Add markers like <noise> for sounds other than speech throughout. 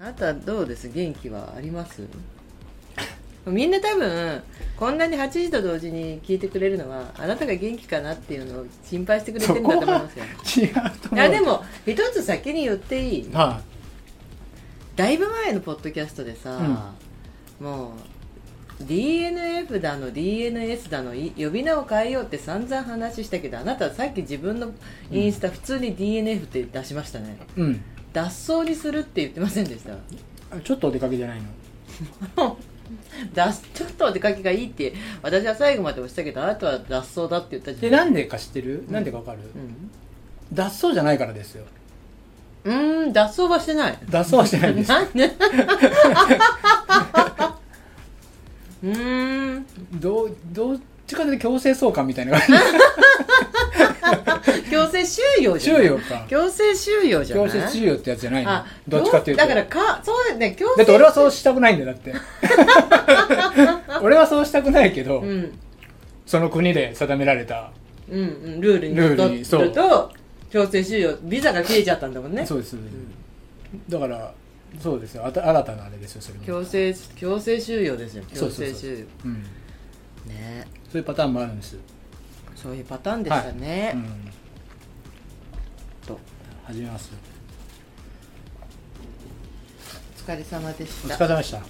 あなたはどうです？元気はあります？みんな多分こんなに8時と同時に聞いてくれるのはあなたが元気かなっていうのを心配してくれてるんだと思いますよ。違うと思う。いやでも一つ先に言っていい。はだいぶ前のポッドキャストでさ、もう DNF だの DNS だのい呼び名を変えようって散々話したけどあなたはさっき自分のインスタ、普通に DNF って出しましたね。いうん脱走にするって言ってませんでした？あちょっとお出かけじゃないの？<laughs> 脱ちょっとお出かけがいいって私は最後まで押したけどあなたは脱走だって言ったじゃんでなんでか知ってる、なんでかわかる、脱走じゃないからですよ。うん脱走はしてない。脱走はしてないです。<laughs> なんで？<laughs> うーん。どうどっちかというと強制送還みたいな感 <laughs> 強制収容じじゃない。収容か。強制収容じゃない。強制収容ってやつじゃないの？あどっちかっていうと。だからかそうだね強制だって俺はそうしたくないんだよだって。<laughs> 俺はそうしたくないけど、うん。その国で定められた。うんうんルールにルールると強制収容ビザが切れちゃったんだもんね。そうです、だからそうですよ。あた新たなあれですよそれも。強制強制収容ですよ強そうそうそう。制収容。うん、ね。そういうパターンもあるんですそういうパターンでしたね、うん、と。始めます。お疲れ様でしおた疲れ様でした。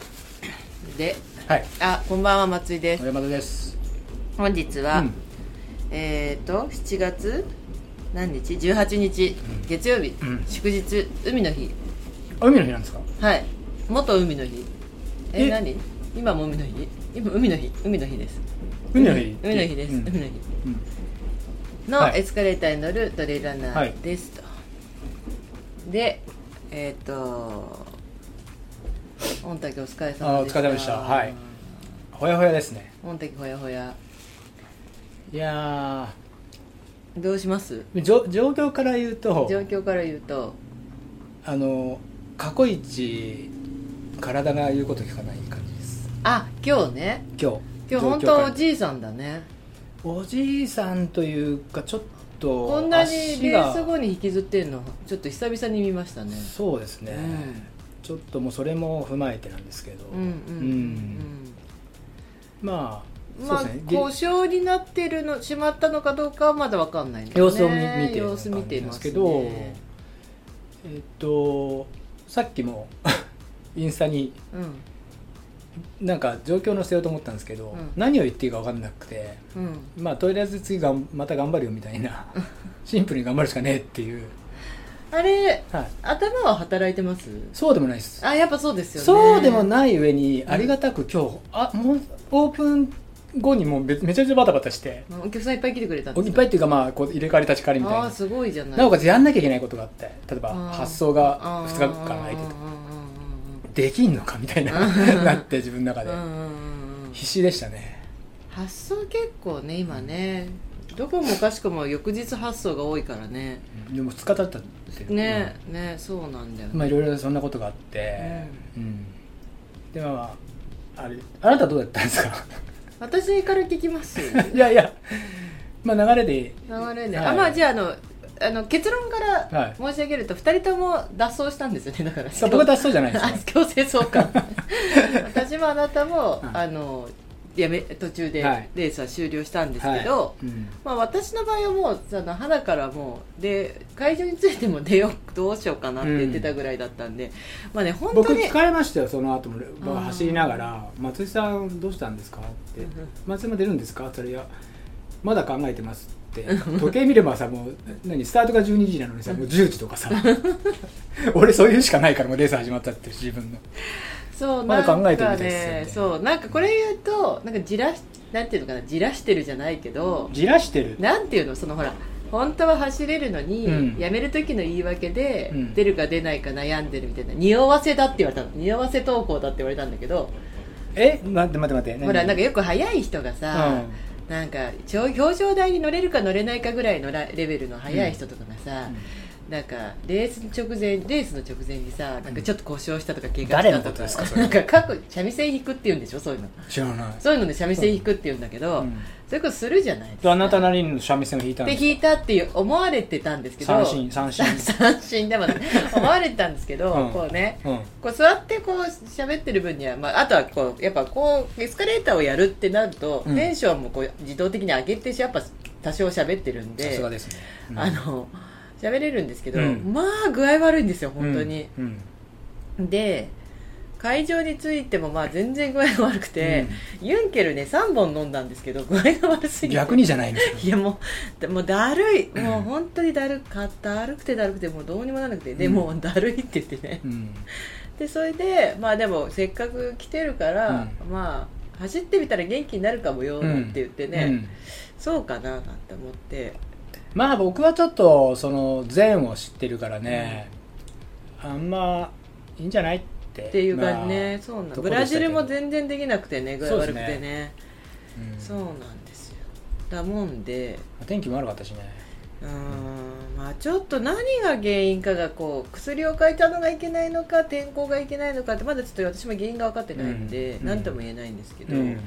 で。はい。あこんばんは松井です。小山田です。本日は、うん。えっ、ー、と7月何日？18日、月曜日、うん。祝日。海の日。あ海の日なんですか？はい。元海の日。ええ？何？今も海の日？今海の日。海の日です。海の日。海の日です、うん。海の日。うんのはい。エスカレーターに乗るトレイルランナはい。ーですと、でえっ、と御嶽お疲れ様でした。あお疲れ様でした。はい。ほやほやですね。御嶽ほやほや。いやどうします？ー状状況から言うと。状況から言うと。あの過去一体が言うこと聞かない感じです。あ今日ね。今日。今日本当おじいさんだねおじいさんというかちょっとこんなにレース後に引きずってんのちょっと久々に見ましたね。そうですね、ちょっともうそれも踏まえてなんですけど、まあ、うんまあ故障になってるのしまったのかどうかはまだわかんないんだよね。様子を見見てる様子見てますけど、ね。えっとさっきも <laughs> インスタにうんなんか状況載せようと思ったんですけど、うん。何を言っていいか分かんなくてうん。まあとりあえず次がんまた頑張るよみたいな <laughs> シンプルに頑張るしかねえっていう、あれはい、頭は働いてます？そうでもないです。あやっぱそうですよね。そうでもない上にありがたく今日、あもうオープン後にもうめめちゃめちゃバタバタして。お客さんいっぱい来てくれたんですかいっぱいっていうかまあこう入れ替わり立ち替わりみたいな。ああすごいじゃない。なおかつやんなきゃいけないことがあって例えば発送が2日間空いててできんのかみたいななって自分の中で。うんうんうんうん。うん必死でしたね。発送結構ね今ね。どこもかしこも翌日発送が多いからね。でも2日経ったってねねそうなんだよね、うんまあいろいろそんなことがあって。うん。でもまああれあなたどうだったんですか？私から聞きます。<laughs> いやいや。まあ流れで。流れで、はい。あまあじゃああのあの結論からはい。申し上げると、二人とも脱走したんですよね。だから僕は脱走じゃないです強制送還私もあなたも、はい。あのやめ途中ではい。レースは終了したんですけど、はい。うん。まあ、私の場合はもうその花からもうで会場についても出ようどうしようかなって言ってたぐらいだったんで、まあね本当に僕聞かれましたよその後も僕走りながら「松井さんどうしたんですか?」って。うん「松井も出るんですか?」って言ったら「いやまだ考えてます」って。時計見ればさもう何スタートが12時なのにさもう10時とかさ。<laughs> 俺そういうしかないからもうレース始まったって自分の。そうまだ考えてみたいですよねねそうなんかこれ言うとなんかじらしなんていうのかなじらしてるじゃないけどじらしてる。なんていうのそのほら本当は走れるのに、うん。やめる時の言い訳で、うん。出るか出ないか悩んでるみたいな匂わせだって言われたの。匂わせ投稿だって言われたんだけど。え待って待って待ってほらなんかかよく速い人がさ、なんか表彰台に乗れるか乗れないかぐらいのラレベルの速い人とかがさ、なんかレース直前レースの直前にさなんかちょっと故障したとか怪我したとかことですかそれ。なんか各三味線弾くって言うんでしょそういうの。知らない。そういうので三味線弾くって言うんだけど、うんそういうことするじゃないですでかあなたなりの三味線を弾いたんでです弾いたっていう思われてたんですけど。三振三振。<laughs> 三振でもね思われてたんですけど、うん。こうね。うん。こう座ってこう喋ってる分には、まあ、あとはこうやっぱこうエスカレーターをやるってなると、うん。テンションもこう自動的に上げてやっぱ多少喋ってるんさですがですね。うん。あの喋れるんですけど、うん。まあ具合悪いんですよ本当に、うん。で会場に着いてもまあ全然具合が悪くて、ユンケルね3本飲んだんですけど具合が悪すぎて。逆にじゃないんですよいやもうでもうだるい。もう本当にだるかっただるくてだるくてもうどうにもならなくて。でうん。もうだるいって言ってね。うん。でそれでまあでもせっかく来てるから、まあ走ってみたら元気になるかもよって言ってね、うん。そうかななんて思って。まあ僕はちょっとその禅を知ってるからね、あんまいいんじゃない？ってって。いう感じね、まあそうなんブラジルも全然できなくてね具合悪くてね。うん。そうなんですよ。だもんで。天気も悪かったしね。うーん。まあちょっと何が原因かがこう薬を変えたのがいけないのか天候がいけないのかってまだちょっと私も原因が分かってないんでうん何とも言えないんですけど、うん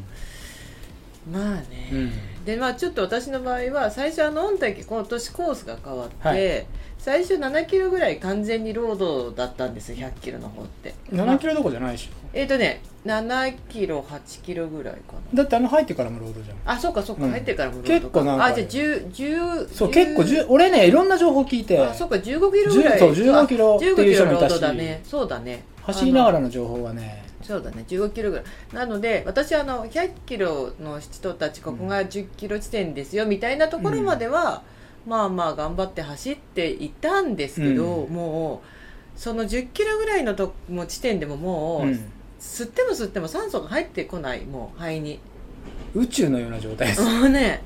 まあね、うん。でまあちょっと私の場合は最初あの御嶽今年コースが変わって、はい。最初7キロぐらい完全にロードだったんですよ100キロの方って。7キロどころじゃないでし。ょえっ、とね7キロ8キロぐらいかな。だってあの入ってからもロードじゃん。あそうかそうか、うん。入ってからもロードか。結構なんかあじゃあ10 10そう結構じゅ俺ねいろんな情報聞いて。あそうか15キロぐらい。10そう15キロっていう人もいたし。15キロロードだね。そうだね。走りながららの情報がねそうだね。15キロぐらい。なので私あの100キロの人たちここが10キロ地点ですよみたいなところまでは、まあまあ頑張って走っていたんですけど、うん。もうその10キロぐらいのともう地点でももう、うん。吸っても吸っても酸素が入ってこない。もう肺に。宇宙のような状態です。もうね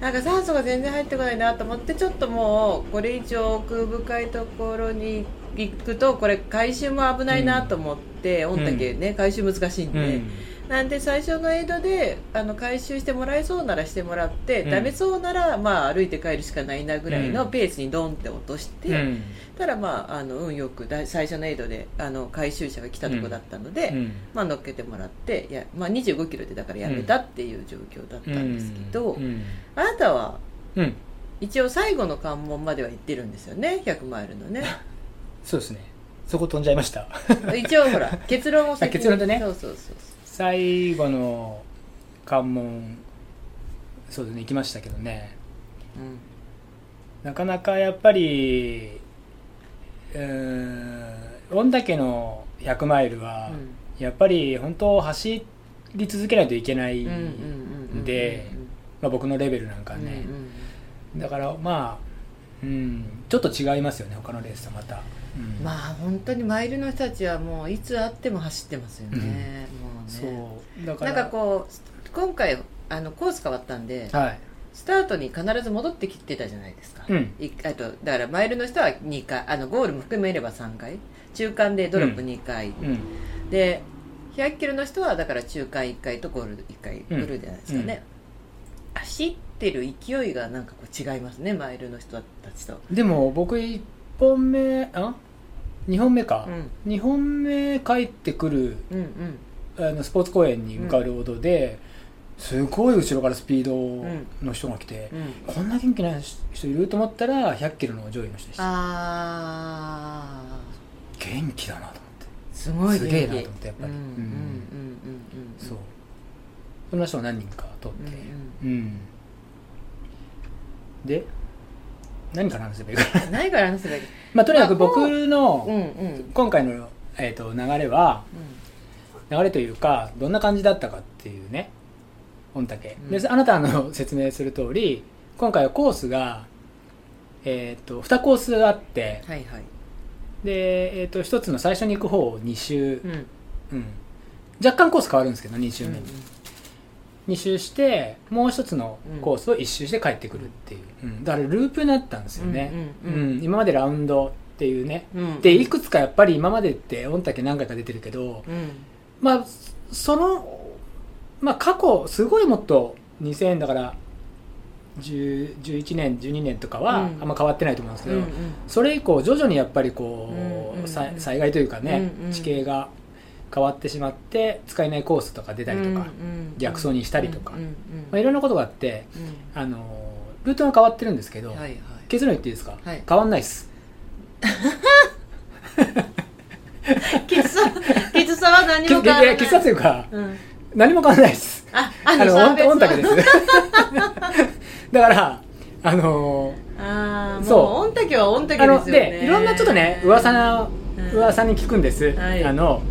なんか酸素が全然入ってこないなと思ってちょっともうこれ以上奥深いところに行くとこれ回収も危ないなと思って、御嶽ね回収難しいんで、うん。なんで最初のエイドであの回収してもらえそうならしてもらって、うん。ダメそうなら、まあ、歩いて帰るしかないなぐらいのうん。ペースにドンって落として、うん。たらまああの運よくだ最初のエイドであの回収車が来たとこだったので、うん。まあ、乗っけてもらっていや、まあ、2 5キロでだからやめたっていう状況だったんですけど、うん。あなたはうん。一応最後の関門までは行ってるんですよね100マイルのね <laughs> そうですね。そこ飛んじゃいました。一応ほら <laughs> 結論を先に。あ結論でね。そうそうそう最後の関門そうですね行きましたけどね。そう、うん。なかなかやっぱりうーん御嶽の100マイルはやっぱり本当走り続けないといけないうんうんうんうんうんでまあ僕のレベルなんかうんうんねだからまあうん。ちょっと違いますよね他のレースとまた、うん。まあ本当にマイルの人たちはもういつ会っても走ってますよね、もうね。そうだから。なんかこう今回あのコース変わったんではい。スタートに必ず戻ってきてたじゃないですか、うん。いあとだからマイルの人は2回あのゴールも含めれば3回。中間でドロップ2回、うん。で100キロの人はだから中間1回とゴール1回来るじゃないですかね、走ってる勢いがなんかこう違いますねマイルの人たちと。でも僕1本目あ？2本目か、うん。2本目帰ってくるうんうん。あのスポーツ公園に向かうロードで、すごい後ろからスピードの人が来て、うん。こんな元気な人いると思ったら100キロの上位の人でした。あ元気だなと思って。ーすごいすげえなと思ってやっぱり。うんうんうんうんうんそう。そんな人が何人か通ってうんうんうん、で何から話せばいいか。な <laughs> 何から話せばいいまあとにかく僕うんのうん今回の、えー、と流れは流れというかどんな感じだったかっていうね御嶽、うん。であなたの <laughs> 説明する通り今回はコースが、えー、と2コースあってはいはい。で、えー、と1つの最初に行く方を2周、うん。うん。若干コース変わるんですけど2周うん目に、2周してもう1つのコースを1周して帰ってくるっていう、うん。だからループになったんですよね、うんうんうん。今までラウンドっていうね。うんでいくつかやっぱり今までって御嶽何回か出てるけど、うん。まあそのまあ過去すごいもっと2000だから10 11年12年とかはうん。あんま変わってないと思うんですけど、うんうん。それ以降徐々にやっぱりこう、うんうんさ災害というかね、うんうん。地形が変わってしまって使えないコースとか出たりとか、逆走にしたりとか。まあ、いろんなことがあってうん。あのルートが変わってるんですけど、はいはい。結論言っていいですか、はい。変わんないです。きつさきつさは何きも変わらない。ききつさというかうん。何も変わんないです。ああの御嶽です。だからあのそう。御嶽は御嶽ですよね。でいろんなちょっとね噂なうん。噂に聞くんです、はい。あの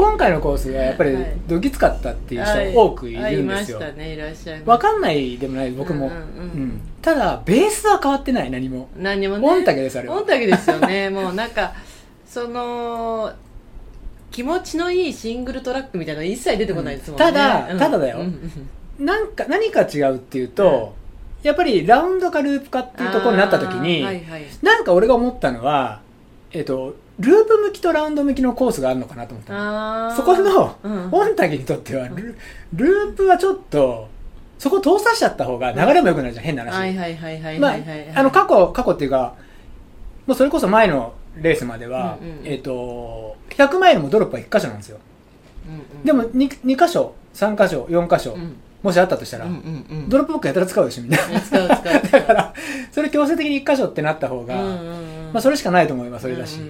今回のコースがやっぱりはい。どぎつかったっていうはい。人多くいるんですよ、ねいらっしゃいます。わかんないでもない僕も、うんうんうん。うん。ただベースは変わってない何も。何にもね。御嶽ですあれは。御嶽ですよね。<laughs> もうなんかその気持ちのいいシングルトラックみたいなの一切出てこないですもんね、ただうん。ただだよ。なんか何か違うっていうと、やっぱりラウンドかループかっていうところになった時に、あーはいはい。なんか俺が思ったのはえっ、とループ向きとラウンド向きのコースがあるのかなと思ったそこのうん。御嶽にとってはルループはちょっとそこ通さしちゃった方が流れも良くなるじゃん変な話、はいはいはいはいまああの過去過去っていうかもうそれこそ前のレースまでは、えっ、と100マイルもドロップは1箇所なんですよ。でも 2, 2箇所3箇所4箇所、うん。もしあったとしたら、ドロップバッグやたら使うでしょみんな。使う使う使う。<laughs> だからそれ強制的に1箇所ってなった方が、まあ、それしかないと思いますそれだし、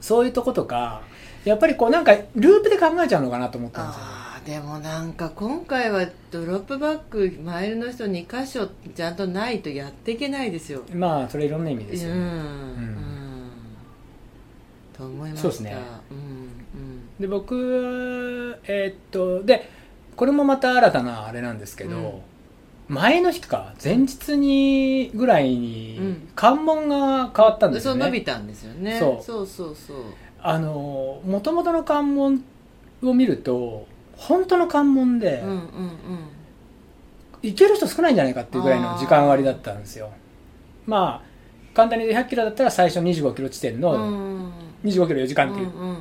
そういうとことかやっぱりこうなんかループで考えちゃうのかなと思ったんですよでもなんか今回はドロップバックマイルの人2箇所ちゃんとないとやっていけないですよ。まあそれいろんな意味ですよね、うんうん。と思いました。そうですね。うんで僕えーっとでこれもまた新たなあれなんですけど、うん前の日か前日にぐらいにうん関門が変わったんうんですよね、そう伸びたんですよね。そう。そうそうそう。あのもともとの関門を見ると本当の関門で、うんうん行ける人少ないんじゃないかっていうぐらいの時間割だったんですよ。まあ簡単に言うと100キロだったら最初25キロ地点うんうのん。25キロ4時間っていう、うんうん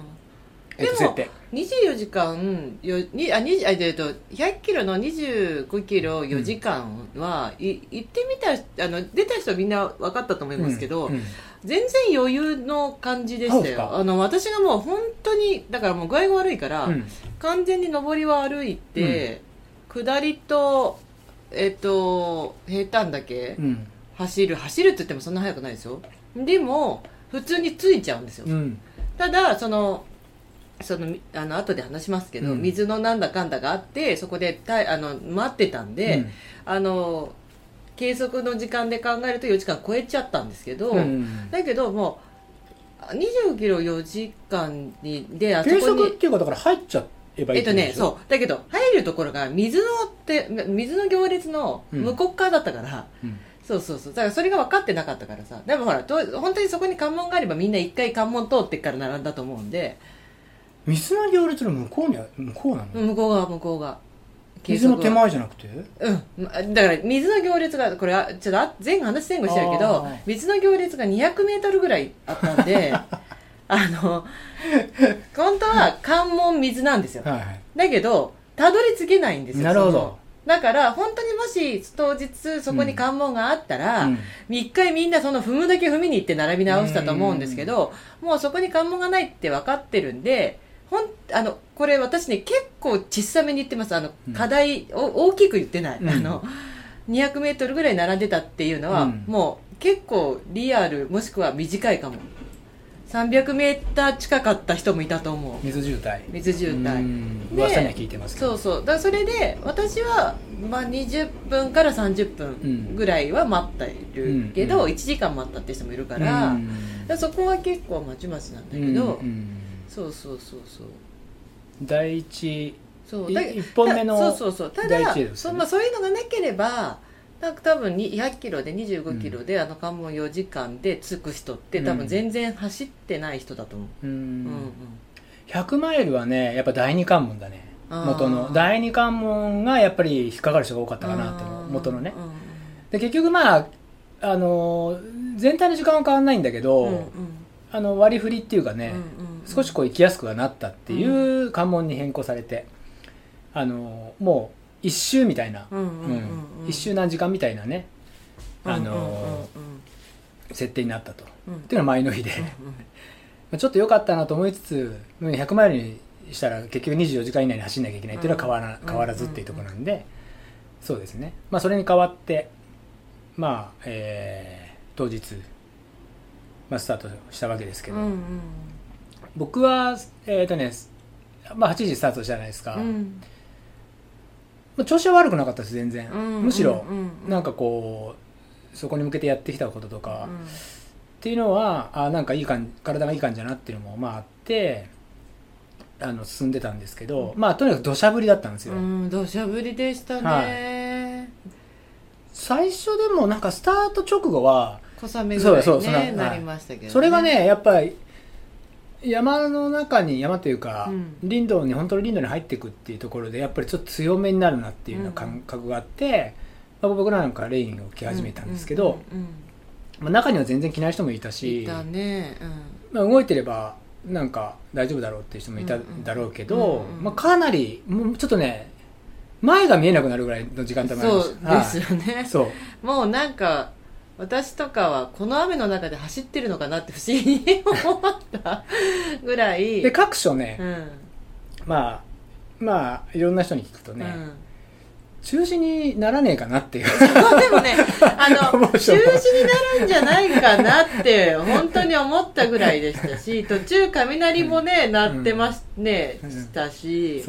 えっとでも設定。24時間よにあ20あえっと100キロの25キロ4時間は、い行ってみたあの出た人はみんな分かったと思いますけど、うんうん。全然余裕の感じでしたよ。あの私がもう本当にだからもう具合が悪いから、うん。完全に上りは歩いて、下りとえっと平坦だけうん。走る走るって言ってもそんな速くないですよ。でも普通についちゃうんですよ、うん。ただそのそのみあの後で話しますけど、うん。水のなんだかんだがあってそこでたいあの待ってたんで、あの計測の時間で考えると4時間超えちゃったんですけど、うんうんだけどもう20キロ4時間にであそ計こに測っていうかだから入っちゃえばいいえっとねうそう。だけど入るところが水のって水の行列の向こう側だったから、うん。そうそうそう。だからそれが分かってなかったからさ。でもほらどう本当にそこに関門があればみんな一回関門通ってから並んだと思うんで水の行列の向こうには向こうなの、向こう側向こう側。水の手前じゃなくて？うん。だから水の行列がこれはちょっとあ前話前後してるけど水の行列が200メートルぐらいあったんで <laughs> あの本当は関門水なんですよ。はいはい。だけどたどり着けないんですよなるほど。だから本当にもし当日そこに関門があったら、うん。一回みんなその踏むだけ踏みに行って並び直したと思うんですけど、もうそこに関門がないって分かってるんでほんあのこれ私ね結構小さめに言ってます。あのうん。課題、お大きく言ってない、うん。あの 200m ぐらい並んでたっていうのは、うん。もう結構リアルもしくは短いかも。300m 近かった人もいたと思う。水渋滞。水渋う滞噂には聞いてますけど。そうそう。だそれで私は、まあ、20分から30分ぐらいは待ってるけど、うん。1時間待ったって人もいるから,、うん。そこは結構まちまちなんだけど、うん。うんそうそうそうそう。第一いそう。だ一本目のたそうそうそう。ただ、そまあ、そういうのがなければなんか多分に100キロで25キロで、あの関門4時間で着く人って多分全然走ってない人だと思う、ううんうん。ん100マイルはねやっぱ第二関門だね。元の。第二関門がやっぱり引っかかる人が多かったかなって元のね。うんうん。で結局まああのー全体の時間は変わんないんだけど、うんうん。あの割り振りっていうかね、うんうん少しこう行きやすくはなったっていう関門に変更されてあのも一周みたいな、うん一周何時間みたいなね、あの設定になったと、うん。っていうのは前の日で、まあ <laughs> ちょっと良かったなと思いつつ100マイルにしたら結局24時間以内に走んなきゃいけないっていうのは変わら,、うん変わらずっていうところなんで、そうですね、まあ、それに代わってまあえー当日、まあ、スタートしたわけですけど、うんうん僕はえっ、とねまあ8時スタートじゃないですか、うん。まあ調子は悪くなかったです全然、うんむしろなんかこうそこに向けてやってきたこととか、うん。っていうのはあなんかいい感じ体がいい感じだなっていうのもまああってあの進んでたんですけど、まあとにかく土砂降りだったんですよ、うん土砂降りでしたね、最初でもなんかスタート直後は小雨ぐらいそうそうそなりましたけど、ね、それがねやっぱり山の中に山というか、うん。林道に本当の林道に入っていくっていうところでやっぱりちょっと強めになるなっていうような感覚があって、まあ、僕らなんかレインを着始めたんですけど、うんうんまあ、中には全然着ない人もいたうんしいたね、まあ、動いてればなんか大丈夫だろうっていう人もいたうんうんだろうけど、うんうんまあ、かなりもうちょっとね前が見えなくなるぐらいの時間うん、帯もありまそうしたですよね、はい。そう。もうなんか私とかはこの雨の中で走ってるのかなって不思議に思ったぐらい。<laughs> で各所ね、うん。まあまあいろんな人に聞くとね、うん。中止にならねえかなっていう。でもね、あの、<laughs> 面中止になるんじゃないかなって、本当に思ったぐらいでしたし、<laughs> 途中雷もね、鳴ってまし、ね、うん。したし、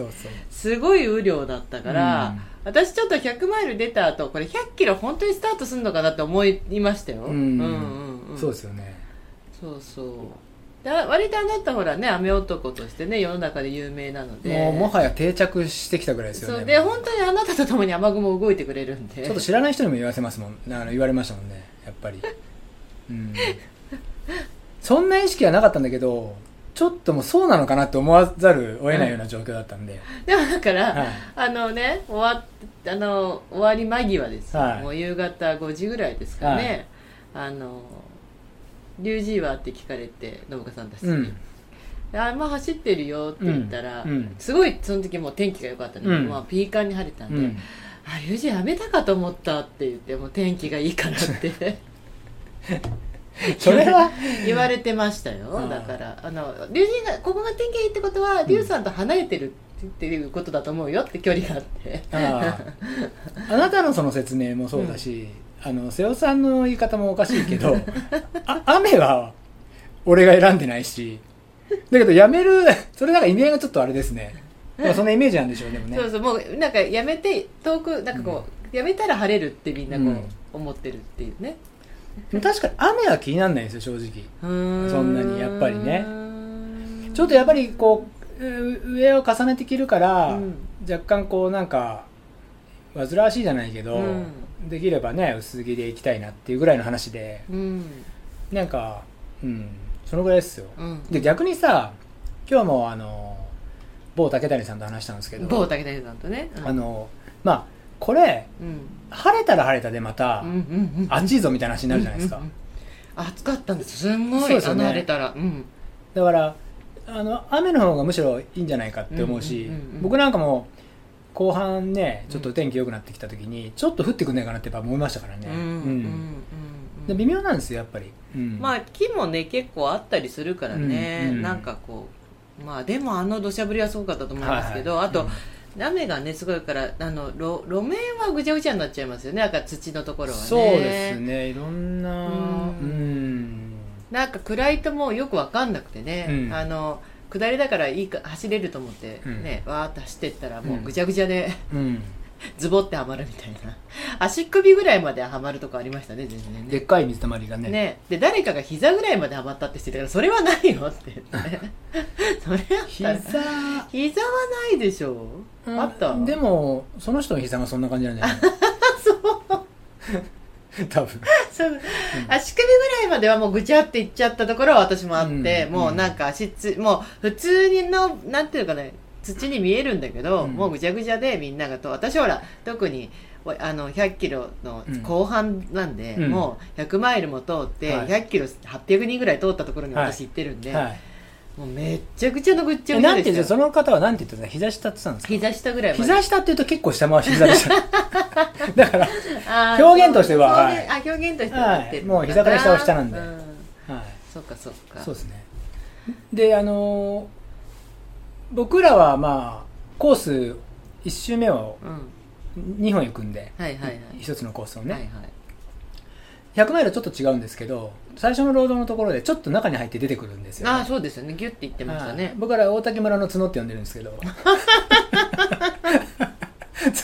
すごい雨量だったから、うん私ちょっと100マイル出た後、これ100キロ本当にスタートするのかなって思いましたよ。うんうんうんうんそうですよねそうそう。だ割とあなたほらね、雨男としてね、世の中で有名なので。もうもはや定着してきたぐらいですよねそうで、本当にあなたと共に雨雲動いてくれるんで。ちょっと知らない人にも言わせますもんあの言われましたもんねやっぱりうんそんな意識はなかったんだけどちょっともうそうなのかなって思わざるを得ないような状況だったんで、でもだから、はい。あのね終わっあの終わり間際ですよ、はい。もう夕方5時ぐらいですかね、あの「龍神は?」って聞かれて信子さんたちに、うん。あまあ走ってるよって言ったら、うん。うん。すごいその時もう天気が良かったので、うん。まあ、ピーカンに晴れたんで「うん。あ龍神やめたかと思った」って言ってもう天気がいいからって <laughs> <laughs> それは。言われてましたよ。うん。だからあの龍神がここが天気がいいってことは龍さんと離れてるっていうことだと思うよ。って距離があって。ああ。あなたのその説明もそうだし、あの瀬尾さんの言い方もおかしいけどあ雨は俺が選んでないしだけどやめるそれなんか意味合いがちょっとあれですね、まあ、そんなイメージなんでしょうねでもね。そうそうもうなんかやめて遠くなんかこう、やめたら晴れるってみんなこう、うん。思ってるっていうね確かに雨は気にならないんですよ正直。そんなにやっぱりね。ちょっとやっぱりこうう上を重ねて着るから、うん。若干こうなんか煩わしいじゃないけど、うん。できればね薄着で行きたいなっていうぐらいの話でうん。なんかうんそのぐらいですよ、うん。で逆にさ今日もあの某竹谷さんと話したんですけど。某竹谷さんとね、うん。あのまあこれうん。晴れたら晴れたでまた、暑いぞみたいな話になるじゃないですか、暑かったんです。すんごい。そうですよね。晴れたら。うん。だからあの雨の方がむしろいいんじゃないかって思うし、僕なんかも後半ねちょっと天気良くなってきた時にちょっと降ってくんないかなってやっぱ思いましたからね、微妙なんですよやっぱり、うん。まあ木もね結構あったりするからね、うんうんなんかこうまあでもあの土砂降りはすごかったと思いますけど、あと、はい。はいうん雨がねすごいからあの路路面はぐちゃぐちゃになっちゃいますよね。なんか土のところはね。そうですね。いろんなうん。うん。なんか暗いともうよくわかんなくてね、うん。あの下りだからいいか走れると思ってね、わーって走ってったらもうぐちゃぐちゃで、うんズボってはまるみたいな。足首ぐらいまではまるとこありましたね全然ね。でっかい水たまりがね。ね、で誰かが膝ぐらいまではまったってしてたからそれはないよって言って。<laughs> それあったら膝。膝はないでしょあった？でもその人の膝がそんな感じなんじゃない？<laughs> 多分。そう。足首ぐらいまではもうぐちゃっていっちゃったところは私もあって、うん。もうなんか足つもう普通にのなんていうかね土に見えるんだけど、うん。もうぐちゃぐちゃでみんながと私ほら特におあの100キロの後半なんで、うん。もう100マイルも通ってはい。100キロ800人ぐらい通ったところに私行ってるんで、はい。もうめっちゃくちゃのぐっちゃえぐちゃなんて言ってそでしたよの方はなんて言ってた？んですか膝下って言ってたんですか？膝下ぐらい膝下って言うと結構下回し膝でした。<laughs> だから表現としてははい。あ表現としてははい。もう膝から下は下なんで。うはい。そっかそっか。そうですね。であのー僕らはまあコース1周目をうん。2本行くんで、はいはいはい。一つのコースをね、はいはい。100マイルちょっと違うんですけど最初のロードのところでちょっと中に入って出てくるんですよ、ね、ああそうですよね。ギュッて言ってましたはい。ね僕ら大竹村の角って呼んでるんですけど。<laughs>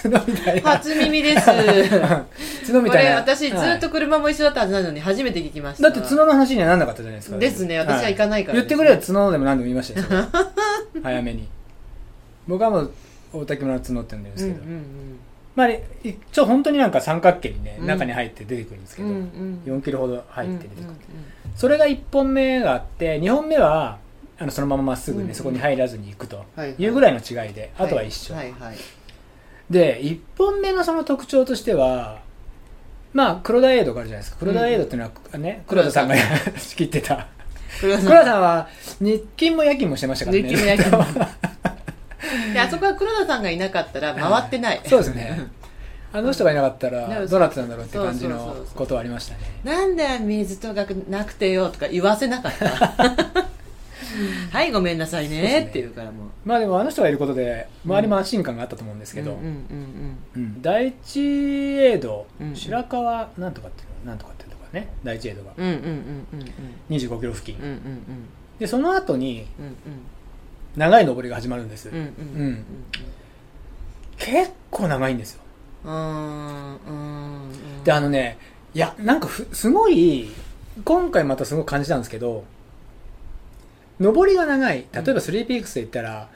角みたいな。初耳です。<laughs> 角みたいな。私ずっと車も一緒だったはずなのに初めて聞きました。だって角の話にはなんなかったじゃないですか。ですね。私は行かないから言ってくれよ角でも何でも言いましたよ <laughs> <laughs> 早めに。僕はもう大竹村の角って呼んでるんですけど、うんうんまあ一応本当になんか三角形にね、うん。中に入って出てくるんですけど、うんうん4キロほど入って出てくる、うんうんそれが1本目があって2本目はあのそのまままっすぐね、うんそこに入らずに行くとはいい。うぐらいの違いで、あとは一緒、はいはいで1本目のその特徴としてはまあ黒田エイドがあるじゃないですか。黒田エイドっていうのは、ね黒田さんが <laughs> 仕切ってた黒田さん。は日勤も夜勤もしてましたからね。日勤も夜勤も。<laughs> であそこは黒田さんがいなかったら回ってない、そうですね。あの人がいなかったでらもどうなってたんだろうって感じのことはありましたね。なんで水とかなくてよとか言わせなかった？<laughs> はいごめんなさいね。ね。って言うからもう。まあでもあの人がいることで周りも安心感があったと思うんですけど、うんうんうんうん。第一エイド、うん白川なんとかっていうのなんとかね第一エイドがうんうんうんうんうん。25キロ付近、うんうんうん。でその後にうん長い登りが始まるんです、うんうんうんうん。結構長いんですよ。うんうんうん。であのねいやなんかふすごい今回またすごく感じたんですけど登りが長い。例えばスリーピークスで言ったら、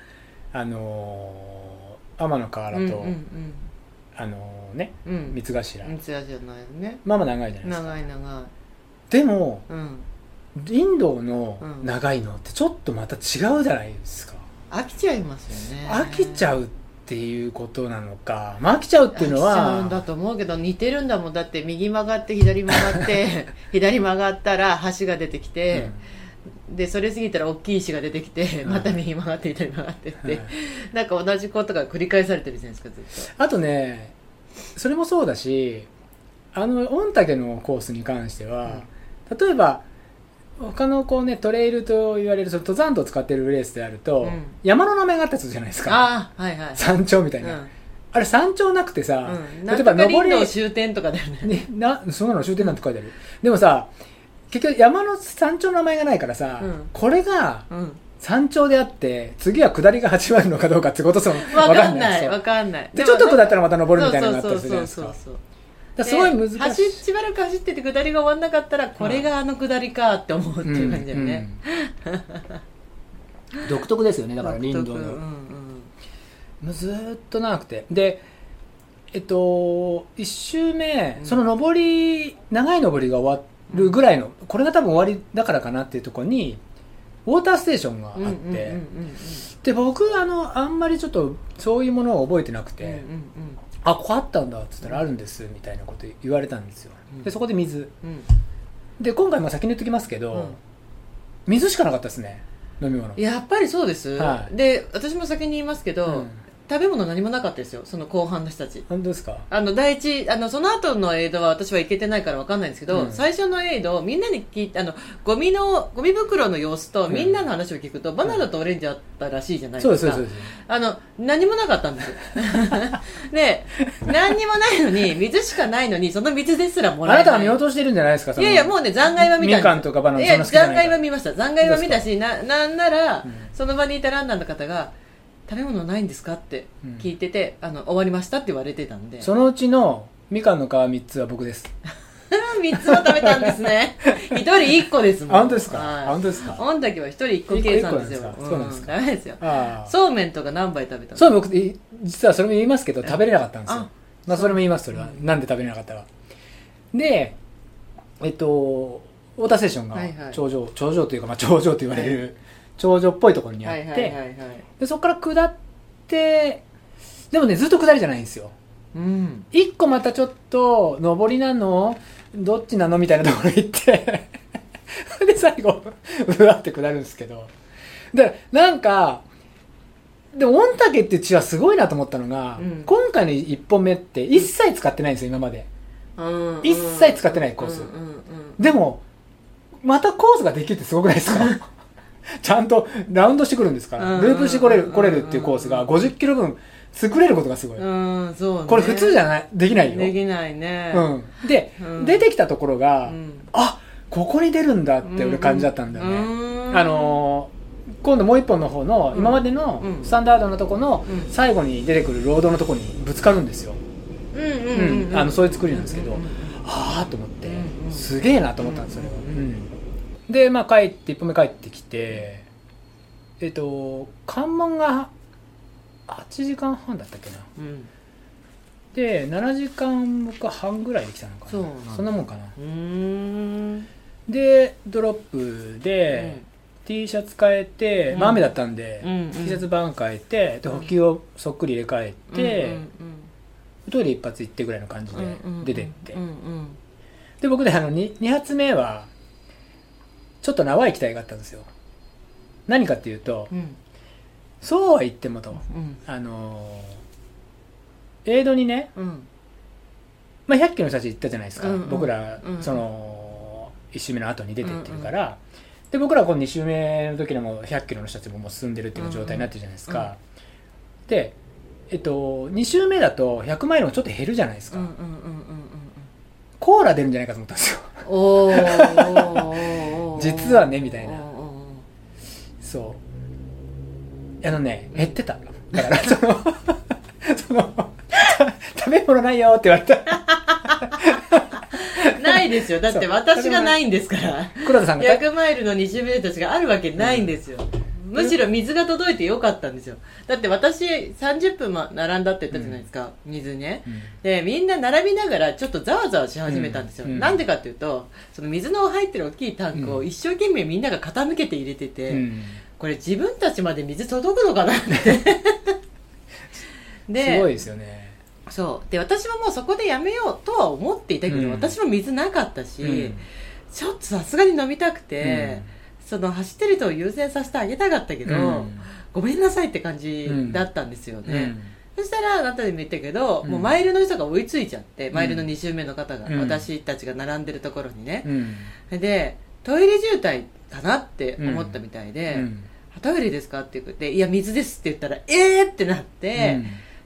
あのー天の河原と、うんうん。あのーねうん。うん三つ頭、三つじゃないね。まあまあ長いじゃないですか。長い長い。でもうん。インドのうん。長いのってちょっとまた違うじゃないですか、飽きちゃいますよね。飽きちゃうっていうことなのか、まあ、飽きちゃうっていうの飽きちゃうんだはと思うけど似てるんだもんだって右曲がって左曲がって <laughs> 左曲がったら橋が出てきて、でそれ過ぎたら大きい石が出てきて、うん。また右曲がって左曲がってって、はいなんか同じことが繰り返されてるじゃないですかずっと。あとねそれもそうだしあの御嶽のコースに関しては、例えば他のこうねトレイルと言われるその登山道を使ってるレースであると、うん。山の名前があったりするじゃないですか。はいはい。山頂みたいな、うん。あれ山頂なくてさ、うん、例えば登り道終点とかだよね。ね、なそんなの終点なんて書いてある。でもさ結局山の山頂の名前がないからさ、うん。これがうん山頂であって次は下りが始まるのかどうかってことそのわわかんない。わかんない。でちょっと下ったららまた登るみたいなのがあったりするじゃないですか。そうそうそうだからすごい難しい。走っしばらく走ってて下りが終わんなかったらこれがあの下りかって思うっていう感じだよね、うんうん。<laughs> 独特ですよねだから林道の、うんうん。ずーっと長くて。でえっと1周目、うん。その上り長い上りが終わるぐらいの、これが多分終わりだからかなっていうところにウォーターステーションがあって、うんうんうんうんで僕あのあんまりちょっとそういうものを覚えてなくて、うんうんあここあったんだっつったらあるんですみたいなこと言われたんですよ、うん。でそこで水。うん。うんで今回も先に言っときますけど、うん。水しかなかったですね飲み物。やっぱりそうです、はい。で私も先に言いますけど、うん食べ物何もなかったですよその後半の人たち。本当ですか？あの第一あのその後のエイドは私は行けてないから分かんないんですけど、うん。最初のエイドみんなに聞いてあのゴミのゴミ袋の様子とうん。みんなの話を聞くと、バナナとオレンジあったらしいじゃないそうですすそうですそうです。あの何もなかったんですよ。<laughs> で何にもないのに水しかないのにその水ですらもらえない。あなたが見落としてるんじゃないですか？そのいやいやもうね残骸は見たみかんとかバナナいやそんな好きじゃない残骸は見ました。残骸は見たしななんなら、うん。その場にいたランナーの方が食べ物ないんですかって聞いてて、あの終わりましたって言われてたんで。そのうちのみかんの皮3つは僕です。<laughs> 3つも食べたんですね。<laughs> 一人1個ですもん。あ本当ですか？はい。あ本当ですか？御嶽は一人1個計算ですよ一個一個なんですか？そうなんですか？ダメですよ。そうめんとか何杯食べたの？そう僕い実はそれも言いますけど食べれなかったんですよ。あまあそれも言いますそれは。う。んなんで食べれなかったか。でえっとウォーターステーションがはいはい。頂上頂上というかまあ頂上と言われる頂上っぽいところにあっていでそこから下ってでもねずっと下りじゃないんですよ。うん。一個またちょっと上りなの？どっちなの？みたいなところ行って。<laughs> で最後うわって下るんですけど。で、なんか、でも、御嶽っていう地はすごいなと思ったのが、うん。今回の1本目って一切使ってないんですよ、今まで。うん。一切使ってないコース。でも、またコースができるってすごくないですか？ちゃんとラウンドしてくるんですから、うん。ループしてこれる、来れるっていうコースが50キロ分作れることがすごい。うん、そうね。これ普通じゃない、できないよ。できないね。うん。で、うん。出てきたところが、うん。あここに出るんだって俺感じだったんだよね。うん。あのー今度もう一本の方の、うん。今までのうん。スタンダードのとこのうん。最後に出てくるロードのとこにぶつかるんですよ。うんうんうんうん。あのそういう作りなんですけどああと思って、すげえなと思ったんですそれは、うんうんでまあ帰って一歩目帰ってきてえっと関門が8時間半だったっけな。うん。で7時間僕は半ぐらいできたのかな。そそんなもんかな。でドロップで、T シャツ変えて、まあ、うん雨だったんで、うんうん。T シャツ版変えてで補給をそっくり入れ替えて、うんトイレ一発行ってぐらいの感じでうんうん出てって、うん。うんで僕であの 2, 2発目はちょっと淡い期待があったんですよ。何かっていうと、うん。そうは言ってもと。うん。あのーエイドにね、うん。まあ、100キロの人たち行ったじゃないですか、うんうん。僕ら、うん。その1周目の後に出てってるから、で僕らこの2周目の時でも100キロの人たちももう進んでるっていう状態になってるじゃないですか、でえっと2周目だと100マイルもちょっと減るじゃないですか、うんうんうんうんうん。コーラ出るんじゃないかと思ったんですよ。おー <laughs> 実はねみたいな。そう。あのね減ってた。だからそのその食べ物ないよって言われた。ーないですよ。だって私がない。んですから。黒田さんが100マイルの2周目たちがあるわけないんですよ、むしろ水が届いてよかったんですよ。だって私30分も並んだって言ったじゃないですか、水ね。うん。でみんな並びながらちょっとざわざわし始めたんですよ、うん。うんなんでかっていうとその水の入ってる大きいタンクをうん。一生懸命みんなが傾けて入れてて、うん。これ自分たちまで水届くのかなって。<laughs> ですごいですよね。そう。で私ももうそこでやめようとは思っていたけど、うん。私も水なかったし、うん。ちょっとさすがに飲みたくて、その走ってる人を優先させてあげたかったけど、うん。ごめんなさいって感じだったんですよね、うん。そしたらあなたでも言ったけど、うん。もうマイルの人が追いついちゃって、ん。マイルの2周目の方が、うん。私たちが並んでるところにね。う、ん。でトイレ渋滞かなって思ったみたいで、うん。トイレですかって言って、いや、水ですって言ったら、えーってなって、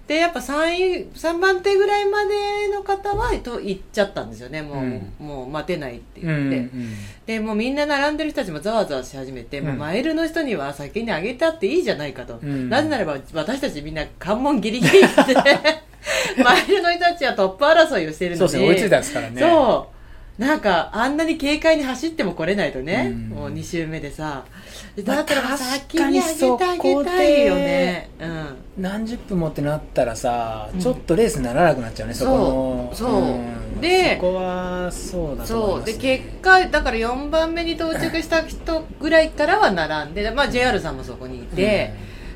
で、やっぱ3位、3番手ぐらいまでの方は、と行っちゃったんですよね。もう、うんもう待てないってうん言って。うんで、もうみんな並んでる人たちもざわざわし始めて、もううんマイルの人には先にあげたっていいじゃないかと。うんなぜならば、私たちみんな関門ギリギリで、<laughs> マイルの人たちはトップ争いをしてるのに。そうですね追いついたんですからねそう。なんか、あんなに軽快に走っても来れないとね、うんもう2周目でさ。まあだったら確か先ににあげてあげたいよね。うん。何十分もってなったらさ、うん。ちょっとレースにならなくなっちゃうねそこの。そう。そうん。でそこはそうだと思そ。で、いう。ます結果、だから4番目に到着した人ぐらいからは並んで、まあ JR さんもそこにいて、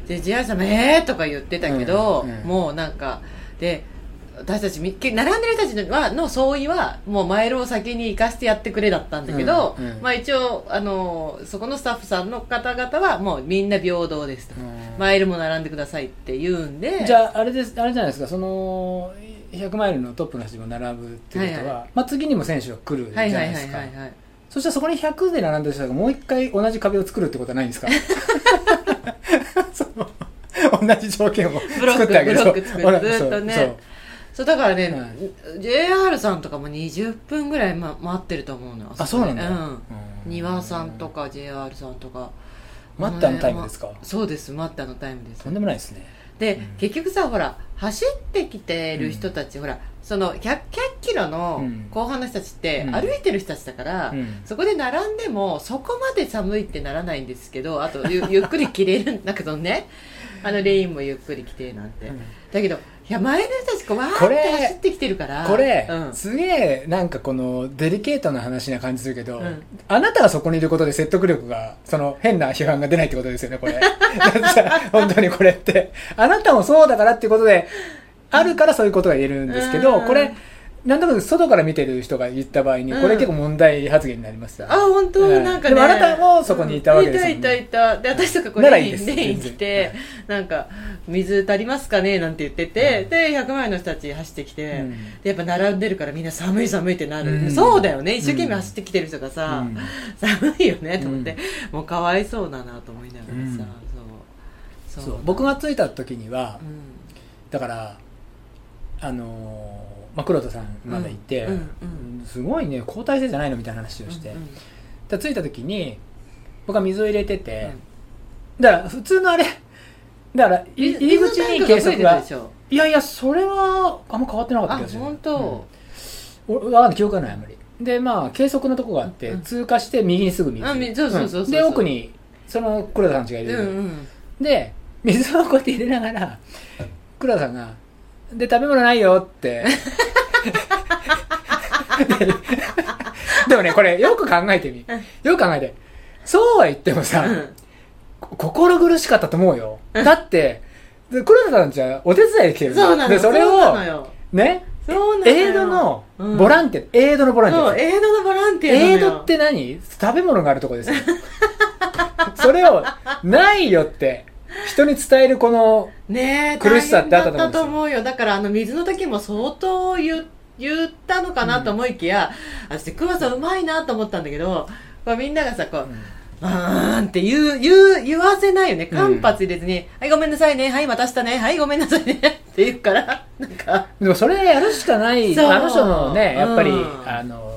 で、JR さんもえーとか言ってたけど、うん。うん。もうなんか、で、私たち並んでる人たちのはの相違は、もうマイルを先に行かしてやってくれだったんだけど、うんうん。まあ一応、あの、そこのスタッフさんの方々はもうみんな平等ですと。うん。マイルも並んでくださいって言うんで、じゃああれですあれじゃないですかその100マイルのトップの人も並ぶっていうことは、はい。まあ、次にも選手が来るじゃはいはいはいないですかはいはい。そしたらそこに100で並んでる人がもう一回同じ壁を作るってことはないんですか？<laughs> <laughs> その同じ条件を作ってあげるブロックずっとねそうだからね、は JR さんとかも20分ぐらい、ま、待ってると思うのよ。あそうなんだ。うん。うん。庭さんとか JR さんとか。待ったのタイムですか？まそうです。待ったのタイムです。とんでもないですね。で、うん。結局さほら走ってきてる人たち、ほらその 100, 100キロのうん。後半の人たちってうん。歩いてる人たちだから、うん。そこで並んでもそこまで寒いってならないんですけどあとゆ <laughs> ゆっくり着れるんだけどねあのレインもゆっくり着てなんて、うん。だけどいや前の人たちこうわーってこれ走ってきてるから。これ、うん。すげえなんかこのデリケートな話な感じするけど、うん。あなたがそこにいることで説得力がその変な批判が出ないってことですよねこれ。<laughs> 本当にこれって。あなたもそうだからっていうことであるからそういうことが言えるんですけど、うん。これなんとなく外から見てる人が言った場合に、うん。これ結構問題発言になりました。あ本当、はいなんかね。でもあなたもそこにいたわけですよね。うんいたいたいた。で私とかこれにね来てなんか水足りますかね？なんて言ってて、で100万円の人たち走ってきて、うん。でやっぱ並んでるからみんな寒い寒いってなる、うん。そうだよね。一生懸命走ってきてる人がさ、うん。寒いよねと思って、もうかわいそうだなと思いながらさ、そう。そう。僕が着いた時には、うん。だからあのーまあ、黒田さんまだいて、すごいね交代制じゃないのみたいな話をして、う着いた時に僕は水を入れてて、だから普通のあれだからい入り口に計測がいやいやそれはあんま変わってなかったあ気がする。本当、うん、かんない。記憶がないあんまり。でまあ計測のとこがあって、うん。通過して右にすぐ水。そうそうそうで奥にその黒田さんちがいうんる、うん。で水をこうやって入れながら黒田さんが「で食べ物ないよ」って。ででもねこれよく考えてみ。よく考えて。そうは言ってもさ、うん。こ心苦しかったと思うよ。だってで黒田さんちはお手伝いで来てるそうなの。でそれをねそうなのよ。エイドのうん。ボランティア、エイドのボランティアそうエイドのボランティアエイドって何？食べ物があるとこですよ。それをないよって人に伝えるこの苦しさってあったと思うんですよ。大変だったと思うよ。だからあの水の時も相当言言ったのかなと思いきや、私クワさんうまいなと思ったんだけどこうみんながさこう、あーんって言う、言う、言わせないよね。間髪入れずに、はい、ごめんなさいね。はい、また明日ね。はい、ごめんなさいね。<laughs> って言うから、なんか、でもそれやるしかない。あの人のねやっぱり、うんあの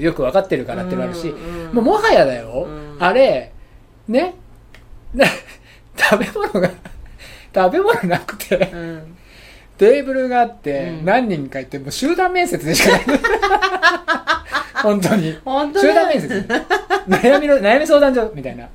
よく分かってるからってのあるし、うんうんもうもはやだよ、うん。あれねね？食べ物が食べ物なくてうん。テーブルがあって、うん。何人かいてもう集団面接でしかない。<laughs> 本当に。本当集団面接。悩みの悩み相談所みたいな、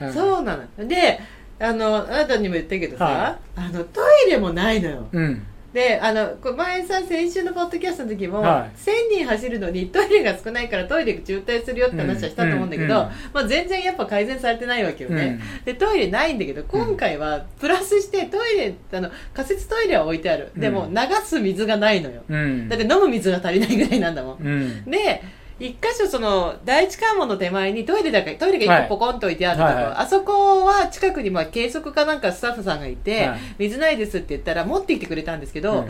うん。そうなの。で、あの、あなたにも言ったけどさ、はあの、トイレもないのよ。うんで、あの、こ前さ、先週のポッドキャストの時も、は1000人走るのにトイレが少ないからトイレが渋滞するよって話はしたと思うんだけど、まあ全然やっぱ改善されてないわけよね。うん。で、トイレないんだけど、今回はプラスしてトイレ、あの、仮設トイレは置いてある。でもうん。流す水がないのよ。うん。だって飲む水が足りないぐらいなんだもん。で一箇所その第一関門の手前にトイレだけトイレが一個ポコンと置いてあるとこ。ろ、はいはい。はいあそこは近くにまあ計測かなんかスタッフさんがいて、はい。水ないですって言ったら持ってきてくれたんですけど、うん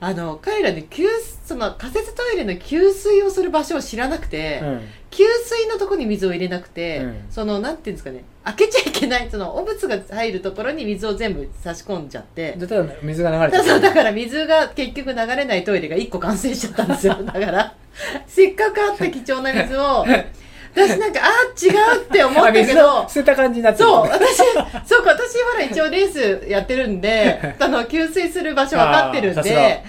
あの彼らね給その仮設トイレの給水をする場所を知らなくて、うん。給水のところに水を入れなくて、うん。そのなんていうんですかね開けちゃいけないその汚物が入るところに水を全部差し込んじゃって。でただ水が流れてそうだから水が結局流れないトイレが1個完成しちゃったんですよ。だから <laughs> せっかくあった貴重な水を <laughs> <laughs> 私なんかあ違うって思ったけど。を捨てた感じになっそう私そうか私ほら一応レースやってるんで <laughs> あの給水する場所分かってるんで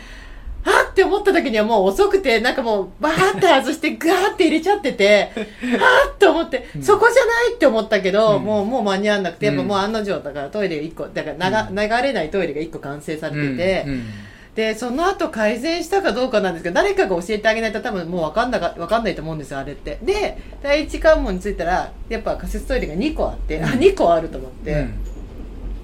あって思った時にはもう遅くてなんかもうバーって外してガーって入れちゃってて <laughs> あーって思って、そこじゃないって思ったけど、うん。もうもう間に合わなくてやっぱうん。もう案の定だからトイレ1個だから流,、流れないトイレが1個完成されてて、うんうんでその後改善したかどうかなんですけど誰かが教えてあげないと多分もう分かんなか分かんないと思うんですよあれって。で第一関門に着いたらやっぱ仮設トイレが2個あって、あ2個あると思って、うん。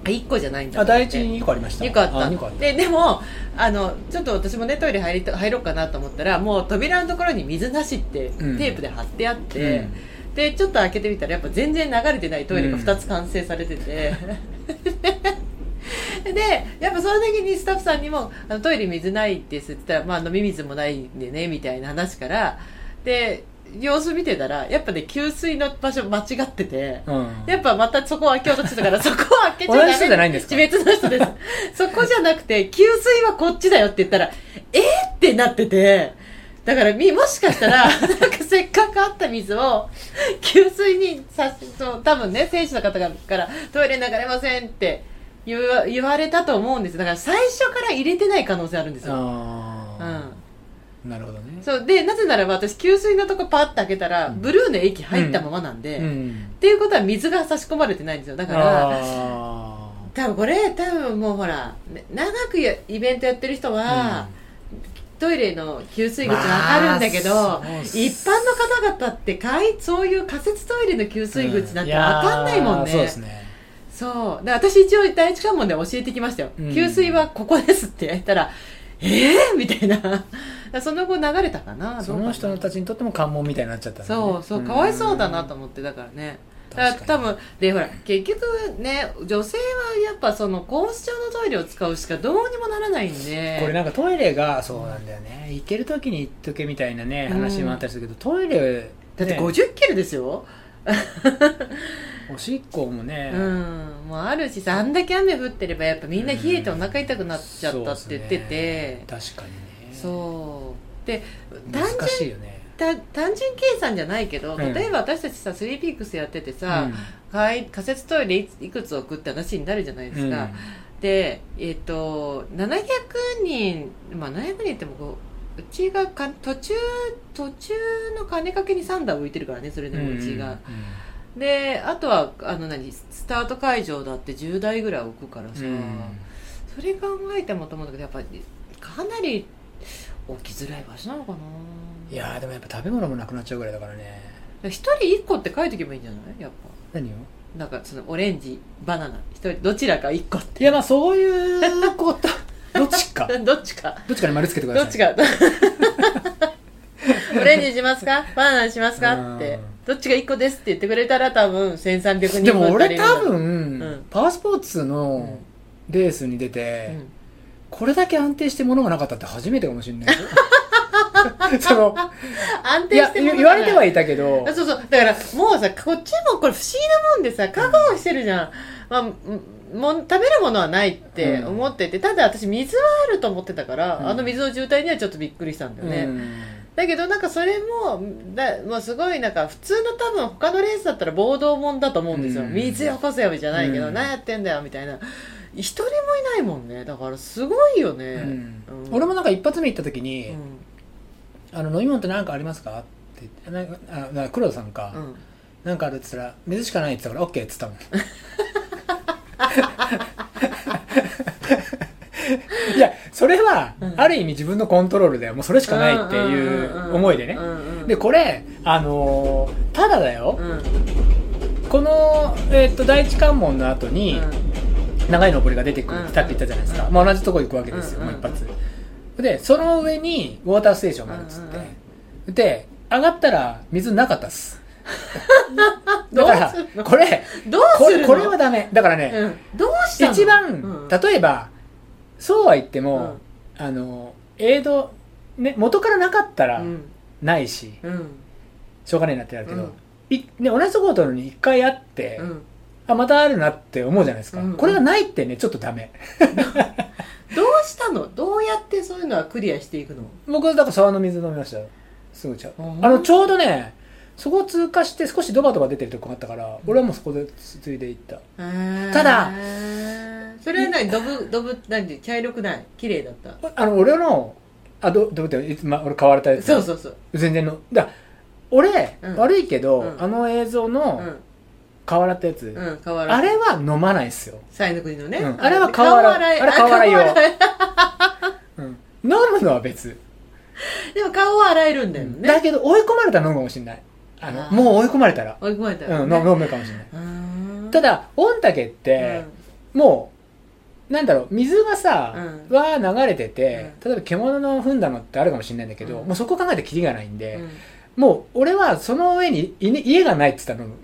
あ1個じゃないんだあ第一に2個ありました。2個あった。二個あった。ででもあのちょっと私もねトイレ入りた入ろうかなと思ったらもう扉のところに水なしってテうん。ープで貼ってあって、うん。でちょっと開けてみたらやっぱ全然流れてないトイレが2つ完成されてて、<laughs> でやっぱその時にスタッフさんにも「あのトイレ水ないです」って言ったら、まあ、飲み水もないんでねみたいな話からで様子見てたらやっぱね給水の場所間違ってて、うんやっぱまたそこを開けようとしてたから、<laughs> そこを開けちゃダメ。同じ人じゃないんですか？別の人です。そこじゃなくて、給水はこっちだよって言ったら、えー、ってなってて、だからみ、もしかしたら、なんかせっかくあった水を、給水にさし、そう、多分ね、選手の方がから、トイレ流れませんって言わ言われたと思うんです。だから最初から入れてない可能性あるんですよ。うあん。あなるほどねそう。で、なぜならば私、給水のとこパッと開けたら、うんブルーの液入ったままなんで、っうんていうことは水が差し込まれてないんですよ。だから、あ多分これ多分もうほらね長くやイベントやってる人は、トイレの給水口わかるんだけど、まあそうっす一般の方々ってかいそういう仮設トイレの給水口なんてわかんないもんね,、そうですねそう。で私一応第一関門で教えてきましたよ、うん。給水はここですって。言ったらええー、みたいな。ら <laughs> その後流れたかな？その人たちにとっても関門みたいになっちゃったね。そうそう。かわいそうだなと思ってだからね。だから多分でほら結局ね女性はやっぱその公衆のトイレを使うしかどうにもならないんで。これなんかトイレがそうなんだよね。行ける時に行っとけみたいなねうん話もあったりするけど、トイレだってね50キロですよ、<laughs> おしっこもね、うん。もうあるしさあんだけ雨降ってればやっぱみんな冷えてお腹痛くなっちゃったって言ってて、そうっすね確かにね。そう。で単純難しいよね。た単純計算じゃないけど、うん。例えば私たちさスリーピークスやっててさ、かい仮設トイレいいくつ置くって話になるじゃないですか、でえっ、と700人まあ700人ってもこううちがか途中途中の金かけに3台置いてるからねそれでもうちが、であとはあの何スタート会場だって10台ぐらい置くからさ、うん。それ考えてもと思うんだけどやっぱりかなり置きづらい場所なのかな。いやーでもやっぱ食べ物もなくなっちゃうぐらいだからね。一人一個って書いとけばいいんじゃない？やっ何を？ぱなんかそのオレンジバナナ。一人どちらか一個って。いやまあそういうこと。<laughs> どっちか。どっちか。どっちかに丸つけてください。どっちか。<laughs> オレンジにしますか？バナナにしますか？って。うんどっちが一個ですって言ってくれたら多分1300人でも俺多足りるんだろう分、ん。パワースポーツのレースに出て、これだけ安定して物がなかったって初めてかもしれない。<laughs> その安定して言言われてはいいたけど。あそうそう。だからもうさこっちもこれ不思議なもんでさ覚悟してるじゃん、まあんもん食べるものはないって思ってて、ただ私水はあると思ってたから、うん。あの水の渋滞にはちょっとびっくりしたんだよね、うんだけどなんかそれもだ、まあ、すごいなんか普通の多分他のレースだったら暴動もんだと思うんですよ、うん。水よこせよじゃないけど、うん。何やってんだよみたいな。一人もいないもんね。だからすごいよね、うん。うん。俺もなんか一発目行った時にうん「あの飲み物って何かありますか?」って言ってなんかあな黒田さんか、うん。なんかあるって言ったら水しかないって言ったから OK って言ったもん。<laughs> いやそれは、うん。ある意味自分のコントロールでもうそれしかないっていう思いでね、でこれあのーただだよ。う、ん。この、えー、と第一関門の後に、うん。長い登りが出てくるって言ったじゃないですか、うん。まあ、同じとこ行くわけですよ、うんもう一発。でその上にウォーターステーションがあるっつって、うんで上がったら水なかったっす。<laughs> だからこれどうするの？これこれはダメ。だからね、うん、どうしたの？一番、うん。例えばそうは言っても、あのエイド、ね、元からなかったらうん。ないし、うん。しょうがないなってなるけど、うん。いね、同じところとのに一回あって、うん。あまたあるなって思うじゃないですか、うん。これがないってねちょっとダメ。<laughs> どうしたの？どうやってそういうのはクリアしていくの？僕はだから沢の水飲みましたよ。すぐちゃう。うんあのちょうどねそこを通過して少しドバドバ出てるとこがあったから俺はもうそこでついで行った。ただそれは何ドブドブ何茶色くない？綺麗だった？あの俺のあどどうっていつ、ま、俺買われたやつ。そうそうそう。全然のだ俺、うん。悪いけど、うん。あの映像うのん。買われたやつ、うん変わらあれは飲まないっすよ、才の国のね、うん。あれは顔洗いあれ顔洗い用顔洗いう。<laughs> ん、飲むのは別、でも顔は洗えるんだよね。だけど追い込まれたら飲むかもしれないあのもう追い込まれたら、追い込まれたうん、飲飲むかもしれない。うんただ御嶽って、もうなんだろう水がさ、うは流れてて、例えば獣の踏んだのってあるかもしれないんだけど、うん。もうそこ考えてキリがないんで、うん。もう俺はその上にい家がないって言ったら飲む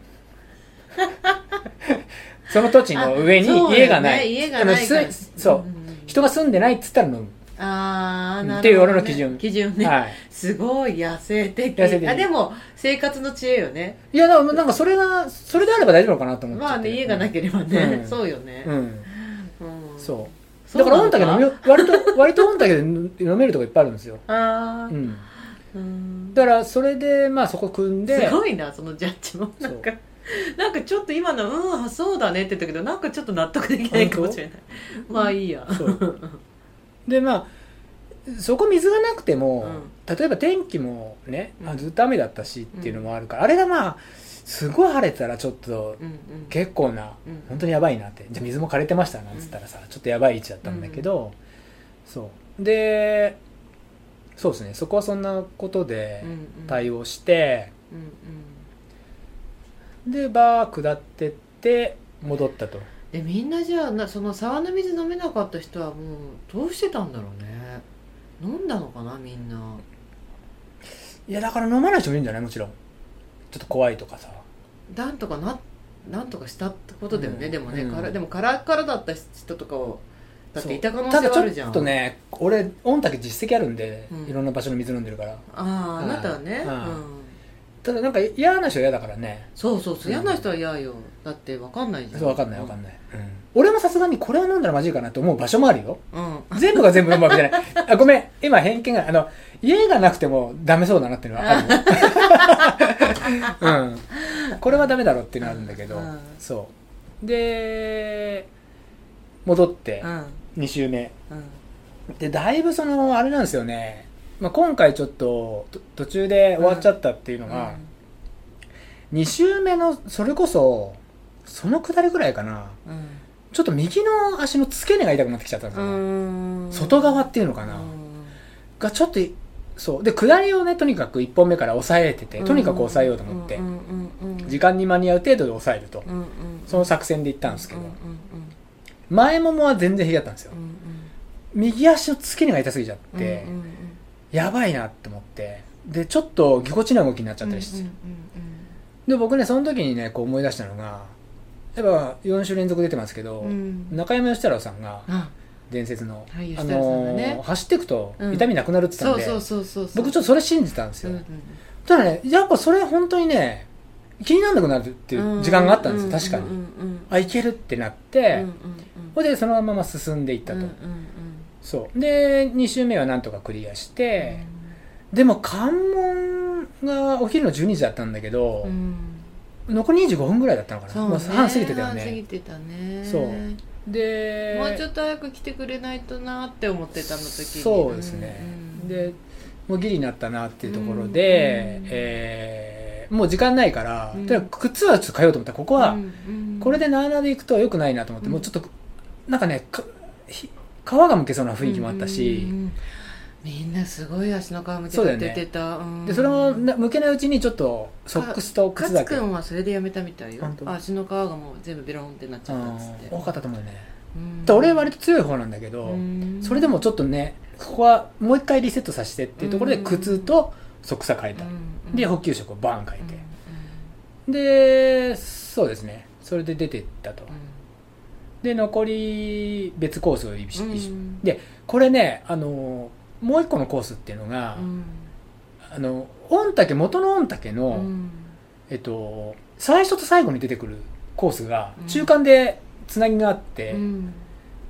その土地の上に家がない。家がないから。あのすそう、んん人が住んでないって言ったら飲む、ああなるほど、ね、っていう俺の基準。基準ね、はい。すごい野生的。野生的。あでも生活の知恵よね。いやなんかそれがそれであれば大丈夫かなと思って。まあね家がなければね、うん。そうよね、うん、うん。そう。だ。から御嶽飲み割と割と御嶽で飲めるとこいっぱいあるんですよ、ああ、うん、うん。だからそれでまあそこ組んですごいなそのジャッジも。なんかなんかちょっと今の「うんあそうだね」って言ったけどなんかちょっと納得できないかもしれない。まあいいや。そうでまあそこ水がなくても、例えば天気もね、あうん。ずっと雨だったしっていうのもあるから、あれがまあすごい晴れてたらちょっとうんうん。結構な、うん。本当にやばいなってじゃあ水も枯れてましたなんつったらさ、ちょっとやばい位置だったんだけど、そう。でそうですね。そこはそんなことでうんうん。対応して、うんうん。でバー下ってって戻ったとでみんなじゃあなその沢の水飲めなかった人はもうどうしてたんだろうね。飲んだのかなみんな。いやだから飲まない人もいるんじゃない？もちろん。ちょっと怖いとかさ。なんとかななんとかしたってことだよね、うん。でもね、うん。からでもカラッカラだった人とかをだっていた可能ただちょ性はあるじゃん。っとね俺御嶽実績あるんで、うん。いろんな場所の水飲んでるから。あああなたはね、うん。うんただなんか嫌な人は嫌だからね。そうそうそう嫌な人は嫌よ。だって分かんないじゃん。そう分かんない分かんない、うん。俺もさすがにこれを飲んだらまずいかなと思う場所もあるよ。うん。全部が全部飲むわけじゃない。<laughs> あごめん。今偏見があの家がなくてもダメそうだなっていうのはあるよ。<laughs> うん。これはダメだろっていうのはあるんだけど、うん。そう。で戻ってうん。2週目。うん。でだいぶそのあれなんですよね、まあ、今回ちょっとと途中で終わっちゃったっていうのが、2週目のそれこそそのくだりぐらいかな。うん。ちょっと右の足の付け根が痛くなってきちゃったんですよ外側っていうのかな、がちょっといそう。で下りをねとにかく1本目から抑えててとにかく抑えようと思って、うんうんうんうん。時間に間に合う程度で抑えると、うんうんその作戦で行ったんですけど、うんうん前ももは全然平気だったんですよ、うんうん。右足の付け根が痛すぎちゃって、うんうんやばいなって思って。でちょっとぎこちない動きになっちゃったりして、うんうんで僕ねその時にねこう思い出したのがやっぱ4週連続出てますけど、うん。うん中山義太郎さんがあ伝説の、はいあのー走っていくとうん痛みなくなるって言ったんで、僕ちょっとそれ信じたんですよ、うんうんただねやっぱそれ本当にね気にならなくなるっていう時間があったんですよ、確かに、うんうんうんあいけるってなっうんて、うんうんそれでそのまま進んでいったと、うんうんそう。で2週目はなんとかクリアして、でも関門がお昼の12時だったんだけど、うん。残り25分ぐらいだったのかな。そうね。もう半過ぎてたよ半過ぎねてたね。そう。でもうちょっと早く来てくれないとなって思ってたの時に。そうですね、うんでもうギリになったなっていうところうんで、うん。えーもう時間ないから、うん。とにかく靴はちょっと変えようと思った。らここは、うんうん。これでなあなあで行くと良くないなと思って、うん。もうちょっとなんかねかひ皮がむけそうな雰囲気もあったし、みんなすごい足の皮むけて出てた、うん。でそれもな向けないうちにちょっとソックスと靴だけ勝君はそれでやめたみたいよ。足の皮がもう全部ベロンってなっちゃったっつって。うん。多かったと思うよね、俺は割と強い方なんだけど、うん。それでもちょっとねここはもう一回リセットさせてっていうところでうん。靴とソックスは変えた、うん。で補給食をバーン変えうんて、でそうですね。それで出てったと、で残り別コースをうん。でこれねあのもう一個のコースっていうのが、うん。あの御嶽元の御嶽の、うん。えっと、最初と最後に出てくるコースがうん。中間でつなぎがあって、うん。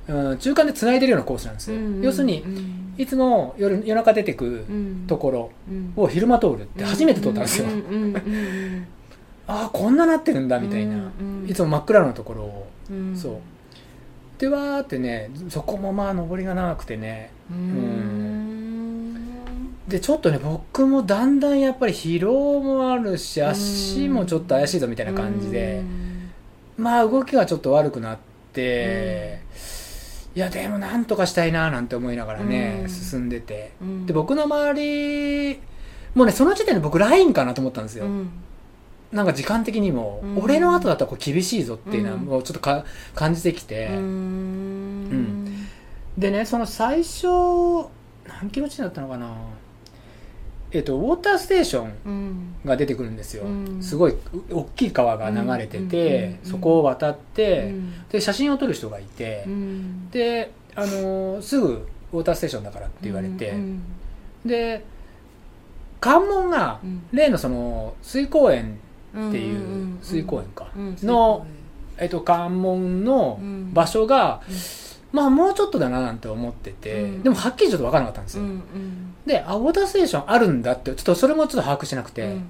うん中間でつないでるようなコースなんですよ、うん要するにうんいつも夜夜中出てくところうん。を昼間通るって初めて通ったんですよ、うんうんうんうん <laughs> ああこんななってるんだみたいな、うんうん。いつも真っ暗なところを。うん。そうでわーってねそこもまあ上りが長くてね。うん。でちょっとね僕もだんだんやっぱり疲労もあるし足もちょっと怪しいぞみたいな感じで。まあ動きがちょっと悪くなって、いやでもなんとかしたいななんて思いながらね、うん。進んでて。うん。で僕の周りもうねその時点で僕ラインかなと思ったんですよ、うんなんか時間的にも、うん。俺の後だったらこう厳しいぞっていうのはうん。もうちょっとか感じてきて、うん。でねその最初何キロ地点だったのかな。えっとウォーターステーションうん。が出てくるんですよ、うん。すごい大きい川が流れてて、うんそこを渡って、うん。で写真を撮る人がいて、うん。で、あのーすぐウォーターステーションだからって言われて、うんで関門がうん。例のその水公園うんっていううん水公園か、うん。のえっと、関門のうん。場所が、うん。まあもうちょっとだななんて思ってて、うん。でもはっきりちょっと分からなかったんですよ、であウォーターステーションあるんだってちょっとそれもちょっと把握してなくて、うん。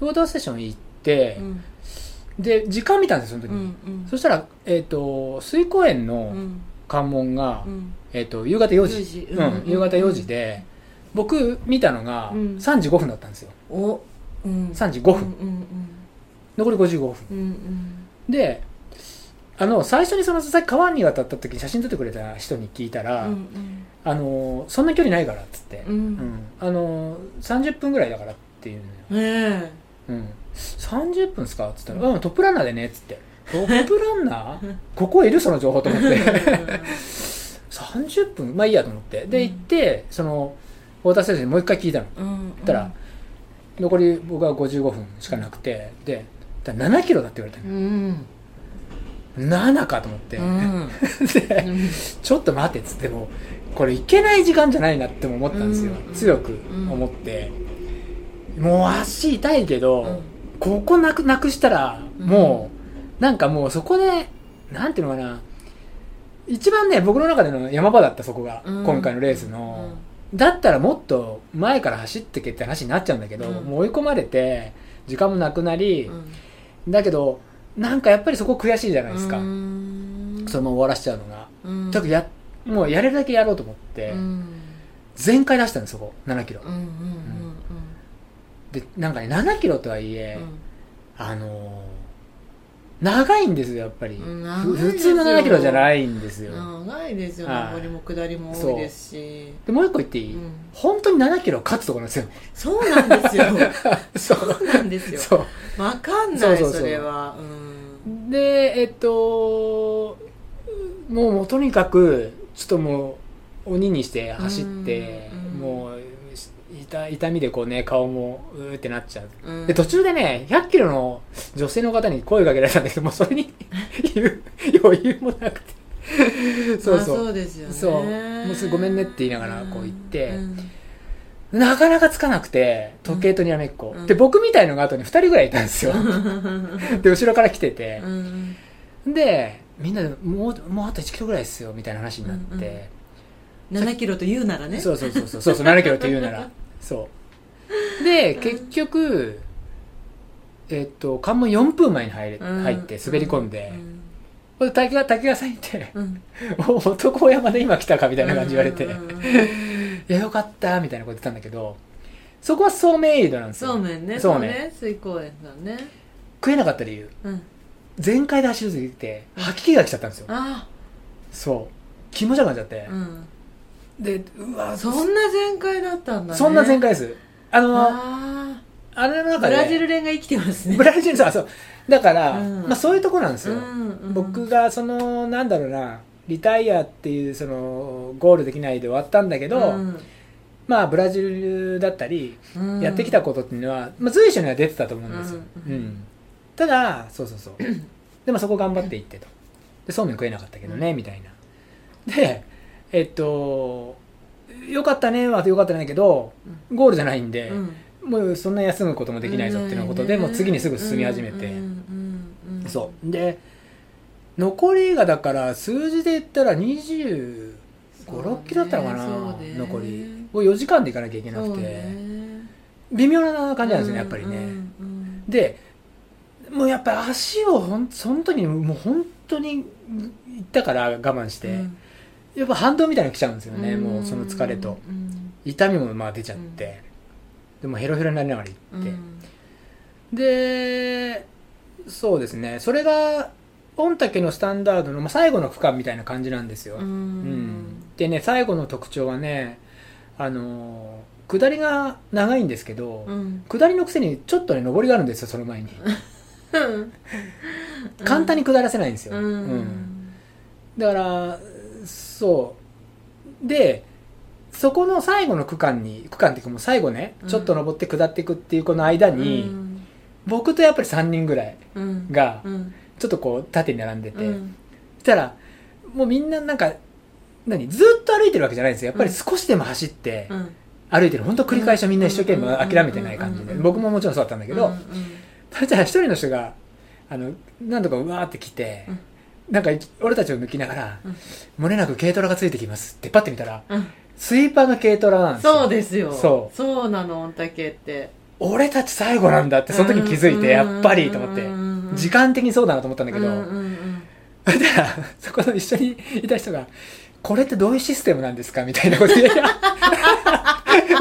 ウォーターステーション行ってう、ん。で時間見たんですよその時。うに、ん。そしたら、えっと水公園うのん。関門が、うん。えっと夕方4時。4時。うん。うん夕方4時で僕見たのがうん。3時5分だったんですよ。お。うん。3時5分、残り55分。うんうん。であの最初にそのさっき川に渡った時に写真撮ってくれた人に聞いたら、うんあのそんな距離ないからっつって、うん。うん。あの30分ぐらいだからっていうのよ、ねうん、30分っすかっつったら、うん、トップランナーでねっつって。<laughs> トップランナー？ここいるその情報と思って。え30分？まあいいやと思って。でうん。行ってその太田先生にもう一回聞いたの。うんそしたら、残り僕は55分しかなくて。でだから7キロだって言われたうん。の7かと思って、うん。<laughs> でちょっと待てっつってもこれいけない時間じゃないなっても思ったんですよ、うん強く思って、もう足痛いけど、うん。ここなくなくしたらうん。もう、なんかもうそこでなんていうのかな。一番ね僕の中での山場だったそこが、うん。今回のレースの、だったらもっと前から走ってけって話になっちゃうんだけど、うん。もう追い込まれて時間もなくなりう、んだけどなんかやっぱりそこ悔しいじゃないですか、うん。そのまま終わらしちゃうのが、うん。だからやもうやれるだけやろうと思って、うん。全開出したんですそこ。7キロ、でなんかね7キロとはいえ、うん。あのー長いんですよやっぱり、普通の7キロじゃないんですよ、長いですよはい。上りも下りも多いですし。でもう一個言っていい、うん。本当に7キロ勝つところなんですよ。そうなんですよ。<laughs> そう。なんですよ。そう。わかんないそれは。うん。でえっともうもうとにかくちょっともう鬼にして走って、うん。もう痛痛みでこうね顔もうーってなっちゃう。うん。で途中でね100キロの女性の方に声かけられたんだけどもうそれに <laughs> 言う余裕もなくて。<laughs> そうまあそうそうですよね。そう。もうすぐごめんねって言いながらこう言って。うん。なかなかつかなくて時計とにらめっこ、うん。で僕みたいのが後に2人ぐらいいたんですよ。<laughs> で後ろから来てて。うん。でみんなでもうもうあと1キロぐらいですよみたいな話になって、7キロと言うならね。そうそうそうそう。そうそう7キロって言うならそう。で結局えっと関門4分前に入れうん。入って滑り込んで、うん。これ滝川滝川さんいてうん「<laughs> お男山で今来たか」みたいな感じ言われて「うん。うん。うんいやよかった」みたいなこと言ってたんだけどそこはそうめんエイドなんですよ。そうめんね。そうね。水公園だね。食えなかった理由。うん。全開で走りすぎて吐き気が来ちゃったんですよ。あそう。気持ち悪くなっちゃって。う、んでうわそんな全開だったんだね。そんな全開です。あのああれの中ブラジル連が生きてますね。ブラジルさそう。だから、うん。まあ、そういうとこなんですよ、うんうん。僕がそのなんだろうなリタイアっていうそのゴールできないで終わったんだけど、うん。まあブラジルだったりうん。やってきたことっていうのは、まあ、随所には出てたと思うんですよ、うんうんただそうそうそう。でもそこ頑張っていってと。でそうめん食えなかったけどね、みたいな。でえっとよかったねはよかったんだけどゴールじゃないんで、うん。もうそんな休むこともできないぞっていうのことで、もう次にすぐ進み始めて、そう。で残りがだから数字で言ったら2 5 6キロだったのかな、残り。を4時間で行かなきゃいけなくて、ね。微妙な感じなんですよねやっぱりね、でもうやっぱり足をほんその時にもう本当に行ったから我慢して、うんやっぱ反動みたいなの来ちゃうんですよね、うん。もうその疲れと。うん。痛みもまあ出ちゃって、でもヘロヘロになりながら行って、うん。でそうですね。それが御嶽のスタンダードの、まあ、最後の区間みたいな感じなんですよ、ううん。んでね最後の特徴はねあのー下りが長いんですけど、うん。下りのくせにちょっとね上りがあるんですよその前に。簡単に下らせないんですよ、うん。うん。だからそう。でそこの最後の区間に区間っていうかもう最後ね、うん。ちょっと登って下っていくっていうこの間に、うん。僕とやっぱり3人ぐらいうん。がうん。ちょっとこう縦に並んでて、うん。そしたらもうみんななんか何ずっと歩いてるわけじゃないんですよ。やっぱり少しでも走ってうん。歩いてる。本当繰り返しをみんな一生懸命うん諦めてない感じでうん。僕ももちろんそうだったんだけど、うん。そしたら一人の人があの何度かうわーって来て、うんなんか俺たちを抜きながらうん「漏れなく軽トラがついてきます」ってパッて見たらうん。スイーパーの軽トラなんですよ。そうですよ。そう。そうなの御嶽って。俺たち最後なんだってその時に気づいてやっぱりと思って。時間的にそうだなと思ったんだけど、うんうんうん。そしたらそこの一緒にいた人が「これってどういうシステムなんですか?」みたいなこと。で <laughs>「い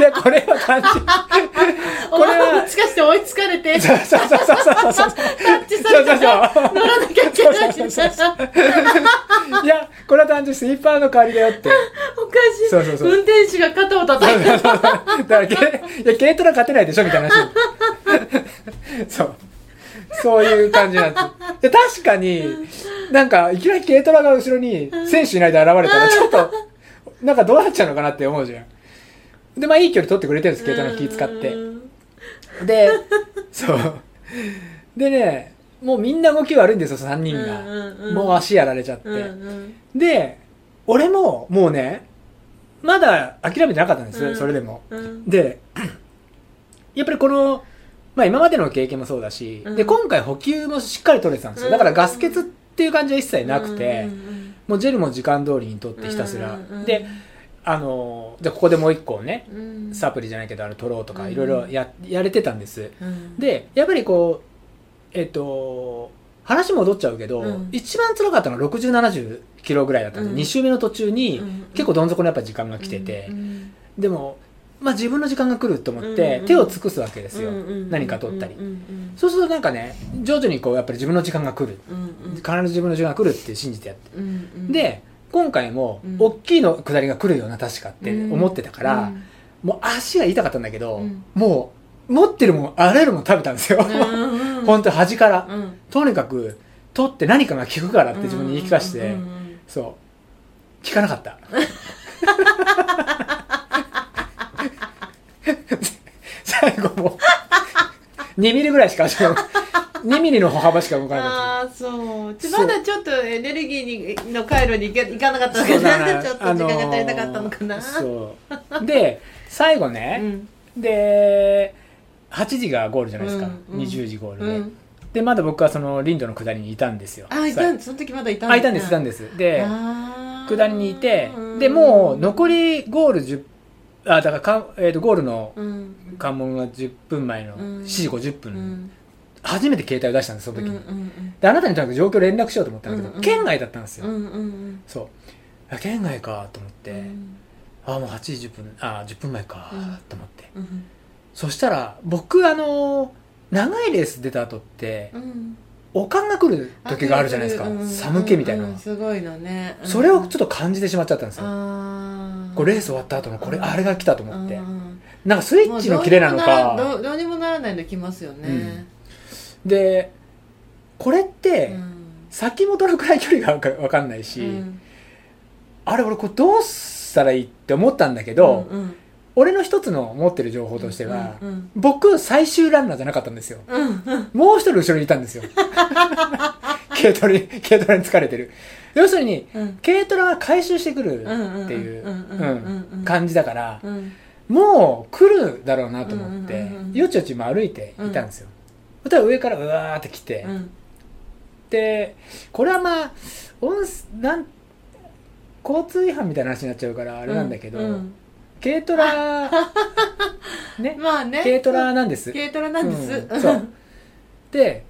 やこれは単純お前ももしかして追いつかれてそうそうそうそうそうそう。タッチされたらそうそうそう。乗らなきゃいけないいやこれは単純にスイーパーの代わりだよって。おかしい。そうそうそう。運転手が肩を叩いてだからけいや軽トラ勝てないでしょ？みたいな話。<laughs> そうそういう感じなん <laughs> ですで確かになんかいきなり軽トラが後ろに選手いないで現れたらちょっとなんかどうなっちゃうのかなって思うじゃんで、まあいい距離取ってくれてるんです、軽トラの気使って。うんで、そう。でね、もうみんな動き悪いんですよ、3人が。うんうんうんもう足やられちゃって。うんうんで、俺ももうね、まだ諦めてなかったんです、うんそれでも。うんで、やっぱりこの、まあ今までの経験もそうだし、うん。で、今回補給もしっかり取れてたんですよ。だからガス欠っていう感じは一切なくて、うん。うんもうジェルも時間通りに取ってひたすら。うんうんうんで、あの、じゃあここでもう一個ね、うん。サプリじゃないけど、あの、取ろうとか、うん。いろいろや、やれてたんです。うん。で、やっぱりこう、えっと、話戻っちゃうけど、うん。一番辛かったのは60、70キロぐらいだったんで、うん。2週目の途中に、うん。結構どん底のやっぱ時間が来てて、うん。でも、まあ自分の時間が来ると思って、うん手を尽くすわけですよ。何か取ったり。そうするとなんかね、徐々にこう、やっぱり自分の時間が来る。必ず自分の時間が来るって信じてやって。で、今回もうん、大きいの下りが来るよな、確かって思ってたから、うんもう足が痛かったんだけど、うんもう、持ってるもん、あらゆるもん食べたんですよ。うんうん <laughs> 本当に端から。うんとにかく、取って何かが効くからって自分に言い聞かせて、そう。効かなかった。<laughs> <laughs> 最後もう、2ミリぐらいしか足が、2ミリの歩幅しか動かなかっああそうまだちょっとエネルギーにの回路に行け行かなかったた。のかだなちょっと時間が足りなかったのかな、あのーそう。で、最後うね、んで、8時がゴールじゃないですか。うんうん20時ゴールで。うんで、まだ僕はその林道の下りにいたんですよ。あいたんその時まだいたんあ、いたんです、いたんでです。で、下りにいて、で、もう残りゴール10、あ、だからか、えー、とゴールのうん。関門が10分前のうん。7時50分、うん。初めて携帯を出したんです、その時。に。うんうん。で、あなたにとにかく状況連絡しようと思ったんだけど、うんうん。県外だったんですよ。うんうんうん。そう。あ県外かと思って、うん。あ、もう8時10分、あ、10分前かうん。と思って。うん。そしたら、僕、あのー長いレース出た後って、うんおかんが来る時があるじゃないですか。うん。寒気みたいな。のがうんすごいのね。それをちょっとと感じてしまっちゃったんですよ。あこうレース終わった後のこれ、あれが来たと思って。うん。なんかスイッチの切れなのか、どうにもならどうどうにもならないの来ますよね、で、これって、うん。先もどのくらい距離があるかわかんないし、うん。あれ俺これどうしたらいいって思ったんだけど、うんうん俺の一つの持ってる情報としては、うん僕最終ランナーじゃなかったんですよ。うんうん。もう一人後ろにいたんですよ。<laughs> 軽トラに、軽トラに疲れてる。要するに、うん。軽トラが回収してくるうんっていううんうんうんうん。うん感じだから、うん。もう来るだろうなと思ってうんうんうんうん、よちよちも歩いていたんですよ。そしたら上からうわーって来て、うん。で、これはまあ、音すなん交通違反みたいな話になっちゃうからあれなんだけど、うん軽トラ、<laughs> ね、まあね。軽トラなんです。軽トラなんです、うん。そう。で、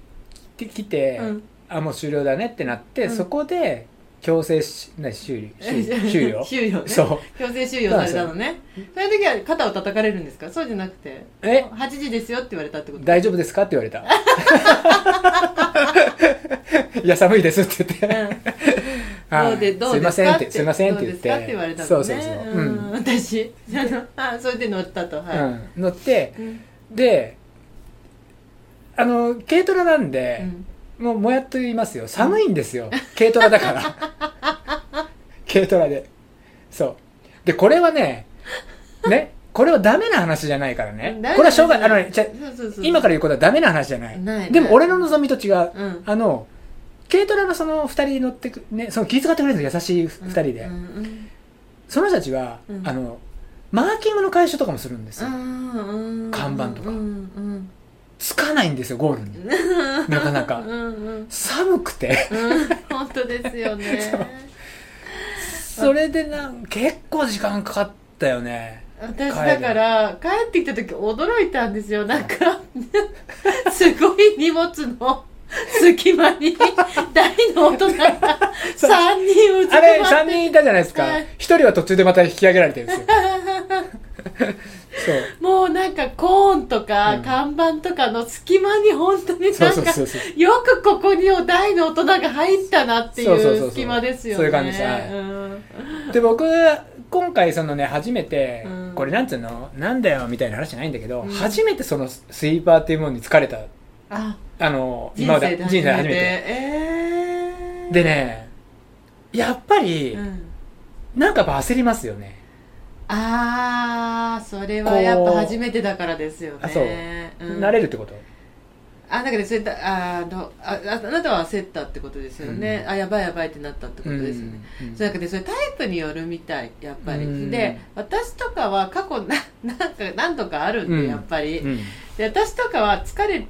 き来て、うん。あ、もう終了だねってなって、うん。そこで強制し、な終了終終了。<laughs> 終了ね。そう。強制収容されたのね。そういう時は肩を叩かれるんですか？そうじゃなくて。え？8時ですよって言われたってこと？大丈夫ですかって言われた。<laughs> いや、寒いですって言って。どうでどうですか？ってませんって、すいませんって言って。どうですか？って言われたのねそうそうそう。うん。ん私あのあそれで乗ったとはい、うん、乗って、うんで、あの、軽トラなんうで、んもう、もやっと言いますよ。寒いんですよ。軽トラだから。<laughs> 軽トラで。そう。で、これはね、ね、これはダメな話じゃないからね。これはしょうがあのね、今から言うことはダメな話じゃない。ないでも俺の望みと違う。うんあの、軽トラのその二人乗ってく、ね、その気遣ってくれるんですよ優しい二人で。うんうんその人たちは、うん。あの、マーキングの回収とかもするんですよ。うん。看板とか。うんうんつかないんですよ、ゴールに。<laughs> なかなか。うんうん。寒くて。うん。本当ですよね。<laughs> それでなん結構時間かかったよね。私だから帰ってきた時驚いたんですよなんか。<laughs> すごい荷物の隙間に大の大人が <laughs> そう。3人うつあれ、まって。3人いたじゃないですか。はい。1人は途中でまた引き上げられてるんですよ。<laughs> そう。もうなんかコーンとかうん。看板とかの隙間に本当になんか。よくここに大の大人が入ったなっていう。隙間ですよね。そういう感じです。はい。うん。で、僕、今回そのね、初めて、うん。これなんつうの？なんだよみたいな話じゃないんだけど、うん。初めてそのスイーパーっていうものに疲れた、ああの、人今まで人生で初めて。えー。でね、やっぱり、うん。なんかやっぱ焦りますよね。ああそれはやっぱ初めてだからですよね。あそう、ん。慣れるってこと？あだからそれだあーのあああなたは焦ったってことですよね、うん。あやばいやばいってなったってことですよね、うんうんそうだけどそれタイプによるみたいやっぱり、うん。で私とかは過去ななんか何とかあるんで、うん。やっぱり、うんで私とかは疲れ疲れ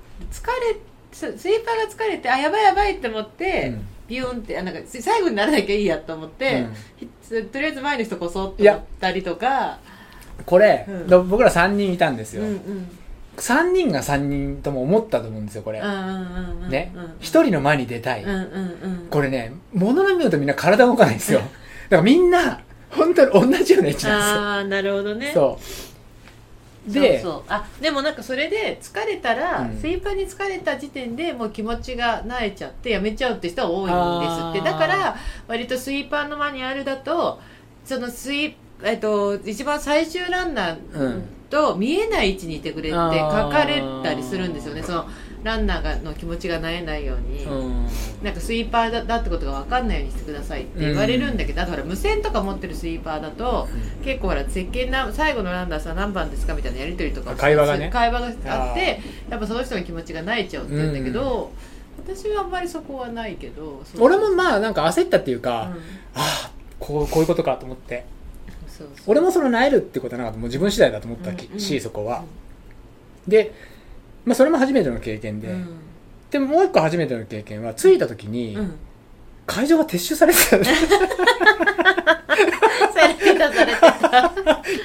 ススイーパーが疲れてあやばいやばいって思って、うん。ビューンってあなんか最後にならなきゃいいやと思って、ひとりあえず前の人こそっといや思ったりとか。これ、うん。だ僕ら3人いたんですよ、うんうん3人が3人とも思ったと思うんですよこれ、うんうんうんうんねうん。1人の前に出たい、うんうんうん。これね物の見るとみんな体動かないんですよ。だからみんな本当に同じような位置なんああなるほどね。ですよそうでそうそう。あでもなんかそれで疲れたら、うん。スイーパーに疲れた時点でもう気持ちが慣れちゃってやめちゃうって人は多いんですって。だから割とスイーパーのマニュアルだとそのスイえっと一番最終ランナーと見えない位置にいてくれって書かれたりするんですよね。そのランナーがの気持ちがなえないように、うん。なんかスイーパーだだってことが分かんないようにしてくださいって言われるんだけど、あとほら無線とか持ってるスイーパーだと結構ほら石鹸な最後のランナーさん何番ですかみたいなやり取りとか会話がね。会話があってやっぱその人の気持ちが泣いちゃうって言うんだけど、私はあんまりそこはないけど俺もまあなんか焦ったっていうか、うん。ああこうこういうことかと思って。俺もそのなえるってことはなかった。もう自分次第だと思ったきうんし、そこは。で、まあ、それも初めての経験で、うん。でももう一個初めての経験は着いた時に、うん。会場が撤収されてたされてたされてた。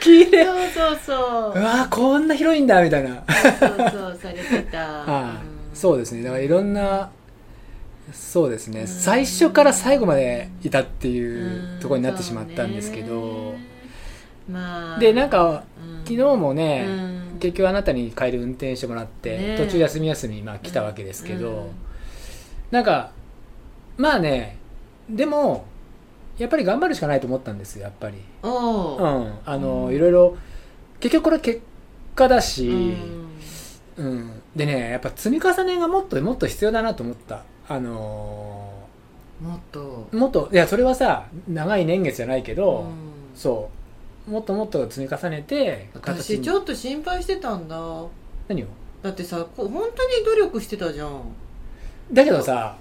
聞いて。そうそうそう。うわーこんな広いんだみたいな。そうそうされてた。はい、うん。そうですね。だからいろんなそうですね、うん最初から最後までいたっていうところになってしまったんですけど、まあ。でなんかうん。昨日もね、うん結局あなたに帰り運転してもらって、ね途中休み休みまあ来たわけですけど、うんなんかまあねでもやっぱり頑張るしかないと思ったんですよやっぱり。おううんあの、うん。いろいろ結局これ結果だし、うん。うん、でねやっぱ積み重ねがもっともっと必要だなと思った。あのもっと。ーもっといやそれはさ長い年月じゃないけど、うん。そうもっともっと積み重ねて私に。ちょっと心配してたんだ。何を？だってさこう本当に努力してたじゃん。だけどさ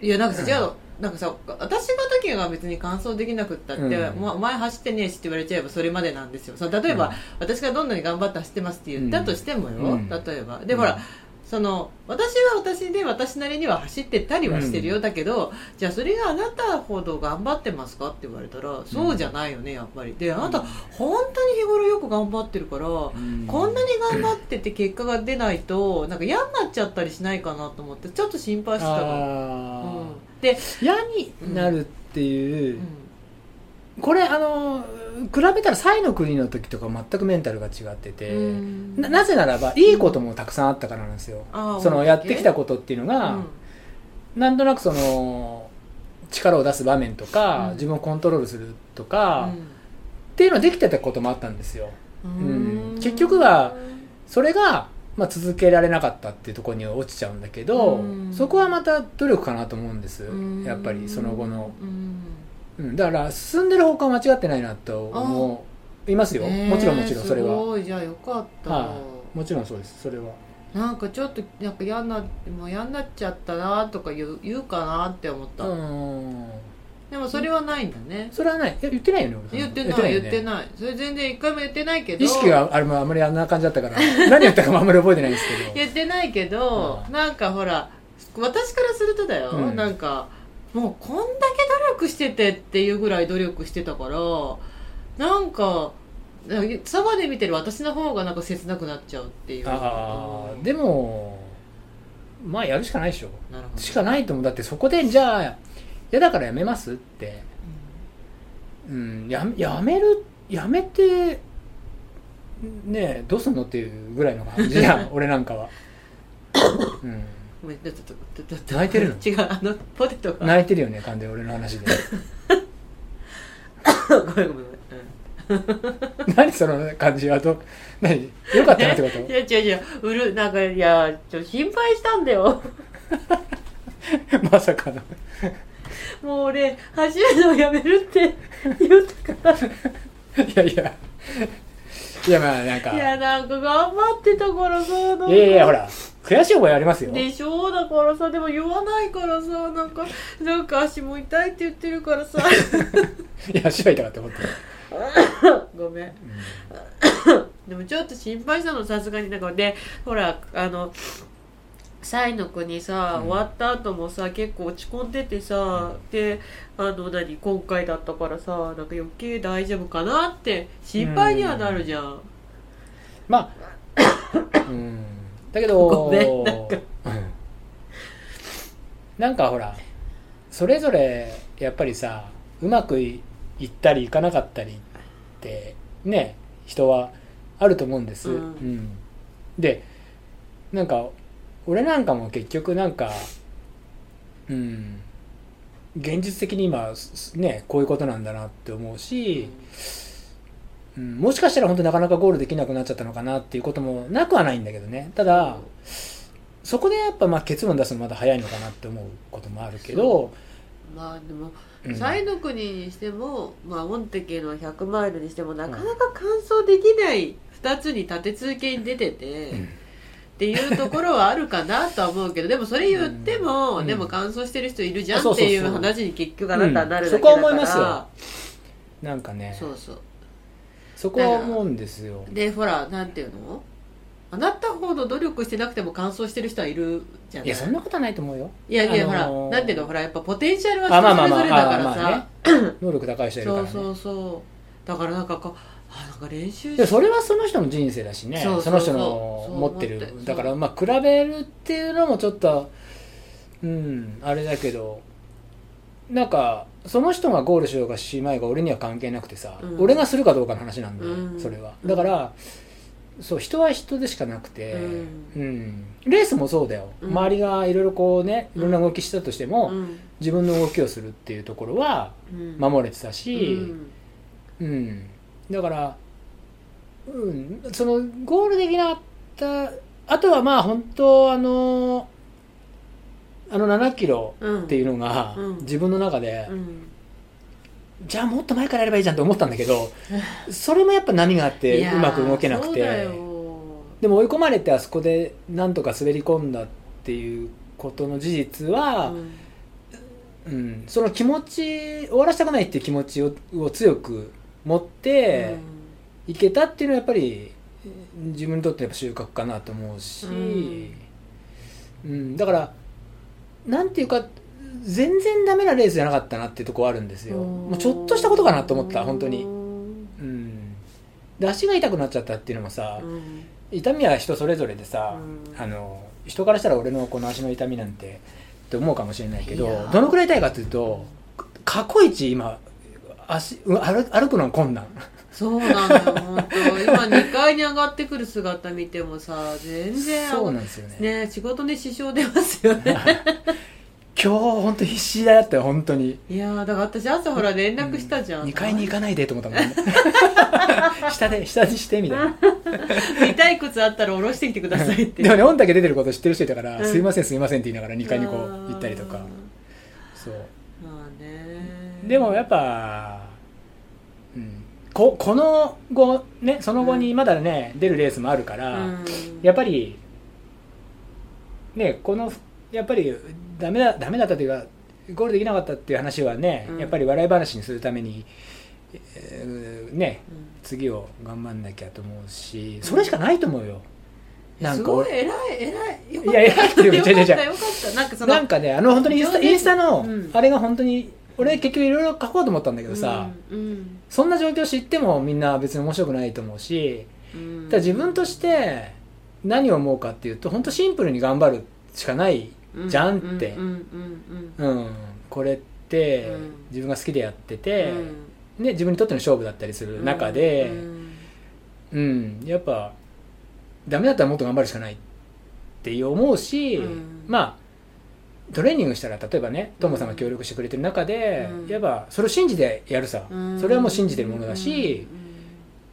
いやなんかさ、じゃあなんかさ私の時が別に完走できなくったって、うん。まお前走ってねえしって言われちゃえばそれまでなんですよ。さ例えば、うん。私がどんなに頑張って走ってますって言ったとしてもよ、うん。例えば。で、うん。ほらその私は私で私なりには走ってたりはしてるよ、うん。だけどじゃあそれがあなたほど頑張ってますかって言われたらそうじゃないよねやっぱり。であなた本当に日頃よく頑張ってるから、うん。こんなに頑張ってて結果が出ないと <clears throat> なんか嫌になっちゃったりしないかなと思ってちょっと心配してたの、で、嫌になるっていう、うん。これあの比べたらサイの国の時とか全くメンタルが違ってて、うん。ななぜならばいいこともたくさんあったからなんですよ、あーそのやってきたことっていうのが、うん。なんとなくその力を出す場面とか、うん。自分をコントロールするとか、うん。っていうのはできてたこともあったんですよ。うん。結局はそれが、まあ、続けられなかったっていうところに落ちちゃうんだけど、うん。そこはまた努力かなと思うんです、うん。やっぱりその後の、うんうん、だから進んでる方向は間違ってないなと思いますよ、ねえもちろんもちろんそれすはごい。じゃあよかった、はい。もちろんそうです。それは。なんかちょっとなんか嫌なもう嫌になっちゃったなとか言う言うかなって思った、うん。でもそれはないんだね、それはない。いや言ってないよね俺言ってない言っていない。それ全然一回も言ってないけど。意識があれもあんまりあんな感じだったから。<laughs> 何言ったかもあんまり覚えてないんですけど。言ってないけど、うんなんかほら私からするとだよ、うん。なんかもうこんだけ努力しててっていうぐらい努力してたからなんかそばで見てる私の方がなんか切なくなっちゃうっていう。ああうんでもまあやるしかないでしょ。なるほどしかないと思う。だってそこでじゃあ嫌だからやめますって。うんややめるやめてねえどうすんのっていうぐらいの感じじゃん <laughs> 俺なんかは、うん、ごめんちょっとちょっとちょっと泣いてるの？違うあのポテトが。泣いてるよね完全に俺の話で。ごめんごめんごめん、うん。何その感じはど何？よかったなってこ <laughs> いや違う違ううるなんかいやちょっと心配したんだよ。とまさかの。もう俺走るのをやめるって言ったから。いやいや。いやまあなんか。いやなんか頑張ってたからさいやいやほら悔しい覚えありますよ。でしょ？だからさでも言わないからさなんかなんか足も痛いって言ってるからさ。<laughs> いや足は痛かった思ってる、ごめん。でもちょっと心配したのさすがに。なんかでほらあのサイの国さ、うん。終わった後もさ結構落ち込んでてさであの何今回だったからさなんか余計大丈夫かなって心配にはなるじゃん、まあうんだけどごめんなんか。うんなんかほらそれぞれやっぱりさうまくいったりいかなかったりってね人はあると思うんです、うん。でなんか俺なんかも結局なんかうん現実的に今すねこういうことなんだなって思うし、うん、もしかしたら本当なかなかゴールできなくなっちゃったのかなっていうこともなくはないんだけどね。ただそこでやっぱまあ結論出すのまだ早いのかなって思うこともあるけど、まあでもうん。サイの国にしても、まあ、オンテケの100マイルにしてもなかなか完走できない2つに立て続けに出てて、うん。っていうところはあるかなとは思うけどでもそれ言っても、うん。でも完走してる人いるじゃんっていう話に結局あなたはなるだけうん。そこはだから、思いますよ。なんかね。そうそうそこは思うんですよ。でほらなんていうの？あなたほど努力してなくても完走してる人はいるじゃない？いやそんなことはないと思うよ。いやいや、あのーほらなんていうのほらやっぱポテンシャルは人それぞれだからさ。ね <coughs> 能力高い人いるからね。そうそうそう。だからなんかこうあなんか練習でそれはその人の人生だしね。その人の持ってる。だからまあ比べるっていうのもちょっとうんあれだけど。なんかその人がゴールしようがしまいが俺には関係なくてさ、うん。俺がするかどうかの話なんだよ、うん。それは。だからそう人は人でしかなくて、うん。うん。レースもそうだよ、うん。周りがいろいろこうねいろんな動きしたとしても、うん。自分の動きをするっていうところはうん。守れてたし、うん。うん、だから、うん、そのゴールできなかったあとはまあ本当あのあの7キロうん。っていうのがうん。自分の中で、うん。じゃあもっと前からやればいいじゃんって思ったんだけど <laughs> それもやっぱ波があってうまく動けなくて。よ。でも追い込まれてあそこでなんとか滑り込んだっていうことの事実は、うん。うん。その気持ち終わらせたくないっていう気持ちをを強く持って、いけたっていうのはやっぱり自分にとってやっぱ収穫かなと思うし、うん。だからなんていうか全然ダメなレースじゃなかったなっていうところはあるんですよ。もうちょっとしたことかなと思った本当に、うん、で足が痛くなっちゃったっていうのもさ、うん。痛みは人それぞれでさ、うん。あの人からしたら俺のこの足の痛みなんてって思うかもしれないけどどのくらい痛いかっていうと過去一今足歩くの困難そうなんだよ本当。今2階に上がってくる姿見てもさ全然そうなんですよね。ね仕事に支障出ますよね。<laughs> 今日本当必死だったよ本当に。いやーだから私朝ほら連絡したじゃん、2階に行かないでと思ったもんね。<laughs> 下で下にしてみたいな。見たい靴あったら下ろしてきてくださいって。でもね、御嶽出てること知ってる人いたから、うん。すいません、すいませんって言いながら2階にこう行ったりとか。そう。まあねでもやっぱ、うん、ここの後、ね、その後にまだね、出るレースもあるから、うん。やっぱり、ね、この、やっぱり、ダメだ、ダメだったというか、ゴールできなかったっていう話はね、うん。やっぱり笑い話にするために、えーね、うん。次を頑張んなきゃと思うし、それしかないと思うよ。なんか俺すごい偉い偉いいや偉いっていうか違う違う違う。なんかそのなんかね、あの本当にインスタのうん、あれが本当に、俺結局いろいろ書こうと思ったんだけどさ、うんそんな状況知ってもみんな別に面白くないと思うし、うん。ただ自分として何を思うかっていうと、本当シンプルに頑張るしかない。じゃんって。うんうんうん、これってうん。自分が好きでやってうん。て、ね、自分にとっての勝負だったりする中でう、ん。うん、やっぱ、ダメだったらもっと頑張るしかないって思うし、うん。まあ、トレーニングしたら、例えばね、トモさんが協力してくれてる中で、うん。やっぱ、それを信じてやるさ、うん。それはもう信じてるものだし、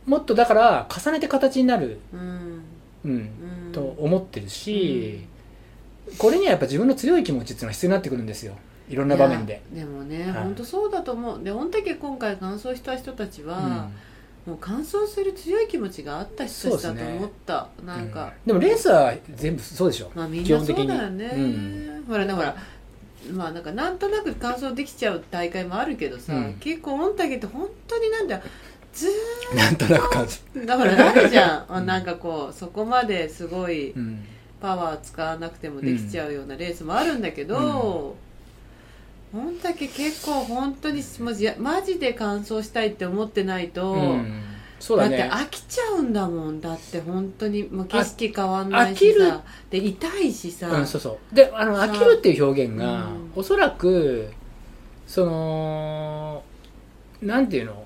もっとだから、重ねて形になる、うん。うん。うん、うんと思ってるし、これにはやっぱ自分の強い気持ちっていうのが必要になってくるんですよ。いろんな場面で。でもね、はい。本当そうだと思う。で本当に今回完走した人たちは、もう完走する強い気持ちがあった人たちだと思った、なんか、うん。でもレースは全部そうでしょ。まあみんなそうだよね、うん。ほらねほらまあなんかなんとなく完走できちゃう大会もあるけどさ、うん。結構御嶽って本当になんだずーなんとなく感じだからあるじゃん、あ <laughs> なんかこうそこまですごいうん。パワー使わなくてもできちゃうようなレースもあるんだけど、御嶽結構本当にマジマジで完走したいって思ってないと、うん。そうだってだね飽きちゃうんだもん。だって本当にもう景色変わんない飽きる。しさで痛いしさ、うん、そうそう。であのさ飽きるっていう表現が、うん。おそらくそのなんていうの？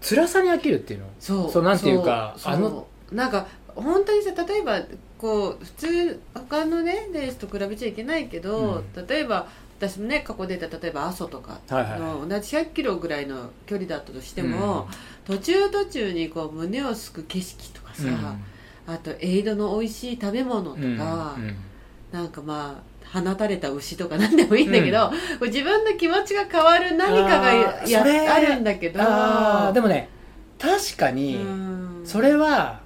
辛さに飽きるっていうの？そう。そうなんていうかあのなんか本当にさ例えばこう普通他のねレースと比べちゃいけないけど、例えば私もね過去出た例えば阿蘇とかの同じ100キロぐらいの距離だったとしても、途中途中にこう胸をすく景色とかさ、あとエイドの美味しい食べ物とか、なんかまあ放たれた牛とか何でもいいんだけど、こう自分の気持ちが変わる何かがやあるんだけどでもね確かに、うん。それは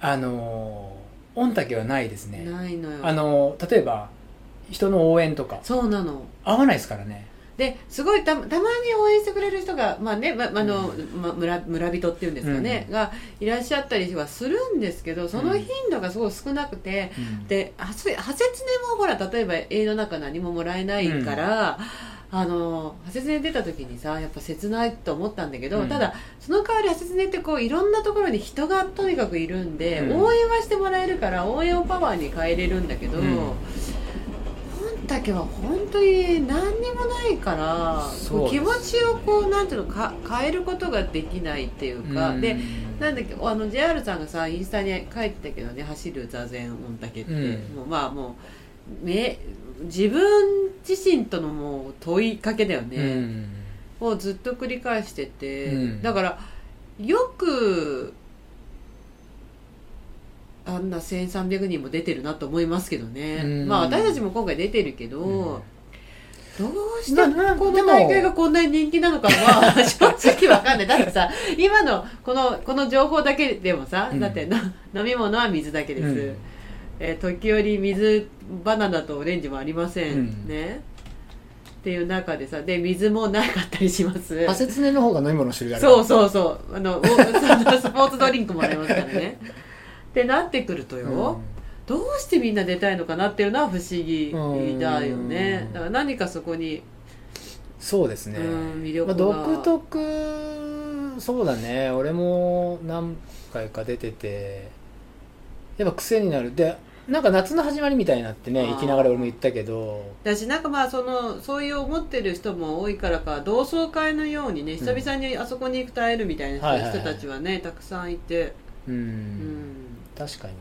あの御嶽はないですね。ないのよ。あの例えば人の応援とか。そうなの。合わないですからね。ですごいたたまに応援してくれる人が、まあねまあのま村村人っていうんですかね、がいらっしゃったりはするんですけどその頻度がすごい少なくて、ではせハセツネもほら例えば映画の中何ももらえないから、あのハセツネ出た時にさやっぱ切ないと思ったんだけど、うん。ただその代わりハセツネってこういろんなところに人がとにかくいるんで、うん。応援はしてもらえるから応援をパワーに変えれるんだけど、うん本だけは本当に何にもないから、気持ちをこうなんていうのか変えることができないっていうか、うん。でなんだっけあの JR さんがさインスタに書いてたけどね走る座禅御嶽って、うん。もうまあもうめ自分自身とのもう問いかけだよね、うん。をずっと繰り返してて、うん。だからよくあんな1300人も出てるなと思いますけどね、うん。まあ私たちも今回出てるけど、うん。どうしてこの大会がこんなに人気なのかは <laughs> 正直わかんない。だってさ今のこのこの情報だけでもさ、うん。だっての飲み物は水だけです、うん。えー時折水バナナとオレンジもありません、うん。ねっていう中でさで水もなかったりします。ハセツネの方が飲み物の種類あるそうそうそう。あのスポーツドリンクもありますからねってなってくるとよ、どうしてみんな出たいのかなっていうのは不思議だよね。うん。だから何かそこに、そうですね、うん魅力まあ、が、独特そうだね。俺も何回か出ててやっぱ癖になる。でなんか夏の始まりみたいになってねあー。行きながら俺も言ったけど。だしなんかまあそのそういう思ってる人も多いからか同窓会のようにね久々にあそこに行くと会えるみたいな人たちはねたくさんいて、うん、うん確かにね。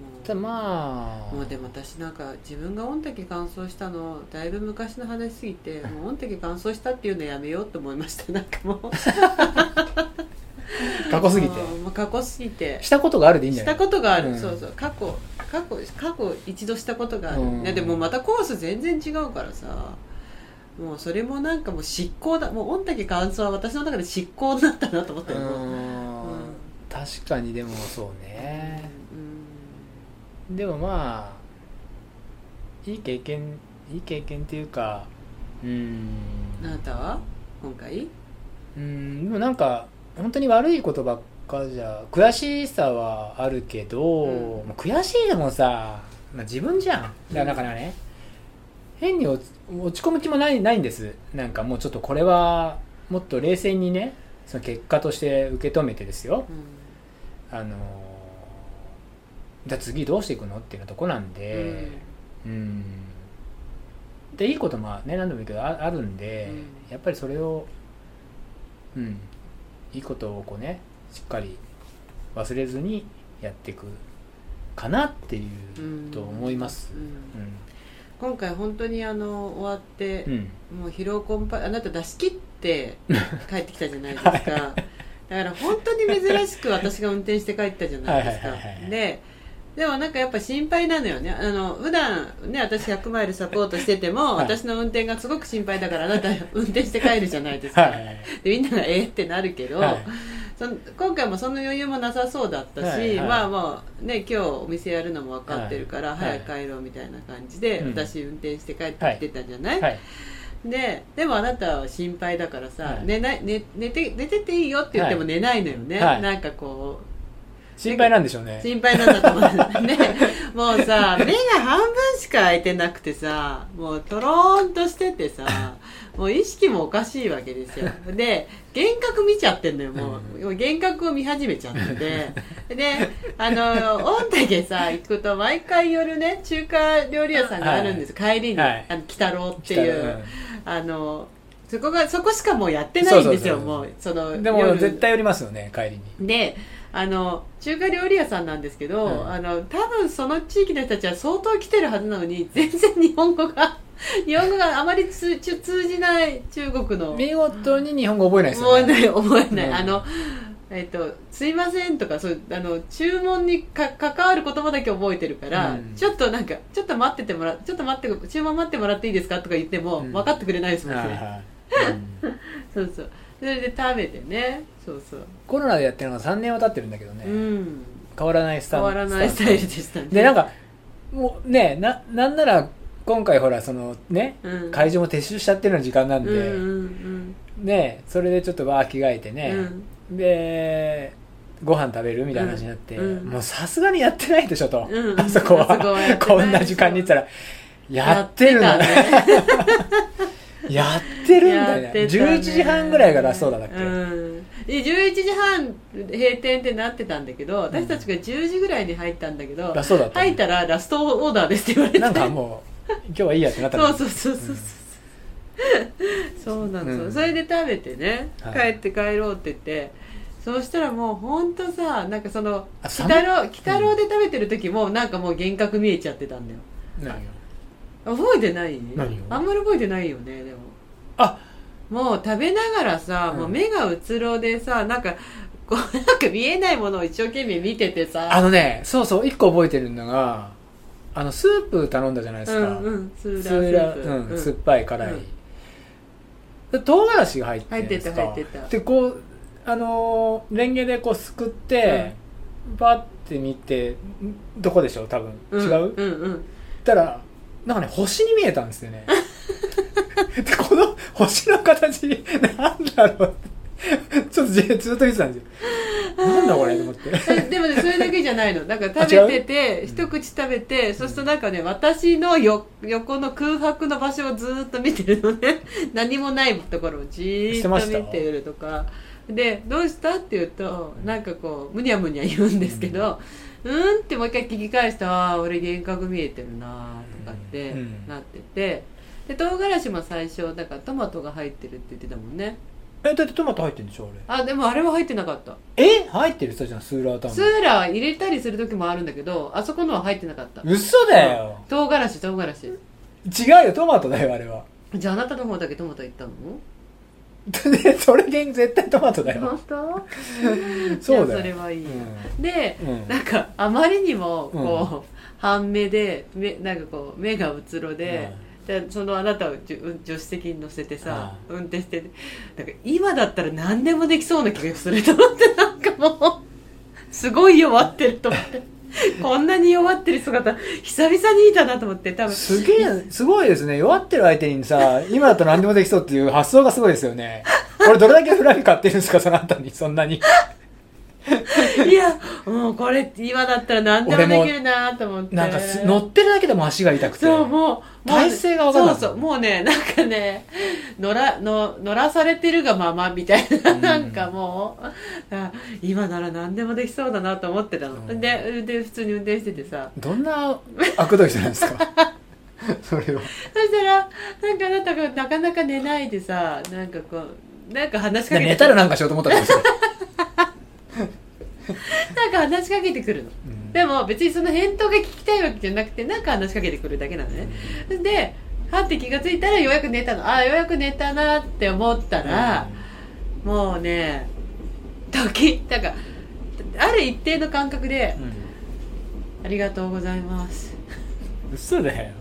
もう。ただまあ。もうでも私なんか自分が御嶽乾燥したのだいぶ昔の話すぎて <laughs> もう御嶽乾燥したっていうのやめようと思いました。なんかもう。<laughs> 過去すぎて。うんもう過去すぎて。したことがあるでいいんじしたゃないことがある、うん。そうそう。過去過去過去一度したことがある、うん。ねでもまたコース全然違うからさ。もうそれもなんかもう執行だ。もう御嶽乾燥は私の中で執行になったなと思ったよ、もううん確かにでもそうね。でもまあいい経験いい経験っていうかうん。あなたは今回？うんでもなんか本当に悪いことばっかじゃ悔しさはあるけど、うん。まあ悔しいでもさ、まあ、自分じゃん。だからだからね、変に落ち込む気もないないんです。なんかもうちょっとこれはもっと冷静にねその結果として受け止めてですよ。うあのじゃあ次どうしていくのっていうとこなんでうん。でいいこともね何度も言うけどああるんで、うやっぱりそれをうん。いいことをこうねしっかり忘れずにやっていくかなっていんうと思います。うん。う今回本当にあの終わってん、、うん。もう疲労困憊あなた出し切って帰ってきたじゃないですか、<laughs> だから本当に珍しく私が運転して帰ったじゃないですか。はいはいはいはいででもなんかやっぱ心配なのよね。あの普段ね私100マイルサポートしてても、はい。私の運転がすごく心配だからあなた <laughs> 運転して帰るじゃないですか、はいはいはい。でみんながえーってなるけど、はい。そん今回もその余裕もなさそうだったし、はいはい。まあまあね今日お店やるのも分かってるから、はい。早く帰ろうみたいな感じで、うん。私運転して帰ってきてたじゃない、はいででもあなたは心配だからさ、はい。寝ない寝寝て寝てていいよって言っても寝ないのよね、はい。なんかこう。心配なんでしょうね。心配なんだと思うね。<laughs> もうさ目が半分しか開いてなくてさもうとろーんとしててさもう意識もおかしいわけですよ。で幻覚見ちゃってんのよもう,、もう幻覚を見始めちゃってて。<laughs> であの御嶽さ行くと毎回夜ね中華料理屋さんがあるんです、帰りに、はい。あの北郎っていう、うんあのそこがそこしかもうやってないんですよもうそのでも夜。絶対寄りますよね帰りに。であの中華料理屋さんなんですけど、うん。あの多分その地域の人たちは相当来てるはずなのに全然日本語が <laughs> 日本語があまり通じない中国の。見事に日本語覚えないですよね。思えない思えない、うん。あのえっと、すいませんとかそうあの注文にか関わる言葉だけ覚えてるから、うん。ちょっとなんかちょっと待っててもらちょっと待って注文待ってもらっていいですかとか言っても、うん。分かってくれないですもんね、そうそう。それで食べてね。そうそう、コロナでやってるのが3年は経ってるんだけどね、うん。変わらないスタイル変わらないスタイルでしたね。でなんかもうねななんなら今回ほらそのね、うん。会場も撤収しちゃってるような時間なんで、うんうんねそれでちょっとわー着替えてね、でご飯食べるみたいな話になって、うんもうさすがにやってないでしょと、うんあそこは。こんな時間に行ったらやってるのやってたね。やってるみたいな、やってたね。11時半ぐらいがラストだだっけ、うん、で11時半閉店ってなってたんだけど私たちが10時ぐらいに入ったんだけど、ラストだった入ったらラストオーダーですって言われて。なんかもう今日はいいやってなったそうのそうそうそう。そう、<laughs> そうなんですよ、うん。それで食べてね、はい。帰って帰ろうって言ってそうしたらもう本当さなんかそのあ鬼太郎鬼太郎で食べてる時もなんかもう幻覚見えちゃってたんだよ。覚えてない？あんまり覚えてないよねでも。あ。もう食べながらさ、うん。もう目がうつろでさなんかこう <laughs> なんか見えないものを一生懸命見ててさ。あのねそうそう一個覚えてるのがあのスープ頼んだじゃないですか、うんうんスースラープ、うんうん。酸っぱい辛い、うん。で唐辛子が入ってる入ってたんですか入ってた。でこうあのーレンゲでこうすくって、バッて見てんどこでしょう？多分、うん違う？うんうん。たらなんかね星に見えたんですよね。<laughs> でこの星の形なんだろうって <laughs> ちょっとずっと見てたんですよ。なんだこれと思って。えでもねそれだけじゃないの。だから食べてて一口食べてそうするとなんかね私のよ横の空白の場所をずーっと見てるのね。<laughs> 何もないところをじーっと見てるとか。でどうしたって言うとなんかこうむにゃむにゃ言うんですけどうん。ってもう一回聞き返してああ俺幻覚見えてるなとかってうん。なってて。で唐辛子も最初だからトマトが入ってるって言ってたもんねえだってトマト入ってるんでしょああでもあれは入ってなかった。れえ入ってる人じゃんスーラータウンスーラーは入れたりする時もあるんだけどあそこのは入ってなかった。嘘だよ。唐辛子唐辛子。違うよトマトだよあれは。じゃああなたの方だけトマトいったの？<laughs> でそれで絶対トマトだよ。本当？<laughs> そうだよ。それはいいよ、うで、うん。なんかあまりにもこう、半目で目なんかこう目がうつろで、でそのあなたを助手席に乗せてさ、運転してなんか今だったら何でもできそうな気がすると思ってなんかもうすごい弱ってると思って。<laughs> こんなに弱ってる姿久々にいたなと思って多分。すげえすごいですね。弱ってる相手にさ今だと何でもできそうっていう発想がすごいですよね。俺どれだけフラミ買ってるんですかその後にそんなに <laughs> いやもうこれ今だったら何でもできるなと思って。なんかす乗ってるだけでも足が痛くて。そうもう体勢が分かんない。そうそうもうね <laughs> なんかね乗らの乗らされてるがままみたいな、うん。なんかもうあ今なら何でもできそうだなと思ってたの、うん。でで普通に運転しててさ。どんな悪どい人なんですか。<laughs> それは。そしたらなんかあなたがなかなか寝ないでさなんかこうなんか話しかけて寝たらなんかしようと思ったんですよ、<laughs> なんか話しかけてくるの。うん。でも別にその返答が聞きたいわけじゃなくてなんか話しかけてくるだけなのね、ではって気がついたらようやく寝たの。ああようやく寝たなって思ったら、もうね時なんかある一定の感覚でありがとうございます。嘘だよ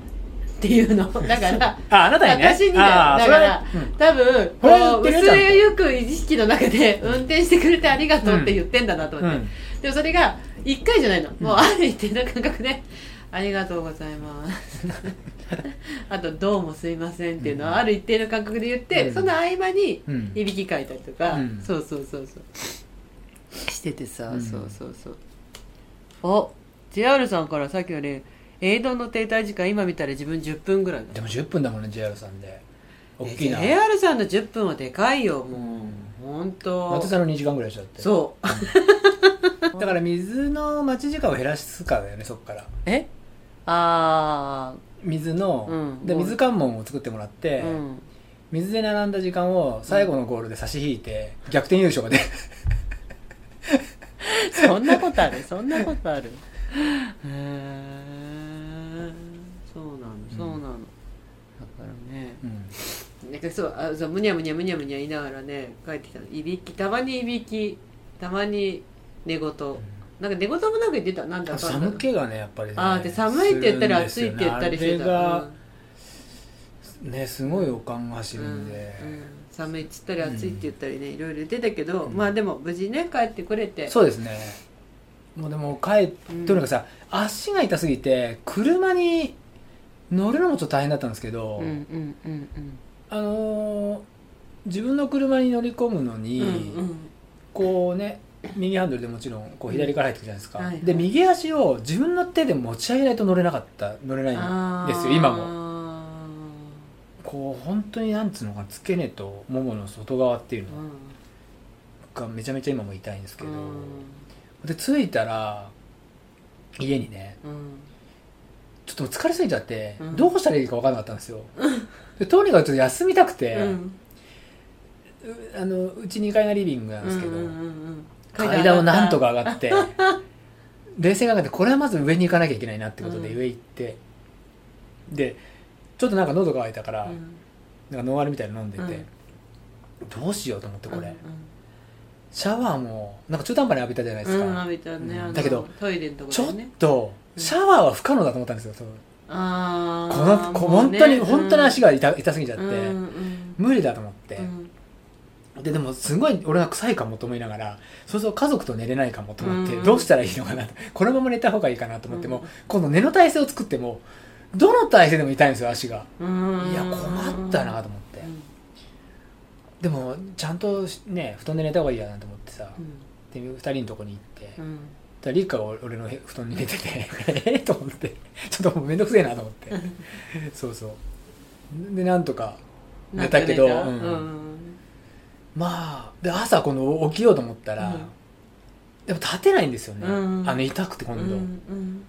っていうの。<laughs> だからああなたにね？私にだから、うん。多分こう薄いゆく意識の中で運転してくれてありがとうって言ってんだなと思って、うん。でもそれが1回じゃないの、もうある一定の感覚で「ありがとうございます」<laughs> あと「どうもすいません」っていうのはある一定の感覚で言って、うん。その合間にうん。いびきかいたりとか、うん。そうそうそうそう。しててさ、うんそうそうそう。お JR さんからさっきのね映像の停滞時間今見たら自分10分ぐらいだでも10分だもんね JR さんで。大きいな。JR さんの10分はでかいよもう。本当。松田の2時間ぐらいしちゃってそう。<laughs> だから水の待ち時間を減らすかだよねそっから。え？あ水の、うん。で水関門を作ってもらって、あうん。水で並んだ時間を最後のゴールで差し引いて、逆転優勝がね <laughs> そんなことあるそんなことある。へえそうなの、だからね。うん。なんかそうあそうむにゃむにゃむにゃむにゃ言いながらね帰ってきたの。いびき。たまにいびき。たまに寝言。なんか寝言もなんか言ってた。なんだか。寒気がねやっぱりねああで寒いって言ったりねいって言ったりしてたね。すごいおかんが走うんるんで、うん寒いっつったり暑いって言ったりね、いろいろ言ってたけど、うん。まあでも無事ね帰ってくれて。そうですね。もうでも帰っとにかくさ足が痛すぎて車に乗るのもちょっと大変だったんですけど、うんうんうんあのー自分の車に乗り込むのに、うんうん。こうね右ハンドルでもちろんこう左から入ってくるじゃないですか、はいはい。で右足を自分の手で持ち上げないと乗れなかった乗れないんですよ今も。もこう本当になんつうのかな付け根とももの外側っていうのがめちゃめちゃ今も痛いんですけど、で着いたら家にねちょっと疲れすぎちゃって、うん。どうしたらいいか分からなかったんですよ。でとにかくちょっと休みたくて、うん。うあのうち2階がリビングなんですけど、うんうんうんうん。階段をなんとか上がって冷静に考えてこれはまず上に行かなきゃいけないなってことでうん。上行って、でちょっとなんか喉が渇いたから、うん。なんかノンアルみたいなの飲んでて、どうしようと思ってこれ、うんシャワーもなんか中途半端に浴びたじゃないですか、うん浴びたね、だけどトイレのとこちょっとシャワーは不可能だと思ったんですよそうあこのこ本当に、本当に足が痛痛すぎちゃって、うんうん無理だと思って、うん。ででもすごい俺が臭いかもと思いながらそうすると家族と寝れないかもと思って、うん。どうしたらいいのかなと。<laughs> このまま寝た方がいいかなと思っても、うん。今度寝の体勢を作ってもどの体勢でも痛いんですよ足が、うん。いや困ったなと思って、うん。でもちゃんとね布団で寝た方がいいやなと思ってさ、うん。で2人のとこに行って、うんたらリカが俺の布団に寝てて <laughs> え？っと思って。ちょっともうめんどくせえなと思って。そうそう。でなんとか寝たけどうん。うんまあで朝今度起きようと思ったら、うん。でも立てないんですよね、うん。あの痛くて今度、うん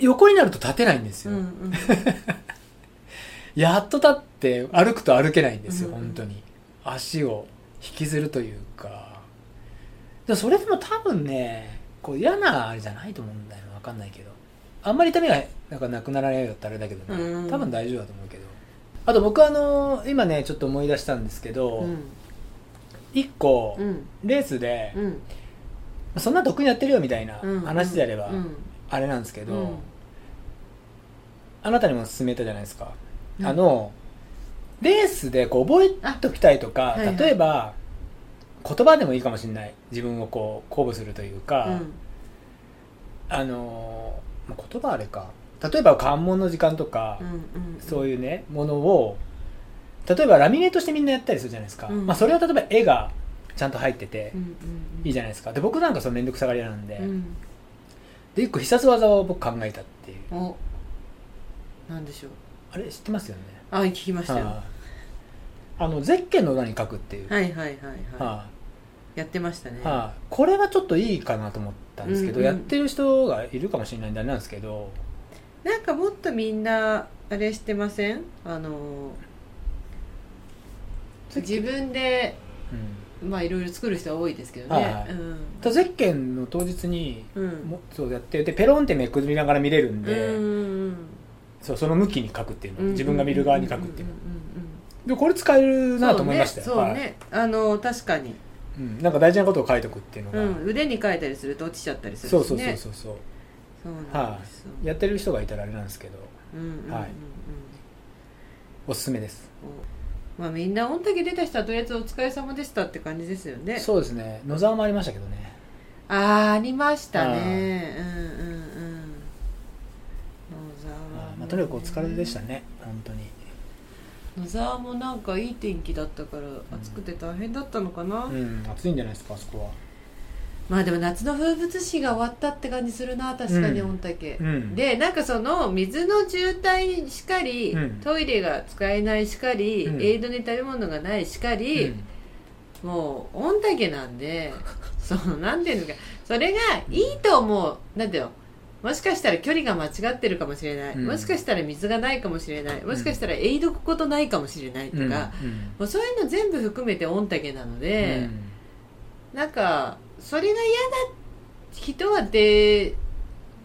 横になると立てないんですよ、うんうん。<laughs> やっと立って歩くと歩けないんですよ、うん本当に。足を引きずるというか。それでも多分ねこう嫌なあれじゃないと思うんだよ分かんないけど。あんまり痛みがなんかなくならないよったらあれだけどね、うん。多分大丈夫だと思うけど。あと僕あの今ねちょっと思い出したんですけど、うん。一個うん。レースで、うん。そんな得意にやってるよみたいなうん。話であれば、うん。あれなんですけど、うん。あなたにも勧めたじゃないですか、うん。あのレースでこう覚えておきたいとか、はいはい。例えば言葉でもいいかもしれない。自分をこう鼓舞するというか、うん。あのまあ言葉あれか。例えば関門の時間とか、そういうねものを例えばラミネートしてみんなやったりするじゃないですか、うん。まあ、それは例えば絵がちゃんと入ってていいじゃないですか。で僕なんかその面倒くさがり屋なんで,、うん。で一個必殺技を僕考えたっていう。おなんでしょう。あれ知ってますよね？あ聞きましたよ。はい。あのゼッケンの裏に書くっていう、はいはいはいははいやってましたね。いはいこれはちょっといいかなと思ったんですけど、うんうん。やってる人がいるかもしれないんであれなんですけど。なんかもっとみんなあれしてません？あの自分でうん。まあいろいろ作る人は多いですけどはいはい。ねうん。ただゼッケンの当日にうん。もそうやってでペロンってめくりながら見れるんで、うんそうその向きに書くっていうの、うん自分が見る側に書くっていうの、んんうんでこれ使えるなと思いましたよ。そうね。そうはいね。あの確かにうん、なんか大事なことを書いとくっていうのが、うん。腕に書いたりすると落ちちゃったりするしそうそうねそうそうそう。そうなんですよ、やってる人がいたらあれなんですけど。はい。おすすめです。まあみんな御嶽出た人はとりあえずお疲れ様でしたって感じですよね。そうですね。野沢もありましたけどね。ああありましたね。うんうんうん。野沢もあーまあ、とにかくお疲れでしたね野沢もなんかいい天気だったから暑くて大変だったのかな、うん暑いんじゃないですかあそこは。まあでも夏の風物詩が終わったって感じするな確かにうん。御嶽、うん。でなんかその水の渋滞しかり、うん。トイレが使えないしかり、うん。エイドに食べ物がないしかり、もう御嶽なんで <laughs> そのなんていうんですかそれがいいと思う。なんていうの？もしかしたら距離が間違ってるかもしれない、うん。もしかしたら水がないかもしれない。もしかしたらエイドくことないかもしれないとか、うんうんもうそういうの全部含めて御嶽なので、なんかそれが嫌だ人は出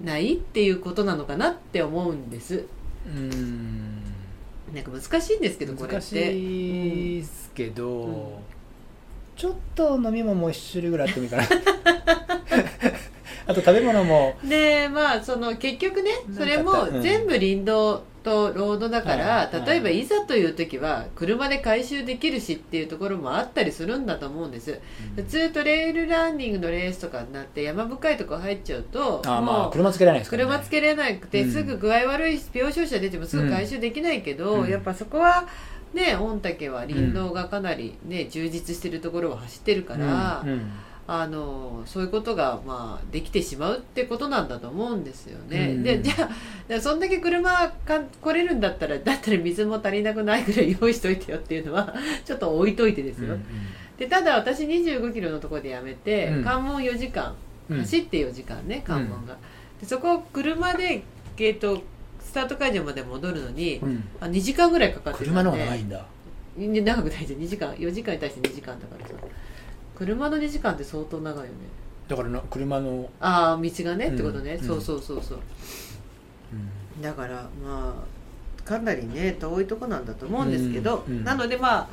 ないっていうことなのかなって思うんです。うん。うんなんか難しいんですけどこれって。難しいですけど、うん。ちょっと飲み物も一種類ぐらいあってもいいかな <laughs> あと食べ物も。でまあその結局ねそれもうん。全部林道とロードだから、はい例えばいざという時は車で回収できるしっていうところもあったりするんだと思うんです。普通トレイルランニングのレースとかになって山深いとこ入っちゃうとあーまあ車つけられないですね、車つけれなくて、うん。すぐ具合悪い病床者出てもすぐ回収できないけど、うん。やっぱそこはね御嶽は林道がかなり、ね充実してるところを走ってるから、うん。うんあのそういうことが、まあ、できてしまうってことなんだと思うんですよね、うん。でじゃあそんだけ車か来れるんだったらだったら水も足りなくないぐらい用意しといてよっていうのは <laughs> ちょっと置いといてですよ、でただ私2 5キロのところでやめて、うん。関門4時間うん。走って4時間ね関門が、でそこを車でゲートスタート会場まで戻るのに、うん。あ2時間ぐらいかかってたんで。車の方が長いんだ。い長くないじゃん2時間4時間に対して2時間だからさ車の2時間って相当長いよね。だからな車の、ああ道がね、ってことね、うん。そうそうそうそう。だからまあかなりね遠いとこなんだと思うんですけど、うんうん。なのでまあ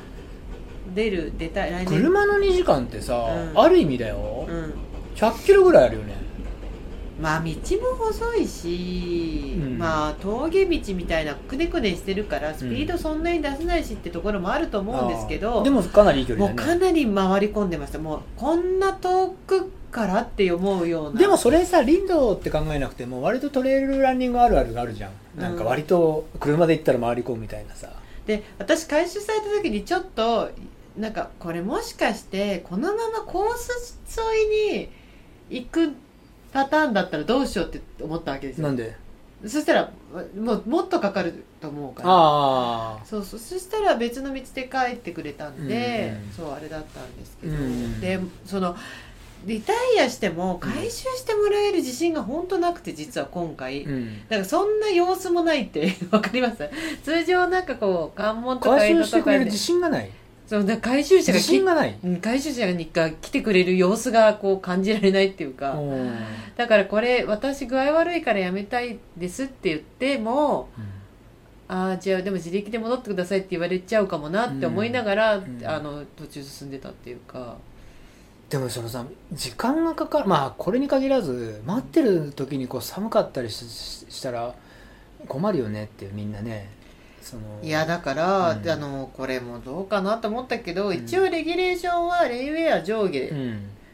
出る出たい来年。車の2時間ってさ、うん。ある意味だよ、うん。100キロぐらいあるよねまあ道も細いし、うん。まあ峠道みたいなくねくねしてるからスピードそんなに出せないしってところもあると思うんですけあどー。でもかなりいい距もう離だね。かなり回り込んでました。もうこんな遠くからって思うような。でもそれさ林道って考えなくても割とトレイルランニングあるあるがあるじゃん、なんか割と車で行ったら回り込むみたいなさ。で私回収された時にちょっとなんかこれもしかしてこのままコース沿いに行くパターンだったらどうしようって思ったわけですよ。なんで？そしたらもうもっとかかると思うから。ああ。そうそう。そしたら別の道で帰ってくれたんで、うんそうあれだったんですけど、うんでそのリタイアしても回収してもらえる自信が本当なくて実は今回、うん。だからそんな様子もないって <laughs> わかります？通常なんかこう関門とか回収してくれる自信がないそうだ回収者がき自信がない。うん回収者が来てくれる様子がこう感じられないっていうか、うん。だからこれ私具合悪いからやめたいですって言ってもああじゃあでも自力で戻ってくださいって言われちゃうかもなって思いながら、うん。あの途中進んでたっていうか。でもそのさ時間がかかるまあこれに限らず待ってる時にこう寒かったりししたら困るよねっていうみんなねそのいやだから、うん。あのこれもどうかなと思ったけど、ん。一応レギュレーションはレインウェア上下、うん。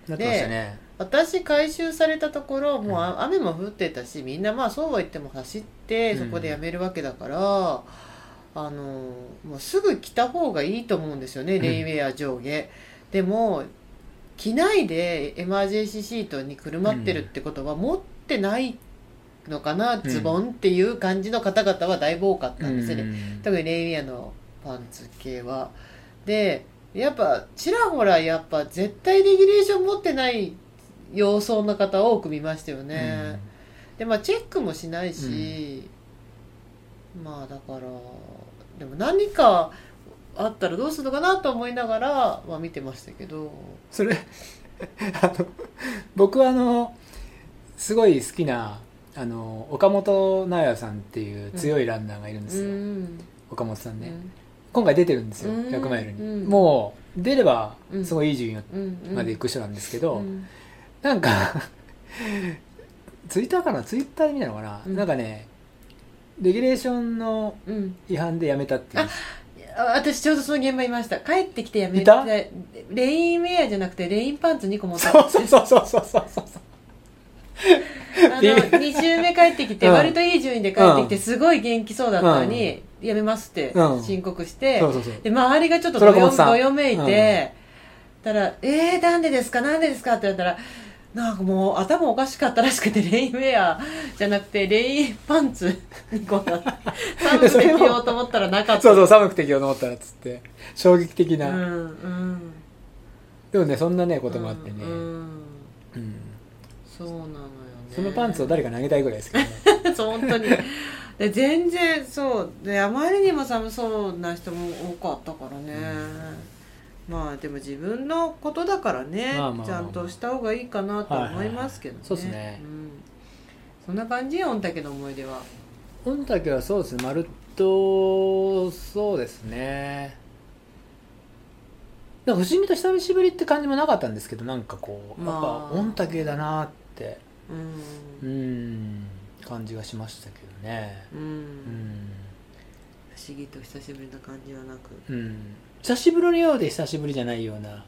なってましたね。私回収されたところもう雨も降ってたしみんなまあそうは言っても走ってうん。そこでやめるわけだから、あのもうすぐ着た方がいいと思うんですよね、ん。レインウェア上下。でも着ないでエマージェンシーシートにくるまってるってことは持ってないのかな、んズボンっていう感じの方々はだいぶ多かったんですよね、うん。特にレインウェアのパンツ系は。でやっぱちらほらやっぱ絶対レギュレーション持ってない様相の方多く見ましたよね、でまあチェックもしないし、まあだからでも何かあったらどうするのかなと思いながら、まあ、見てましたけど。それ <laughs> あの僕はあのすごい好きなあの岡本直也さんっていう強いランナーがいるんでうすよ、ん。岡本さんね、うん。今回出てるんですようん。100マイルに、うん。もう出ればうん。すごいいい順位うんまで行く人なんですけど、うん。なんかツイッターかな？ツイッターで見たのかな、うん。なんかねレギュレーションのうん。違反でやめたっていう。あ私ちょうどその現場いました。帰ってきてやめいた？てレインウェアじゃなくてレインパンツ2個持った。そうそうそうそうそうそうそうあの2週目帰ってきてうん。割といい順位で帰ってきてすごい元気そうだったのにやめますってうん。申告してで周りがちょっとどよどよめいてたら「えー、なんでですかなんでですか?」って言われたらなんかもう頭おかしかったらしくてレインウェアじゃなくてレインパンツ2個だった寒くて着ようと思ったらなかった。そうそう寒くて着ようと思ったらっつって衝撃的な、うんうん。でもねそんなねこともあってね、うんうん。そうなのよねそのパンツを誰か投げたいぐらいですけどね。<laughs> そう本当に。で全然そう。であまりにも寒そうな人も多かったからね、まあでも自分のことだからね、まあまあまあちゃんとした方がいいかなとは思いますけどね、はいはい。はいそうっすね。ん、そんな感じ？御嶽の思い出は？御嶽はそうですね。まるっとそうですね。なんか不思議と久しぶりって感じもなかったんですけどなんかこうやっまあ。ぱ御嶽だなってうん。うん。感じがしましたけどね。うん、うん、不思議と久しぶりな感じはなく。うん、久しぶりのようで久しぶりじゃないような。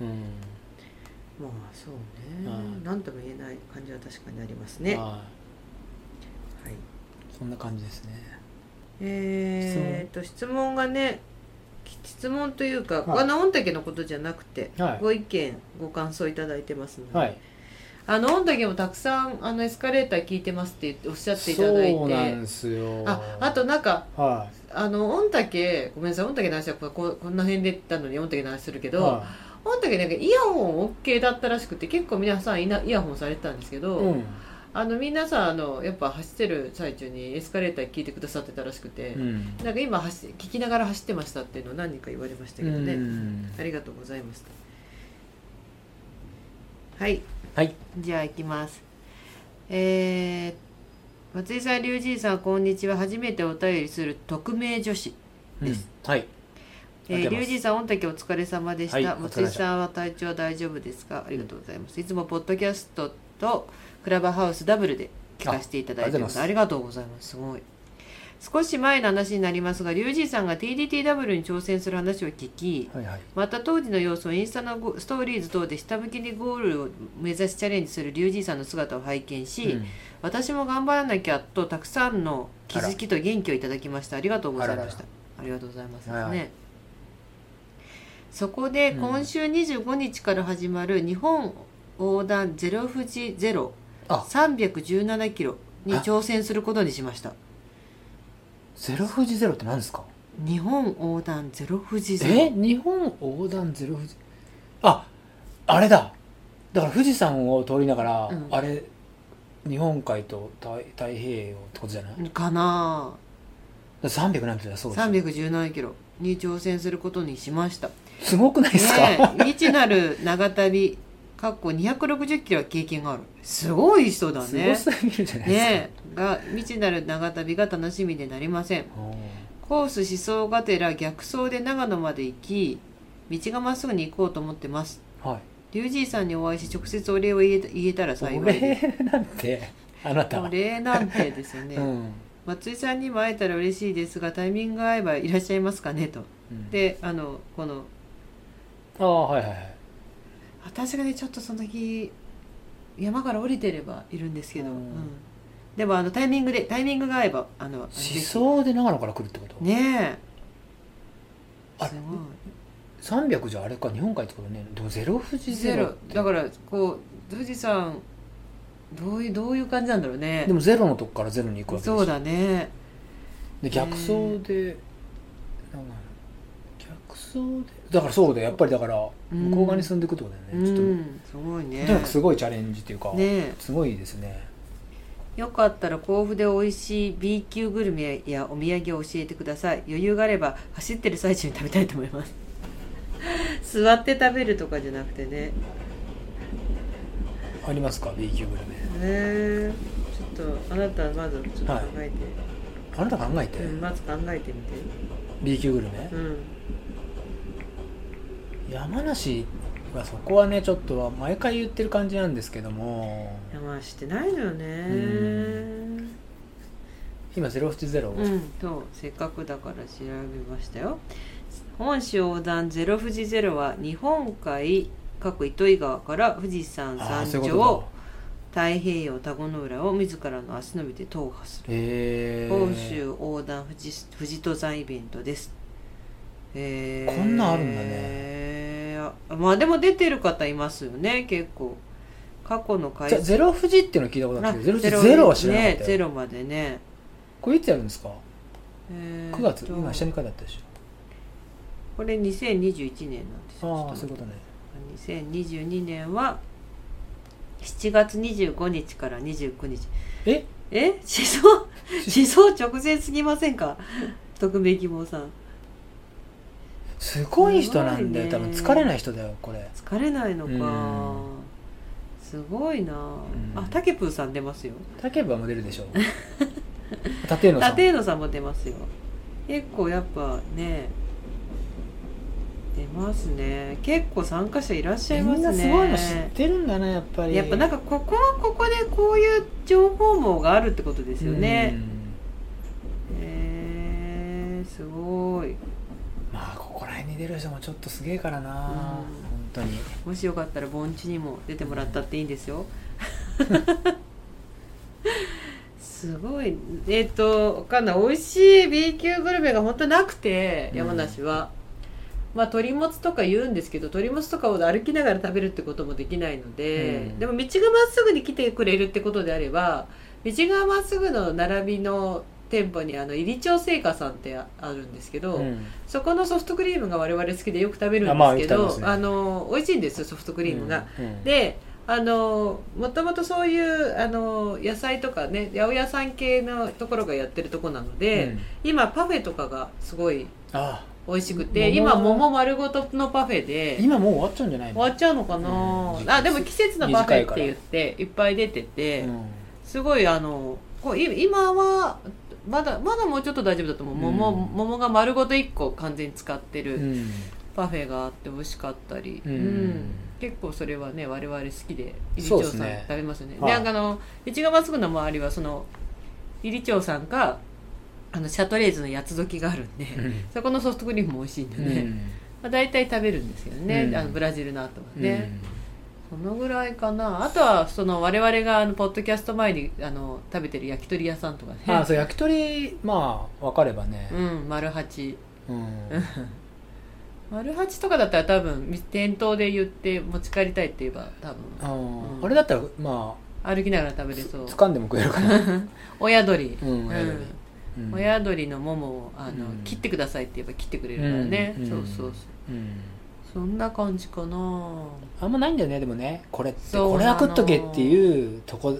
うん。まあそうね。うん何とも言えない感じは確かにありますね、ははい。いそんな感じですね。えー、と質問がね質問というか、はい。あの御嶽のことじゃなくて、はい。ご意見ご感想いただいてますので、はいあの御嶽もたくさんあのエスカレーター聞いてますっておっしゃっていただいそうなんてですよ。ああとなんかはあの御嶽ごめんなさい御嶽の話はこここんな辺で言ったのに御嶽の話するけど、い。は御嶽なんかイヤホン OK だったらしくて結構皆さんイナイヤホンされてたんですけど、いうん。あの皆さんあのやっぱ走ってる最中にエスカレーター聞いてくださってたらしくて、うん。なんか今走聞きながら走ってましたっていうのを何人か言われましたけどね、うん。ありがとうございましたはい。はい。じゃあ行きます。えー、松井さん龍神さんこんにちは。初めてお便りする匿名女子です、うん。はい。えー、龍神さん御嶽お疲れ様でした、はいお疲れ様でした松井さんは体調は大丈夫ですか？ありがとうございます。いつもポッドキャストとクラブハウスダブルで聞かせていただいてます。あありがとうございます。すごい少し前の話になりますが龍神さんが TDTW に挑戦する話を聞きはいはい。また当時の様子をインスタのゴストーリーズ等で下向きにゴールを目指しチャレンジする龍神さんの姿を拝見し、うん。私も頑張らなきゃとたくさんの気づきと元気をいただきました。ありがとうございました。ありがとうございますね、はいはい。そこでうん。今週25日から始まる日本横断ゼロ富士ゼロあ。317キロに挑戦することにしましたゼロ富士ゼロって何ですか？日本横断ゼロ富士ゼえ？ロ日本横断ゼロ富士？ああれだ。だから富士山を通りながら、うん。あれ日本海と太太平洋ってことじゃない？かな。だから300何キロだそうですよ。317キロ。に挑戦することにしました。すごくないですか、ねえ。未知なる長旅かっこ260キロは経験がある。すごい人だすごねすぎるじゃないですか、ねえが未知なる長旅が楽しみでなりません。コース思想がてら逆走で長野まで行き道がまっすぐに行こうと思ってます。はい。リュウジーさんにお会いし直接お礼を言え言えたら幸おいです。礼なんてあなたお礼なんてですよね、うん。松井さんにも会えたら嬉しいですがタイミングが合えばいらっしゃいますかねと。うん。であのこのああはいはいはい。私がねちょっとその日山から降りてればいるんですけど、うん。うんでもあのタイミングでタイミングが合えばあの思想で長野から来るってこと？ねえ。あす300じゃあれか日本海ってことねでもゼロ富士ゼロだからこう富士山どういうどういう感じなんだろうね。でもゼロのとこからゼロに行くわけそうだね。で逆走で、逆走でだからそうだよやっぱりだからうん。向こう側に住んでいくってことだよね、ちょっうん。すごいね。ととにかくすごいチャレンジっていうか、ねすごいですねよかったら甲府で美味しい B 級グルメやお土産を教えてください。余裕があれば走ってる最中に食べたいと思います。<laughs> 座って食べるとかじゃなくてね。ありますか？B 級グルメ。え。ー、ちょっとあなたまずちょっと考えて、あなた考えて、うん、まず考えてみて。B 級グルメ、うん。山梨まあそこはねちょっとは毎回言ってる感じなんですけども。いやまあしてないのよね。うん。今070、うんとせっかくだから調べましたよ。本州横断ゼロ富士ゼロは日本海各糸魚川から富士山あ山頂こ太平洋田子の浦を自らの足のみで踏破する。本州横断富士富士登山イベントです。えー。こんなんあるんだねあまあでも出てる方いますよね結構。過去の回じゃあゼロ富士っていうの聞いたことあるけどゼロ富士ゼロは知らなかったよ、ねゼロまでね、これいつやるんですか？えー9月？と今下に書いてあったでしこれ2021年なんですょよああそういうことね。2022年は7月25日から29日。え？え？<laughs> 思想？思想直前すぎませんか？<laughs> 匿名希望さんすごい人なんだよ、ね。多分疲れない人だよこれ。疲れないのか。うん。すごいな、ん。あたけぷーさん出ますよ。竹部はも出るでしょ。<laughs> 立野さん。立野さんも出ますよ。結構やっぱね出ますね。結構参加者いらっしゃいますね。みんなすごいの知ってるんだねやっぱり。やっぱなんかここはここでこういう情報網があるってことですよね。えー、すごいうんまあここら辺に出る人もちょっとすげえからな、ん。本当に。もしよかったら盆地にも出てもらったっていいんですよ。すごい。えっ、とわかんない。美味しい B 級グルメが本当なくてうん。山梨は、まあ鶏もつとか言うんですけど鶏もつとかを歩きながら食べるってこともできないので、うん。でも道がまっすぐに来てくれるってことであれば道がまっすぐの並びの店舗にあの入り町製菓さんってああるんですけど、うん。そこのソフトクリームが我々好きでよく食べるんですけど、よく食べますね。あの美味しいんですよソフトクリームが。うんうんであのもともとそういうあの野菜とかね八百屋さん系のところがやってるとこなので、うん。今パフェとかがすごいあ。美味しくて桃今桃丸ごとのパフェで今もう終わっちゃうんじゃないの？終わっちゃうのかな、うん。あでも季節のパフェって言っていっぱい出てて、うん。すごいあのこうい今はまだまだもうちょっと大丈夫だと思う。桃,、うん。桃が丸ごと1個完全に使ってる、うん。パフェがあって美味しかったり、うん。結構それはね我々好きで入そう町さん食べますよね。はい。であの道がまっすぐの周りはその入町さんかあのシャトレーズの八つ時があるんで、うん。そこのソフトクリームも美味しいんでね、うん。まあ、大体食べるんですけどね、うん。あのブラジルの後はね、そのぐらいかな。あとはその我々があのポッドキャスト前にあの食べてる焼き鳥屋さんとかね。うんあそう焼き鳥まあ分かればね。うん丸八。うん。丸八とかだったら多分店頭で言って持ち帰りたいって言えば多分。あうん。ーあれだったらま歩きながら食べれあそう。掴んでも食えるかな。<laughs> 親鳥、うん親鳥。うん。親鳥のももをあの、うん。切ってくださいって言えば切ってくれるからね、うん。そうそうそう。うんそんな感じかな。あんまないんだよねでもね。これって。これは食っとけっていうとこ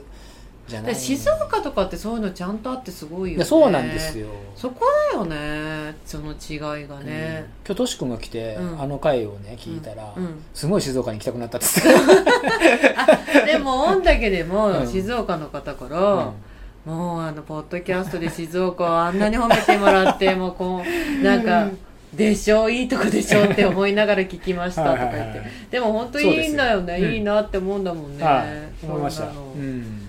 じゃない。で静岡とかってそういうのちゃんとあってすごいよね。そうなんですよ。そこだよね。その違いがうん。ね、今日トシ君が来て、うん。あの回をね聞いたら、うん。すごい静岡に行きたくなったっって <laughs> でも御嶽でもうん。静岡の方から、た、もうあのポッドキャストで静岡をあんなに褒めてもらってもうこうなんかうん「でしょ？いいとこでしょ」って思いながら聞きました。<laughs> とか言って。でも本当いいんだよね、そうですよいいなって思うんだもんね、思いました、の。うん。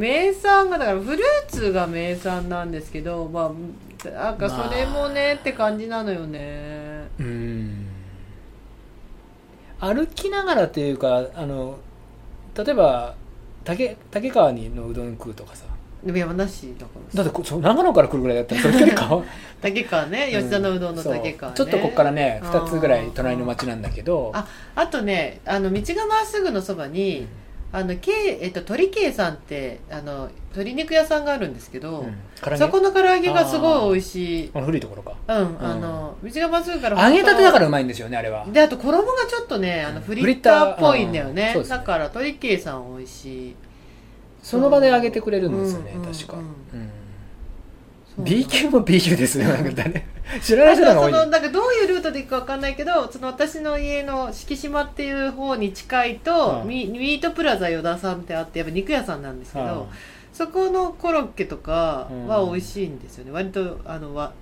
名産がだからフルーツが名産なんですけどまあなんかそれもね、って感じなのよね。うん。歩きながらというかあの例えば竹竹川にのうどん食うとかさでも山梨だからだってこそう長野から来るぐらいだったらそれ距離変わ竹川ね吉田のうどんの竹川ね、そう。ちょっとここからねあー2つぐらい隣の町なんだけど。ああとねあの道がまっすぐのそばに、あのけえっと鳥圭さんってあの鶏肉屋さんがあるんですけど、うん。そこの唐揚げがすごい美味しい。この古いところか。うん、あの道がまっすぐから揚げたてだからうまいんですよねあれは。であと衣がちょっとねあのうん。フリッターっぽいんだよね。だから鳥圭さん美味しいその場で揚げてくれるんですよねうん確か、うんうん。そう B 級も B 級ですよ <laughs> なんか誰知らない人が多いそのなんかどういうルートで行くか分かんないけどその私の家の敷島っていう方に近いと、うんミミートプラザ与田さんってあってやっぱ肉屋さんなんですけど、うんそこのコロッケとかはうん。美味しいんですよね。割とあのわ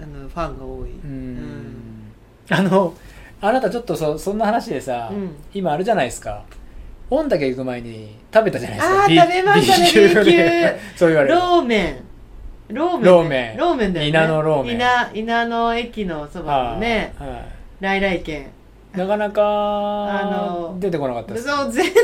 あのファンが多い、あのあなたちょっとそそんな話でさ、うん。今あるじゃないですか御嶽行く前に食べたじゃないですか。あー B- 食べましたね B 級。そう言われる。ローメン。ローメン。ローメンローメンだよね。稲のローメン。稲稲の駅のそばのねはい。はい来来軒。なかなかあの出てこなかったです。そう全然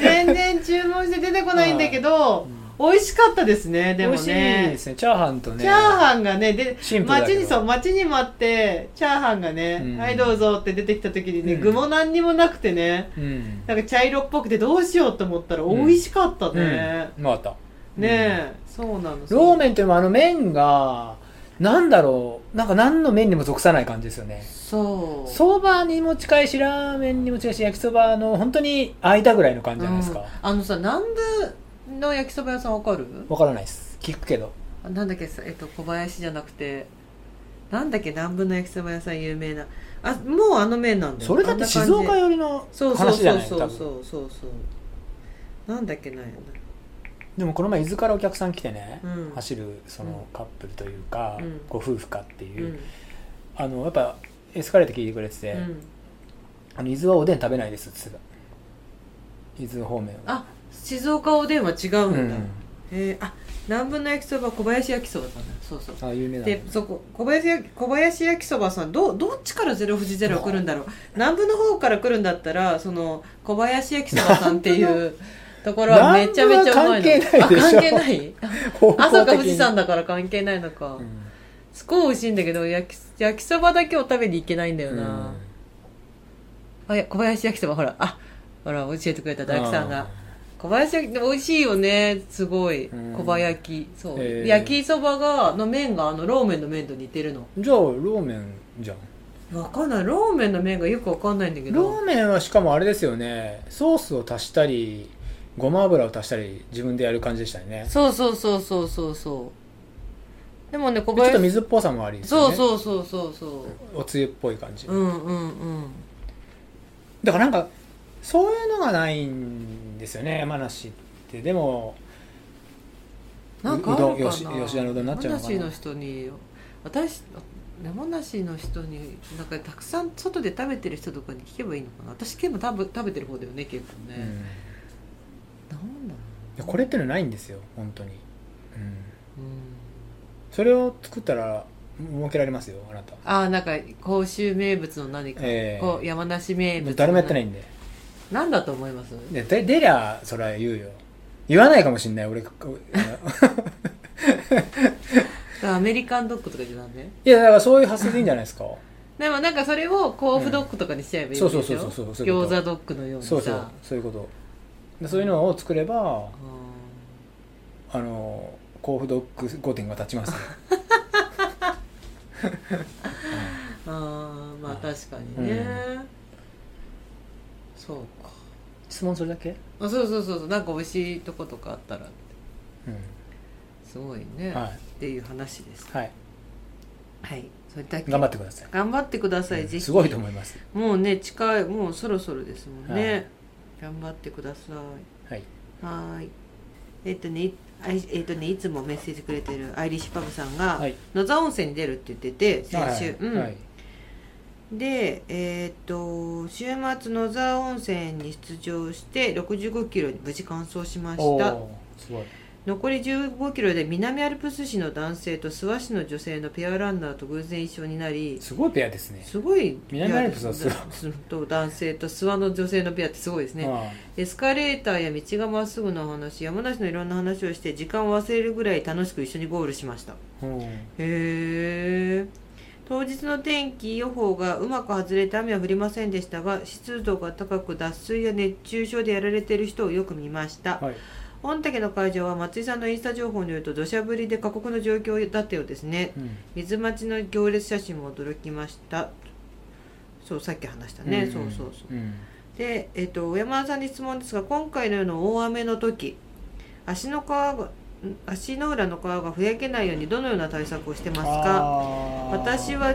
全然注文して出てこないんだけど、美味しかったですねでも美味しいねですね。チャーハンとね。チャーハンがねでシンプルだけど。街にそう街に待ってチャーハンがね、うん。はいどうぞって出てきた時にね、うん。具も何にもなくてね。うん。なんか茶色っぽくてどうしようと思ったらうん。美味しかったね、うん。うまかった。ねえ、そうなのローメンっていうのもあの麺がなんだろうなんか何の麺にも属さない感じですよね。そう。そばにも近いしラーメンにも近いし焼きそばの本当に間ぐらいの感じじゃないですか。うん。あのさ南部の焼きそば屋さんわかる？わからないです。聞くけど。あなんだっけ？さ、えっと、小林じゃなくて。なんだっけ？南部の焼きそば屋さん有名な。あもうあの麺なんだよ。それだって静岡寄りのそうそう話じゃない？そうそうそうそう。そうなんだっけ？なんやでもこの前伊豆からお客さん来てね、うん。走るそのカップルというか、うん。ご夫婦かってないう、うん。あのやっぱエスカレート聞いてくれてて、うん。あの伊豆はおでん食べないですって言ってた。伊豆方面は。あ静岡おでんは違うんだ、うん。へえあ南部の焼きそば小林焼きそばさんだそうそう。あ有名だでそこ小林焼き小林焼きそばさんどどっちからゼロ富士ゼロ来るんだろう。南部の方から来るんだったらその小林焼きそばさんっていうところはめちゃめちゃうまいの。関係ない関係ない？あそうか富士山だから関係ないのか、うん。すごい美味しいんだけど焼き焼きそばだけを食べに行けないんだよな、あいや小林焼きそばほら。あほら教えてくれた大工さんが小林焼き美味しいよねすごい。うん。小林焼き。そう、へー。焼きそばがの麺があのローメンの麺と似てるの。じゃあローメンじゃん。わかんない。ローメンの麺がよくわかんないんだけど。ローメンはしかもあれですよね。ソースを足したりごま油を足したり自分でやる感じでしたよね。そうそうそうそうそうそう。でもね小でちょっと林水っぽさもありそうそうそうそうそう。おつゆっぽい感じ、うんうんうん。だからなんかそういうのがないんですよね山梨って。でもなんかあるかな？吉吉田のうどんになっちゃうのかな？山梨の人に私山梨の人になんかたくさん外で食べてる人とかに聞けばいいのかな？私結構食べ食べてる方だよね結構ね、うん。いなんだろやこれってのないんですよ本当に、うん、う、うん、それを作ったら儲けられますよあなた。ああなんか甲州名物の何か、ええ。こう山梨名物誰もやってないんでなんだと思います？でで出りゃそれは言うよ。言わないかもしんない俺 <laughs> アメリカンドッグとかじゃダメ？いやだからそういう発想でいいんじゃないですか。<laughs> でもなんかそれを甲府ドッグとかにしちゃえばいいでしょ、そうそうそうそうそう餃子ドッグのようにさ。そうそうそういうこと。でそういうのを作ればうんあの甲府ドッグ5点が立ちます。よ <laughs> あーまあ確かにね、そうか。質問それだけ？あそうそうそうそう。なんか美味しいとことかあったらうすごいね、んはっていう話です。い、はい、はい。それだけ。頑張ってください。頑張ってください、ぜひ。すごいと思います。もうね近い。もうそろそろですもんね、はい。頑張ってください。はい。はーい。えっとねいあいえっとねいつもメッセージくれてるアイリッシュパブさんが、はい。野沢温泉に出るって言ってて先週、はい。うん。はいでえーっと週末野沢温泉に出場して65キロに無事完走しまおした。ーすごい。残り15キロで南アルプス市の男性と諏訪市の女性のペアランナーと偶然一緒になりすごいペアですね。すごい南アルプスは諏訪と男性と諏訪の女性のペアってすごいですね。はエスカレーターや道がまっすぐの話山梨のいろんな話をして時間を忘れるぐらい楽しく一緒にゴールしました。いうん。へえ当日の天気予報がうまく外れて雨は降りませんでしたが湿度が高く脱水や熱中症でやられている人をよく見ました。はい。御嶽の会場は松井さんのインスタ情報によると土砂降りで過酷な状況だったようですね。うん。水待ちの行列写真も驚きました。そうさっき話したね、んそうそうそう。うん。で、えっと小山田さんに質問ですが今回のような大雨の時足の川足の裏の川がふやけないようにどのような対策をしてますか？私は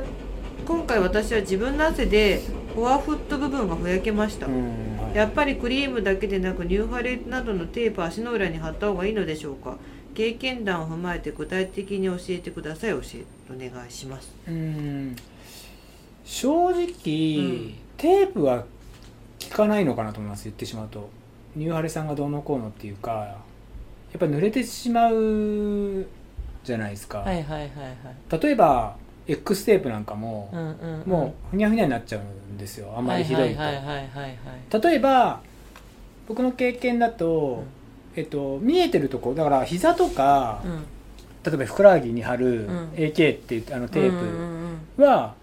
今回私は自分の汗でフォアフット部分がふやけました、うんはい。やっぱりクリームだけでなくニューハレなどのテープ足の裏に貼った方がいいのでしょうか？経験談を踏まえて具体的に教えてください。教えお願いします。うん。正直、ん。テープは効かないのかなと思います言ってしまうと。ニューハレさんがどうのこうのっていうかやっぱ濡れてしまうじゃないですか、はいはいはいはい。例えば X テープなんかも、うんうんうん。もうふにゃふにゃになっちゃうんですよ。あんまりひどいと、はいはいはいはいはい。例えば僕の経験だと、えっと、見えてるとこだから膝とか、うん。例えばふくらはぎに貼るうん。AK っていうあのテーうんうんプは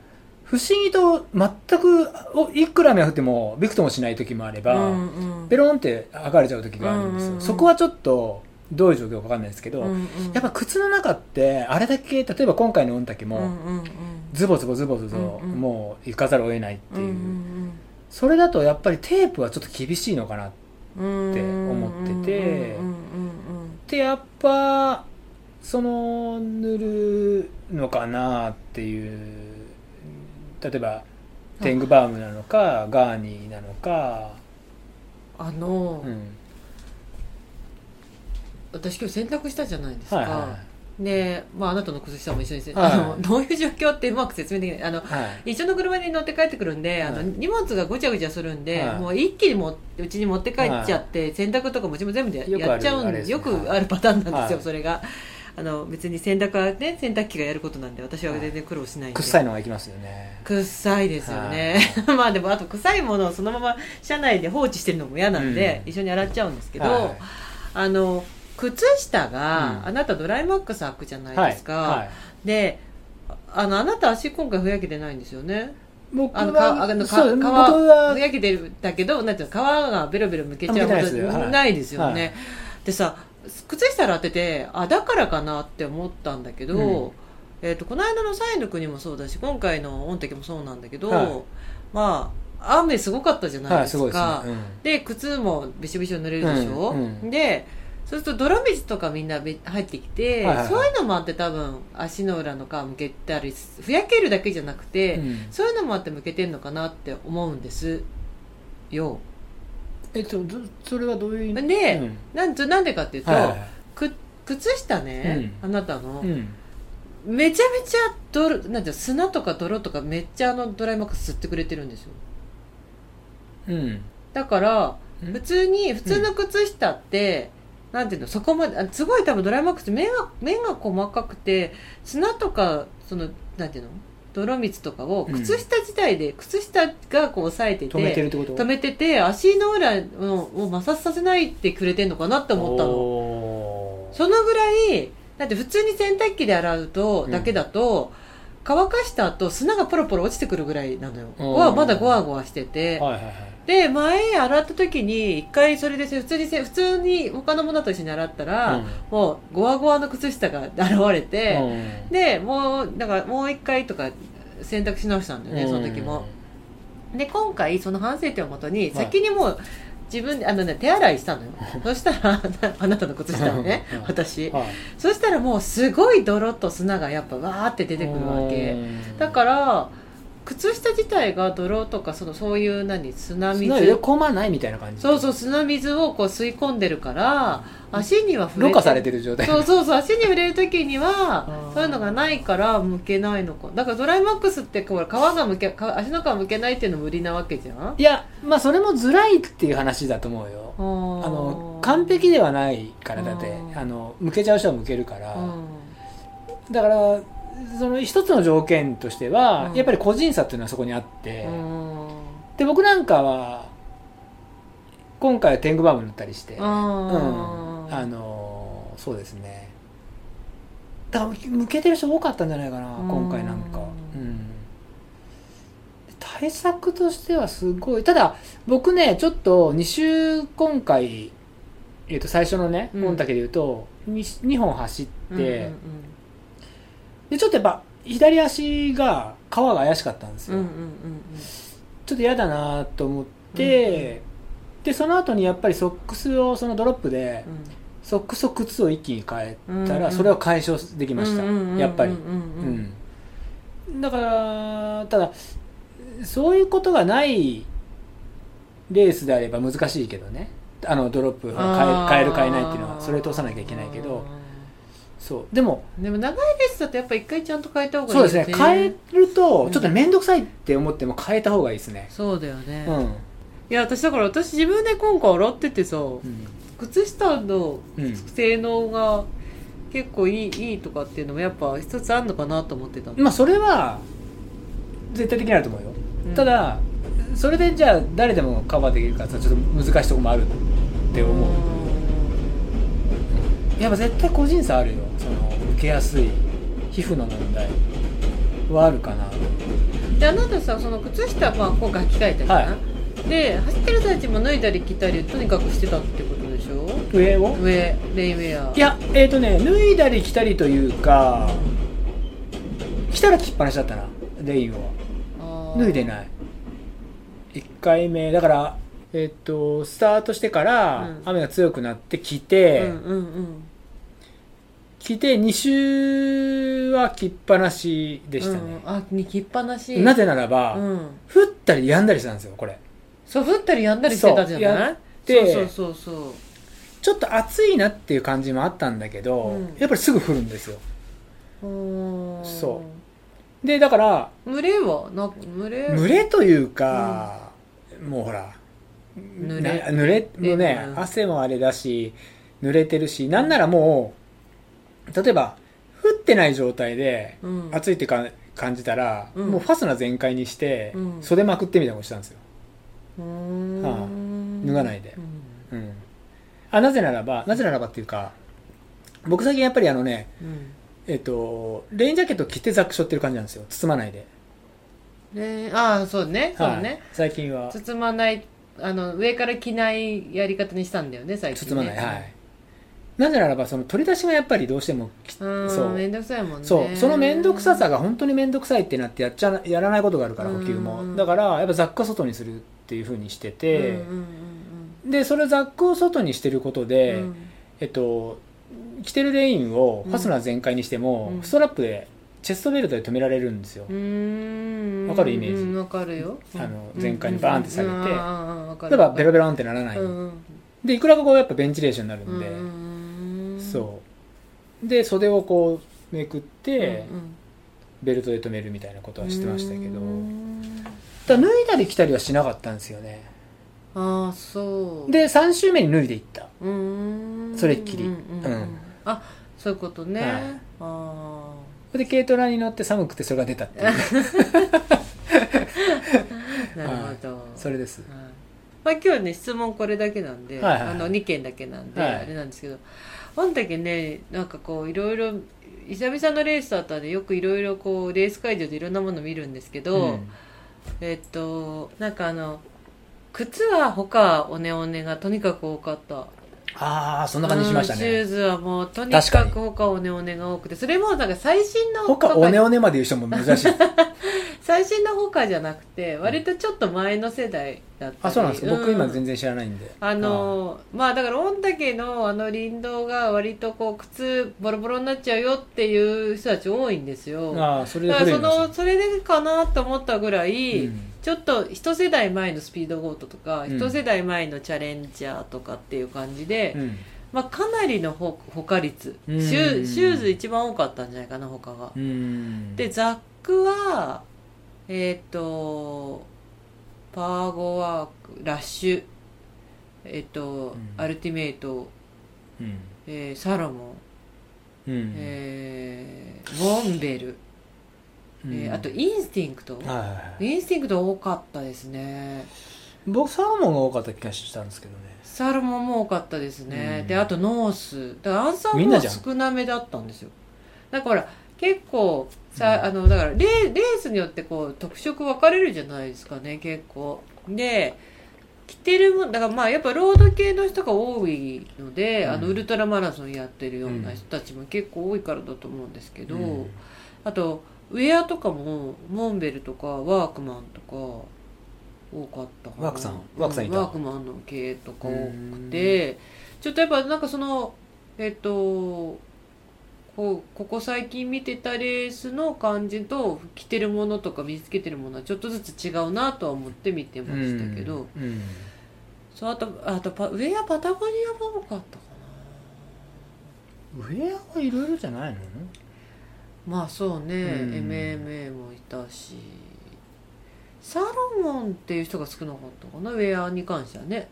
不思議と全くおいくら雨が降ってもびくともしない時もあれば、うんうん。ベロンって剥がれちゃう時があるんですよ、うんうんうん。そこはちょっとどういう状況か分かんないですけど、うんうん。やっぱ靴の中ってあれだけ例えば今回の御嶽も、うんうんうん。ズボズボズボズボ、うんうん。もう行かざるを得ないっていう、うんそれだとやっぱりテープはちょっと厳しいのかなって思っててうんうんうんてやっぱその塗るのかなっていう例えばテングバームなのかガーニーなのか、あの、うん、私今日洗濯したじゃないですか、はいはで、まあ、あなたの靴下も一緒にせ、はい。あのどういう状況ってうまく説明できない。あのいはい。一緒の車に乗って帰ってくるんで、あのはい荷物がごちゃごちゃするんで、はい。もう一気にもうちに持って帰っちゃって、洗濯とかもちも全部でやっちゃうんですね。でよくあるパターンなんですよ、はい。それが。あの別に洗濯はね洗濯機がやることなんで私は全然苦労しないんで、臭いのがいきますよね。臭いですよね、<laughs> まあでもあと臭いものをそのまま車内で放置してるのも嫌なんで、うん。一緒に洗っちゃうんですけど、はい。あの靴下が、うん。あなたドライマックス履くじゃないですか、はい。はい。であのあなた足今回ふやけてないんですよね。僕あのかあのかそう皮ふやけてるんだけどなんていうの皮がベロベロむけちゃうことないですよ。ね、はい。でさ靴下洗っててあだからかなって思ったんだけど、うん。えー、とこの間のサイの国もそうだし今回の御嶽もそうなんだけど、はい。まあ雨すごかったじゃないですか、はいすですね。で靴もびしょびしょ濡れるでしょ、うんうん。でそうすると泥水とかみんなべ入ってきて、はいはいはい。そういうのもあって多分足の裏の皮むけたりふやけるだけじゃなくて、うん。そういうのもあってむけてんのかなって思うんですよ。えっとどそれはどういう意味？で、うん。なんつなんでかっていうと、はいはい靴下ね、あなたの、うん。めちゃめちゃ泥なんて砂とか泥とかめっちゃあのドライマックス吸ってくれてるんですよ。うん。だからうん。普通に普通の靴下って、なんていうのそこまであすごい多分ドライマックス面が面が細かくて砂とかそのなんていうの泥水とかをうん。靴下自体で、靴下がこう押さえてて止めてるってこと？止めてて足の裏をを摩擦させないってくれてんのかなって思ったの。のそのぐらいだって普通に洗濯機で洗うと、うん。だけだと乾かした後砂がポロポロ落ちてくるぐらいなのよ。うん。はまだゴワゴワしてて、はいはいはい。で前洗った時に一回それでせ普通にせ普通に他のものと一緒に洗ったら、うん。もうゴワゴワの靴下が現れて、うん。でもうだからもう一回とか洗濯し直したんだよね、その時も。で今回その反省点をもとに先にもう自分であの、ね、手洗いしたのよ。<laughs> そしたら <laughs> あなたの靴下をねうん。私。はい。そしたらもうすごい泥と砂がやっぱわーって出てくるわけ。うん。だから靴下自体が泥とかそのそういう何砂水砂入れ込まないみたいな感じ。そうそう砂水をこう吸い込んでるから足には触れろ過されてる状態。そうそうそう足に触れる時には <laughs> そういうのがないから向けないのか。だからドライマックスってこう皮がむけか足の皮むけないっていうのも売りなわけじゃん？いやまあそれもずらいっていう話だと思うよ。ああの完璧ではないからだって。うんあの向けちゃう人は向けるから、うだからその一つの条件としては、うん。やっぱり個人差っていうのはそこにあって、んうん。で僕なんかは今回は天狗バーム塗ったりして、うん、ああのそうですね。だから向けてる人多かったんじゃないかな、うん。今回なんか、うん、対策としてはすごい。ただ僕ねちょっと2週今回、えー、と最初のねうん。本岳で言うと 2, 本走って、うんうんでちょっとやっぱ左足が皮が怪しかったんですよ、うんうんうんちょっと嫌だなと思って、でその後にやっぱりソックスをそのドロップでうん。ソックスと靴を一気に変えたうんうんらそれを解消できました、うんうんうんうんやっぱり、うん。うん。うんだからただそういうことがないレースであれば難しいけどね。あのドロップ変え変える変えないっていうのはそれ通さなきゃいけないけどそう。でもでも長いレースだとやっぱ一回ちゃんと変えた方がいいそうよですね。変えるとうん。ちょっと面倒くさいって思っても変えた方がいいですね。そうだよね、いうん。や私だから私自分で今回洗っててさうん。靴下のうん。性能が結構いいいいとかっていうのもやっぱ一つあるのかなと思ってたの、まあそれは絶対的にあると思うよ、うん。ただそれでじゃあ誰でもカバーできるかさちょっと難しいとこもあるって思うやっぱ絶対個人差あるよ。その受けやすい。皮膚の問題。はあるかな。であなたさその靴下まあ今回履き替えたじゃない、はで走ってる最中も脱いだり着たりとにかくしてたってことでしょ？上を？上レインウェア。いやえっ、とね脱いだり着たりというか着たら着っぱなしだったなレインを。脱いでいない。1回目だからえっ、とスタートしてからうん。雨が強くなって着て、うんうんうん。着て2週は着っぱなしでしたね、うん、あっぱなし。なぜならば、うん。降ったりやんだりしたんですよこれ。そう降ったりやんだりしてたじゃない？そう。そうそうそうちょっと暑いなっていう感じもあったんだけど、うん。やっぱりすぐ降るんですよ。そでだから群れは？な群れ？群れというか、もうほら濡れ。な濡れもうね、うん。汗もあれだし濡れてるしなんならもう例えば降ってない状態でうん。暑いってか感じたら、うん。もうファスナー全開にして、うん。袖まくってみたいなことしたんですよ、は脱がないで。うん。うん、あなぜならばなぜならばっていうか僕最近やっぱりあのねうん。えっとレインジャケット着てザックしょってる感じなんですよ。包まないで、ねああそうね。そうはい。ね最近は。包まないあの上から着ないやり方にしたんだよね最近ね。包まない、はい。なぜならばその取り出しがやっぱりどうしてもそう。めんどくさいもんね。そう。その面倒くささが本当に面倒くさいってなってやっちゃなやらないことがあるから補給うんも。だからやっぱザックは外にするっていうふうにしてて、うんうんでそれザックを外にしてることで、うん。うんえっと着てるレインをファスナー全開にしても、うん。ストラップでチェストベルトで止められるんですよ、わかるイメージ？うんわかるよ。あの全開にバーンって下げて。例える。ばベロベロンってならない、うんうん。でいくらかこうやっぱベンチレーションになるんで、うんそう。で袖をこうめくって、うんうん。ベルトで止めるみたいなことはしてましたけど、だ脱いだり着たりはしなかったんですよね。ああそう。で3週目に脱いでいった。それっきり。うんうんあそういうことね、はい。あで軽トラに乗って寒くてそれが出たっていう。あ <laughs> <laughs> なるほど、それです。はい。まあ、今日ね質問これだけなんで、はいはいはい。あの2件だけなんで、はい。あれなんですけどあんだけねなんかこういろいろ久々のレースだったんでよくいろいろこうレース会場でいろんなもの見るんですけど、うん。えっとなんかあの靴は他おねおねがとにかく多かったああそんな感じしましたうんシューねズはもうとにかく他おねおねが多くてそれもなんか最新の他おねおねまで言う人も珍しい。<laughs> 最新の他じゃなくて割とちょっと前の世代だったり。あそうなんですか。僕今然全然知らないんで。あのまあだから御嶽のあの林道が割とこう靴ボロボロになっちゃうよっていう人たち多いんですよ。ああそれでだからそのそれでかなと思ったぐらい、うんちょっと一世代前のスピードゴートとか、うん。一世代前のチャレンジャーとかっていう感じで、うん。まあ、かなりのほ他率シうん。ュシューズ一番多かったんじゃないかな他が、うん。でザックはえっ、とパーゴワークラッシュえっ、と、ん。アルティメイト、うん。えーサロモン、うん。えーモンベル、うん。えーあとインスティンクト、はいはいはい。インスティンクト多かったですね。僕サロモンが多かった気がしたんですけどね。サロモンも多かったですね、うん。であとノース。だからアンサーも少なめだったんですよ。だからほら結構さ、うん。あのだからレーレースによってこう特色分かれるじゃないですかね結構。で着てるもんだからまあやっぱロード系の人が多いので、うん。あのウルトラマラソンやってるような人たちも結構多いからだと思うんですけど、うん。あとウェアとかもモンベルとかワークマンとか多かったかな。ワークさんワークさんいた？うワークマンの系とか多くてちょっとやっぱなんかそのえっとこうここ最近見てたレースの感じと着てるものとか身につけてるものはちょっとずつ違うなとは思って見てましたけど、うん。そうあとあとパウェアパタゴニアも多かったかウェアはいろいろじゃないの？なまあそうね、うん。MMA もいたし。サロモンっていう人が少なかったかなウェアに関してはね。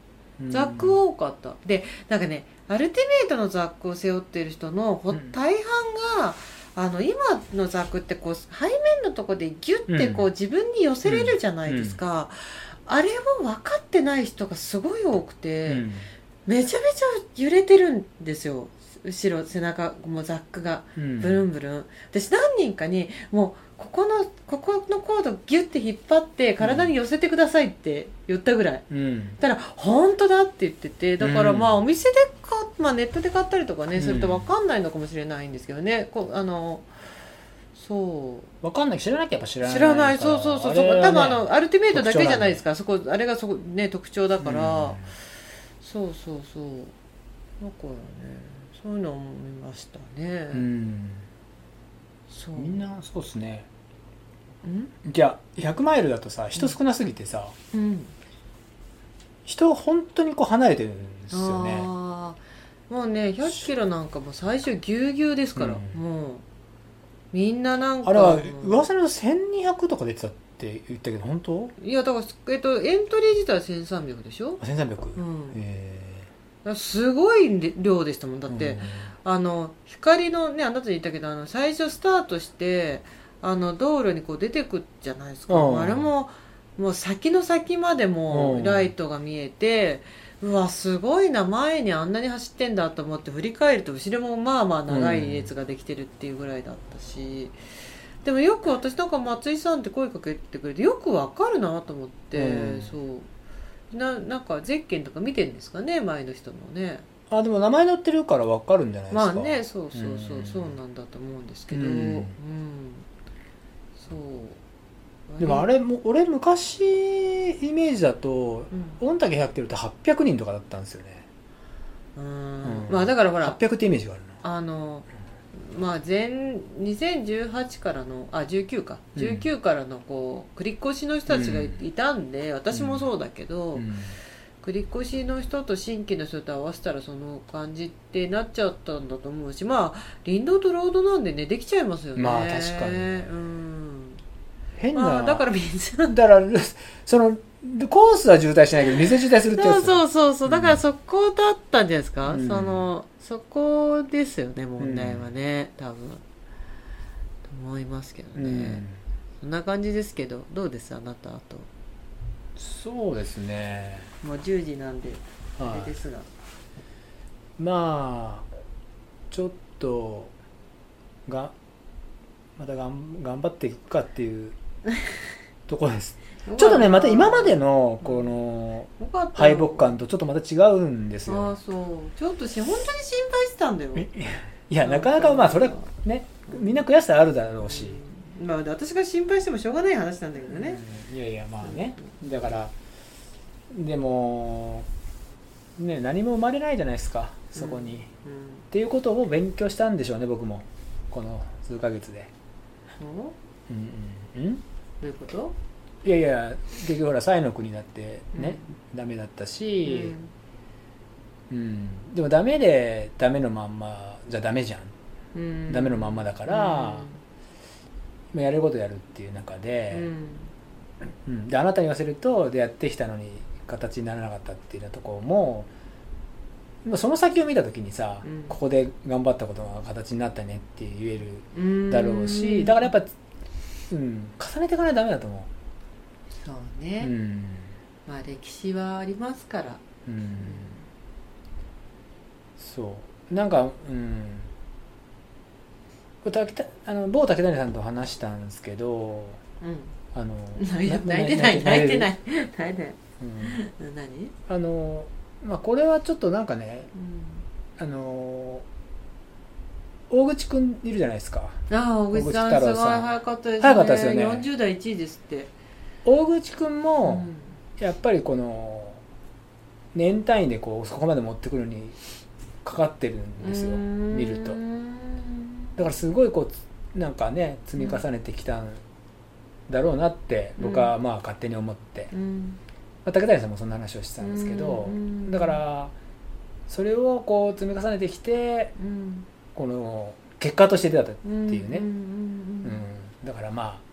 ザック多かった、でなんかねアルティメイトのザックを背負っている人の大半が、あの今のザックってこう背面のとこでギュッてこう、うん。自分に寄せれるじゃないですか、あれを分かってない人がすごい多くて、うん。めちゃめちゃ揺れてるんですよ後ろ背中もザックがうん。ブルンブルン。私何人かにもうここのここのコードギュッて引っ張って体に寄せてくださいって言ったぐらい。うん。だから本当だって言っててだからうん。まあお店で買っまあ、ネットで買ったりとかねうん。すると分かんないのかもしれないんですけどね。こうあのそう。わかんない。知らなきゃやっぱ知らない知らない。そうそうそう。ね多分あのアルティメイトだけじゃないですか。そこあれがそこね特徴だから、そうそうそう。だからねそういうのを見ましたね、うん、うんそう。みんなそうっすね。うん？じゃあ100マイルだとさ人少なすぎてさ、うん。人本当にこう離れてるんですよね。もうね100キロなんかもう最初ぎゅうぎゅうですから、うん。もう。みんななんかあれは噂の1200とか出てたって言ったけど本当？いやだから、えっと、エントリー自体は1300でしょ、あ1300、うん、えだからすごい量でしたもん。だーって、あの光のねあなたに言ったけどあの最初スタートしてあの道路にこう出てくじゃないですか、うん。あれももう先の先までもうん。ライトが見えて、うわすごいな前にあんなに走ってんだと思って振り返ると後ろもまあまあ長い列ができてるっていうぐらいだったし、でもよく私なんか松井さんって声かけてくれてよくわかるなと思って、うん。そうななんかゼッケンとか見てるんですかね前の人のね。あでも名前載ってるから分かるんじゃないですか。まあねそうそうそう、うん。そうなんだと思うんですけど。ううん。ん、そう。でもあれ？も俺昔イメージだとうん、御嶽100キロって800人とかだったんですよね。うんうん。まあだからほら800ってイメージがあるなあのまあ前2018からのあ19か。うん。19からのこう繰り越しの人たちがいたんで、私もそうだけど、うん。繰り越しの人と新規の人と合わせたらその感じってなっちゃったんだと思うしまあ林道とロードなんでねできちゃいますよね。まあ確かに。うん。変な、まあだから水だからそのコースは渋滞しないけど水渋滞するってやつ。そうそうそうそう。だからそこだったんじゃないですか、うん。そのそこですよね問題はね、多分。と思いますけどね、うん。そんな感じですけどどうですあなたあと？そうですね。もう10時なんであはい。れですが、まあちょっとがまたがん頑張っていくかっていうところですちょっとねまた今までのこの敗北感とちょっとまた違うんですああよそう。ちょっとし本当に心配してたんだよ。いいやなかなかまあそれはねみんな悔しさあるだろうし、うん。まあ私が心配してもしょうがない話なんだけどね、うん。いやいやまあね。だからでもね何も生まれないじゃないですかそこに、っうん。ていうことを勉強したんでしょうね僕も。この数ヶ月で。そう？うんうんうん。どういうこと？いやいや結局ほら西の国だってね、ダメだったし、うん。でもダメでダメのまんまじゃダメじゃん、うん。ダメのまんまだから、まあやれることやるっていう中うで,、ん。うん。であなたに言わせるとでやってきたのに形にならなかったっていうようなところもまあその先を見た時にさ、うん。ここで頑張ったことが形になったねって言えるうんだろうし、だからやっぱ、うん、重ねていかないとダメだと思そうう、ね、うん。まあ歴史はありますから。うん。そう。なんかうん。あの某竹谷さんと話したんですけどうん。あの泣いな泣いてない。泣いてない。る泣いてない。うん。何？あのまあこれはちょっとなんかねうん。あの大口くんいるじゃないですか。ああ小口さんすごい早かったですね。早かったですよね。40代1位ですって大口くんも、うん。やっぱりこの年単位でこうそこまで持ってくるのにかかってるんですようん。見ると。だからすごいこうつなんかね積み重ねてきたんだろうなって僕はまあ勝手に思って、うん。まあ、竹谷さんもそんな話をしてたんですけどうん。だからそれをこう積み重ねてきてうん。この結果として出たってうんいうねん。だからまあ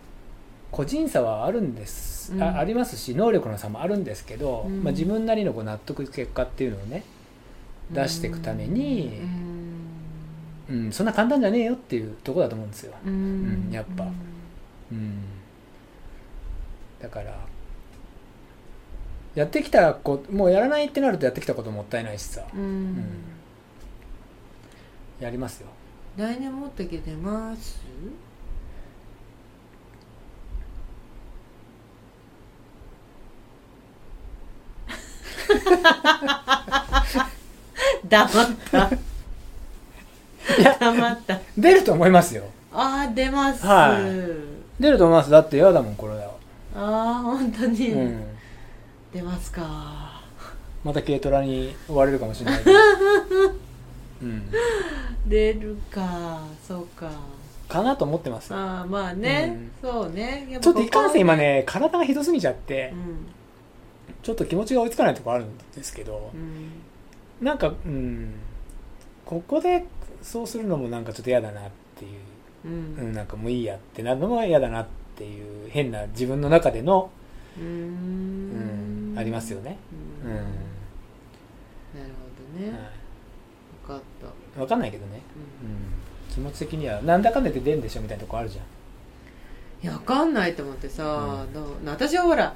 個人差はあるんです、うん。あありますし能力の差もあるんですけど、うん。まあ、自分なりのこう納得結果っていうのをね、出していくためにうん。うん、そんな簡単じゃねえよっていうところだと思うんですよ、うん。うんやっぱ。うん、だからやってきたこもうやらないってなるとやってきたこともったいないしさ。うん。うん。やりますよ。来年もっとけ出ます？<laughs> 黙った。黙った。出ると思いますよ。ああ出ます、は出ると思います。だって嫌だもんこれだよ、ああ本当に、うん、出ますか。また軽トラに追われるかもしれないけど、<laughs> うん、出るか。そうか。かなと思ってますよ。ああまあね、そうね。やぱちょっといかんせん今こね体がひどすぎちゃって。こうんちょっと気持ちが追いつかないところあるんですけどうん。なんかうん。ここでそうするのもなんかちょっと嫌だなっていう。うん。うん、なんかもういいやってなるのも嫌だなっていう変な自分の中での、うん。ん、ありますよね、うん。うん。なるほどね、は分かった、い、分かんないけどね、ううん、気持ち的にはなんだかんだで出るんでしょみたいなとこあるじゃん。ん、いや分かんないと思ってさ、うどう私はほら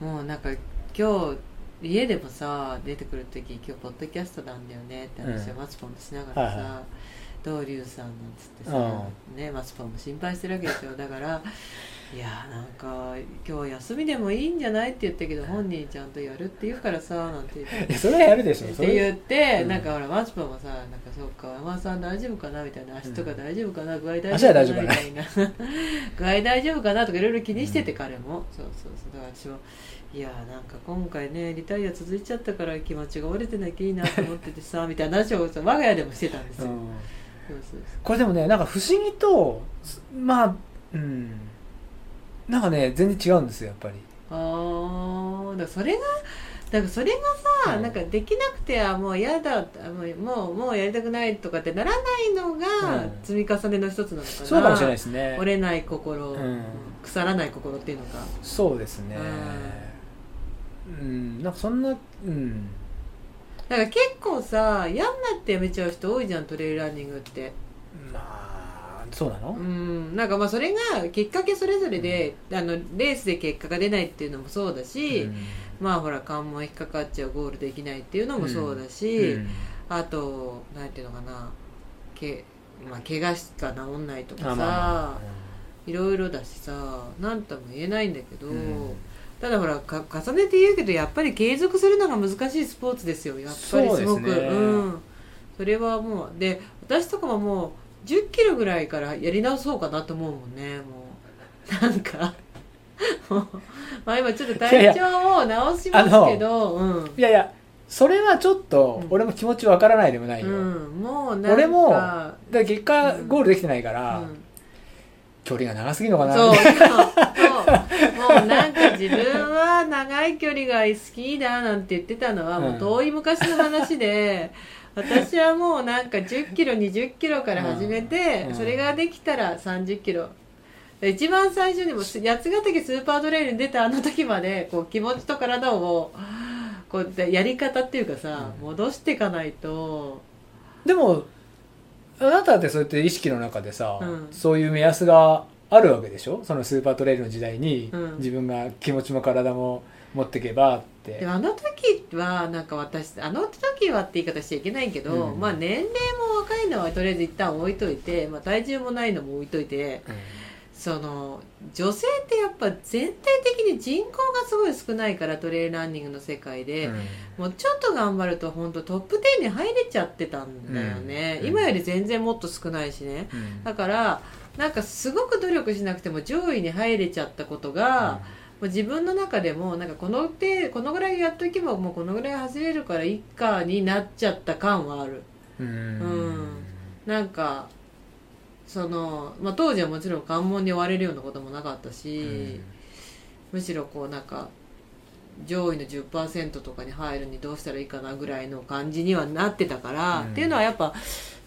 もうなんか今日家でもさ出てくる時今日ポッドキャストなんだよねって話をうん。マツポンとしながらさ、はいは道龍さんなんつってさ、ね、マツポンも心配してるわけですよ。だから <laughs> いやなんか今日休みでもいいんじゃないって言ったけど本人ちゃんとやるって言うからさなんて言って。それはやるでしょって言って、うん。なんかほらマツポンもさなんかそうか山田さん大丈夫かなみたいな足とか大丈夫かな、具合大足丈夫かなは大丈夫かな。みたいな。<laughs> 具合大丈夫かなとかいろいろ気にしてて、彼も。そうそうそう。だから私もいやなんか今回ねリタイア続いちゃったから気持ちが折れてなきゃいいなと思っててさ <laughs> みたいな話をさ我が家でもしてたんですよ、うん。そうそうこれでもねなんか不思議とまあうん。なんかね全然違うんですよやっぱり。ああそれがだからそれがさ、うん。なんかできなくてはもう嫌だもうもうやりたくないとかってならないのがうん。積み重ねの一つなのかな、そうかもしれないですね。折れない心、うん。腐らない心っていうのか。そうですね。うんなんかそんなうん。だから結構さ嫌になってやめちゃう人多いじゃんトレイルランニングって。まあそうなの？うん。なんかまあそれがきっかけそれぞれで、あのレースで結果が出ないっていうのもそうだし、うん。まあほら関門引っかかっちゃうゴールできないっていうのもそうだし、うん。あとなんていうのかなけ、まあ、怪我しか治んないとかさ、いろいろだしさ何とも言えないんだけど、うんただほらか重ねて言うけどやっぱり継続するのが難しいスポーツですよ。やっぱりすごく。そうん、それはもうで私とかももう1 0キロぐらいからやり直そうかなと思うもんね。もうなんか。も <laughs> うまあ今ちょっと体調を直しますけど。うん。いやいやそれはちょっとうん。俺も気持ちわからないでもないよ、うん、もうなんか。俺もだ結果うんゴールできてないから、うん距離が長すぎるのかな。そう。<laughs> そう。そうもうなんか自分は長い距離が好きだなんて言ってたのはもう遠い昔の話で、私はもうなんか1 0キロ2 0キロから始めて、うん。それができたら3 0キロ。一番最初にも八ヶ岳スーパートレイルに出たあの時までこう気持ちと体をこうやり方っていうかさ、うん。戻していかないと。でもあなたってそうやって意識の中でさ、うん。そういう目安があるわけでしょ？そのスーパートレイルの時代に、うん。自分が気持ちも体も持っていけばって。あの時はなんか私あの時はって言い方しちゃいけないけど、うん。まあ年齢も若いのはとりあえず一旦置いといて、まあ、体重もないのも置いといてその女性ってやっぱ全体的に人口がすごい少ないからトレイルランニングの世界で、うん。もうちょっと頑張ると本当トップ10に入れちゃってたんだよね、うん。今より全然もっと少ないしね。うん。だからなんかすごく努力しなくても上位に入れちゃったことが、もう自分の中でもなんかこの手このぐらいやっとけばもうこのぐらい走れるからいっかになっちゃった感はある。うん。うん。なんかその、まあ、当時はもちろん関門に追われるようなこともなかったし、むしろこうなんか上位の10%とかに入るにどうしたらいいかなぐらいの感じにはなってたから、うん。っていうのはやっぱ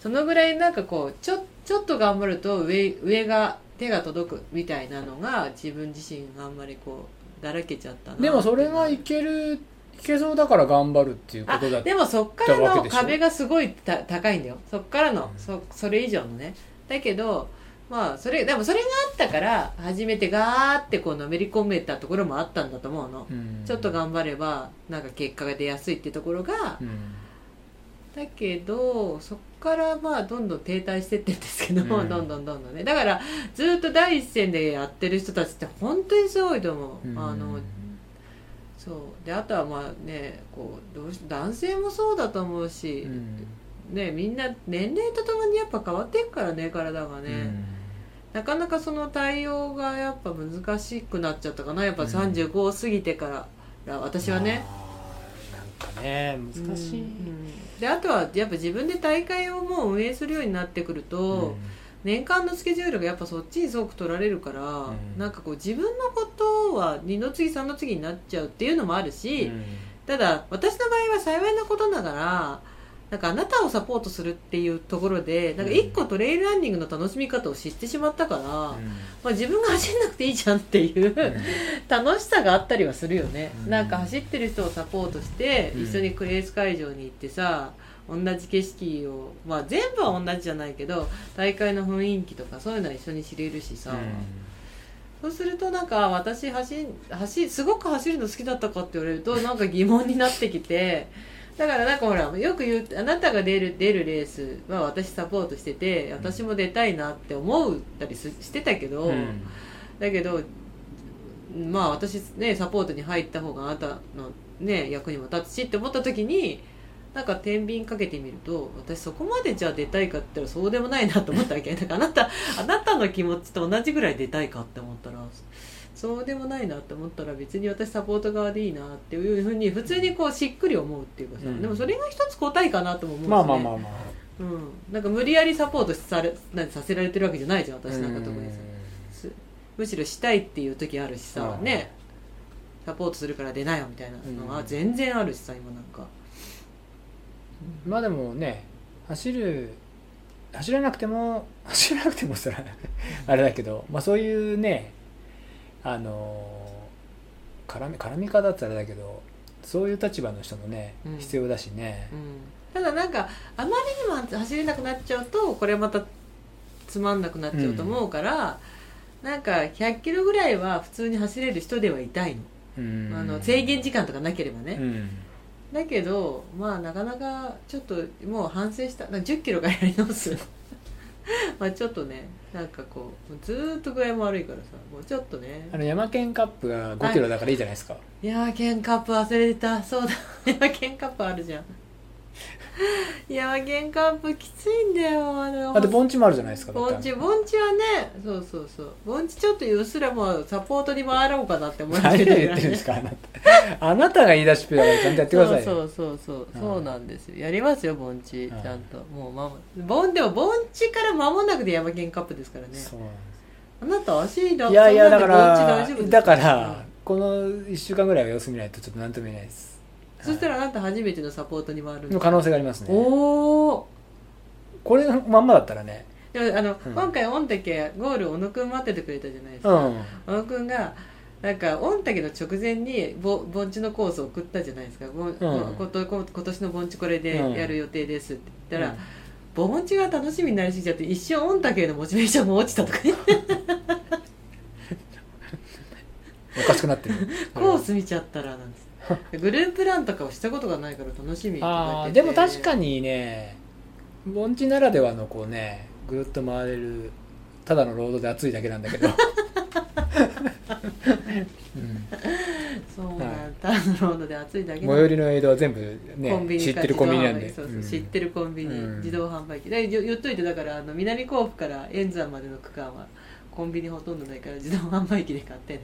そのぐらいなんかこうちょちょっと頑張ると上上が手が届くみたいなのが自分自身があんまりこうだらけちゃったなでもそれがいけるいけそうだから頑張るっていうこあとだでもそっからの壁がすごいた高いんだよ。そっからの、うん。そそれ以上のねだけどまあそれでもそれがあったから初めてガーってこうのめり込めたところもあったんだと思うの、うん。ちょっと頑張ればなんか結果が出やすいってところが、うん。だけどそっからまあどんどん停滞してってんですけども、うん。どんどんどんどんね。だからずっと第一線でやってる人たちって本当にすごいと思う、うん。あのそう。であとはまあねこうどうし男性もそうだと思うし、うんねみんな年齢とともにやっぱ変わっていくからね体がね、なかなかその対応がやっぱ難しくなっちゃったかな。やっぱうん。35を過ぎてから私はね、なんかね難しい、うんであとはやっぱ自分で大会をもう運営するようになってくると、年間のスケジュールがやっぱそっちにすごく取られるから、ん。なんかこう自分のことは二の次三の次になっちゃうっていうのもあるし、うん。ただ私の場合は幸いなことながらなんかあなたをサポートするっていうところでなんか一個トレイルランニングの楽しみ方を知ってしまったから、まあ、自分が走んなくていいじゃんっていう、楽しさがあったりはするよね、うん。なんか走ってる人をサポートして、うん。一緒にクレース会場に行ってさ同じ景色を、まあ、全部は同じじゃないけど大会の雰囲気とかそういうのは一緒に知れるしさ、そうするとなんか私走走すごく走るの好きだったかって言われるとなんか疑問になってきてだからなんかほらよく言うあなたが出る出るレースは私サポートしてて私も出たいなって思ったりすしてたけど、うん。だけどまあ私ねサポートに入った方があなたのね役にも立つしって思った時になんか天秤かけてみると私そこまでじゃあ出たいかって言ったらそうでもないなと思ったわけ。<laughs> なんかあなたあなたの気持ちと同じぐらい出たいかって思ったらそうでもないなって思ったら別に私サポート側でいいなっていうふうに普通にこうしっくり思うっていうかさ、うん。でもそれが一つ答えかなとも思うし、ね、まあまあまあまあ。うん、なんか無理やりサポートされなんてさせられてるわけじゃないじゃん私なんか特にさ。すむしろしたいっていう時あるしさ、うん。ねサポートするから出なよみたいなのはうん。全然あるしさ今なんか。まあでもね走る走らなくても走らなくてもそらあれだけど、まあ、そういうねあの絡み絡み方ってあれだけどそういう立場の人もね、うん。必要だしね。う、ん、ただなんかあまりにも走れなくなっちゃうとこれまたつまんなくなっちゃうと思うから、なんか100キロぐらいは普通に走れる人ではいたいの,、うん。あの制限時間とかなければね、うん。だけどまあなかなかちょっともう反省した。1 0キロからやり直す。<laughs> まあちょっとねなんかこうずーっと具合も悪いからさもうちょっとね。あの山県カップが5キロだからいいじゃないですか、いやーケンカップ忘れてた。そうだ。<laughs> 山ケンカップあるじゃん山ケンカップきついんだよあれあと盆地もあるじゃないですか盆地盆地はねそうそうそう。盆地ちょっとうっすらもうサポートに回ろうかなって思いま何をすけど言ってるんですかあなた。<laughs> あなたが言い出しっぺだからちゃんとやってくださいよ。そうそうそうそう、うん。そうなんですよ。やりますよ盆地、ん。ちゃんと。もうまも盆でも盆地から間もなくで山県カップですからね。そうなんです。あなた足だいやいやだからだからこの1週間ぐらいは様子見ないとちょっと何とも言えないですそしたらあなた初めてのサポートに回るんですの可能性がありますね。おおこれまんまだったらね。でもあの、うん。今回御嶽ゴール小野くん待っててくれたじゃないですか、うん。小野くんがなんか御嶽の直前にぼ盆地のコースを送ったじゃないですか、ぼん。ことこ今年の盆地これでやる予定ですって言ったら、盆地が楽しみになりすぎちゃって一瞬御嶽へのモチベーションも落ちたとかね <laughs> おかしくなってる。<laughs> コース見ちゃったらなんです <laughs> グループランとかをしたことがないから楽しみとかああでも確かにね盆地ならではのこうねぐるっと回れるただのロードで暑いだけなんだけど、<laughs> うん、そうなんだ、ターンロードで暑いだけ最寄りのエイドは全部ねコンビニか知ってるコンビニなんで。そうそううん。知ってるコンビニ、うん。自動販売機。で言言っといてだからあの南甲府から円山までの区間はコンビニほとんどないから自動販売機で買ってね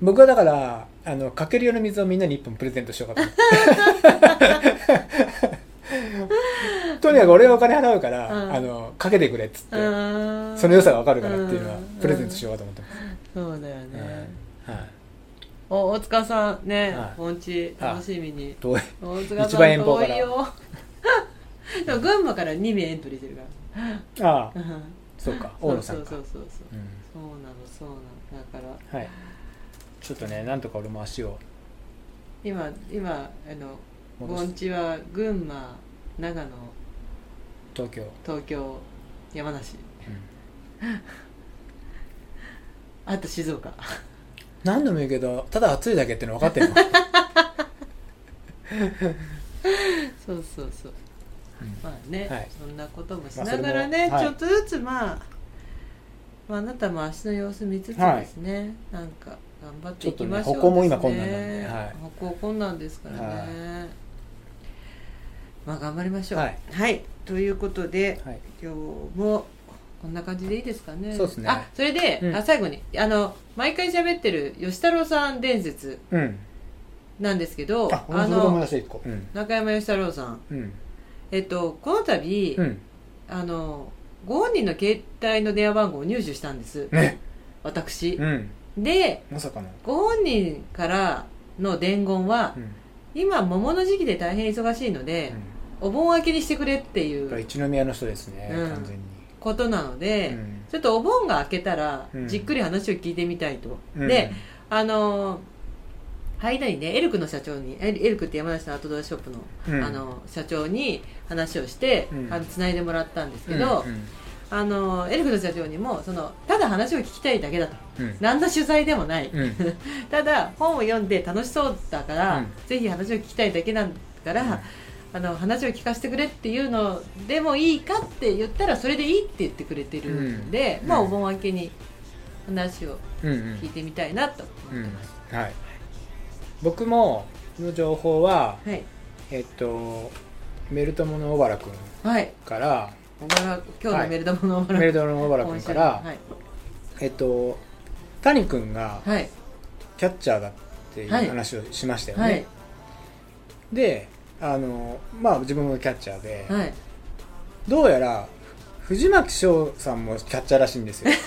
僕はだからあのかける用の水をみんなに1本プレゼントしようかと <laughs> とにかく俺はお金払うから、うん。あのかけてくれっつって、あその良さが分かるからっていうのはん。プレゼントしようかと思ってます、そうだよね、はい、お大塚さんねはい。盆地楽しみに。遠い。大塚一番さん遠方から。遠いよ。<laughs> でも群馬から2名エントリーしてるかああ。ら、うん。そうか大野さんか。そうそうそうそう。うん。そうなのそうなの。だからはいちょっとねなんとか俺も足を。今今あの盆地は群馬長野。東京、東京山梨。うん。<laughs> あと静岡。何度も言うけどただ暑いだけっての分かってるの、<laughs> そうそうそう。うん。まあね、はい。そんなこともしまあながらね、はい。ちょっとずつまあ、まあ、あなたも足の様子見つつですね、なんか頑張っていきましょうちょっとね歩行も今困難なんで。はい。歩行困難ですからね、はい。まあ頑張りましょう。はい、ということではい。今日もこんな感じでいいですかね。そうですね。あそれで、うん。あ最後にあの毎回喋ってる吉太郎さん伝説うん。なんですけどあ俺もそれで思いのうん。中山吉太郎さん。うん。えっとこの度、うん。あのご本人の携帯の電話番号を入手したんです。ね。私。うんでまさかの。ご本人からの伝言はうん。今桃の時期で大変忙しいので、お盆明けにしてくれっていう一宮の人ですね、うん。完全に、ことなので、うん。ちょっとお盆が明けたらうん。じっくり話を聞いてみたいと、うん。であの間にねエルクの社長にエルエルクって山梨のアウトドアショップの,、うん。あの社長に話をして、うん。あの繋いでもらったんですけど、うんあのエルフの社長にもそのただ話を聞きたいだけだと。うん。何の取材でもない、うん。<laughs> ただ本を読んで楽しそうだから、うんぜひ話を聞きたいだけなんだから、あの話を聞かせてくれっていうのでもいいかって言ったらそれでいいって言ってくれてるんで、うん。まあお盆明けに話を聞いてみたいなとうん思ってます、はい。僕もの情報ははい。えっとメルトモの小原君はい。から小原今日のメルダモのメルトモの小原君から、はい、えっと谷君がはい。キャッチャーだっていうはい話をしましたよね、はい。であのまあ自分もキャッチャーで、はい。どうやら藤巻翔さんもキャッチャーらしいんですよ。<laughs>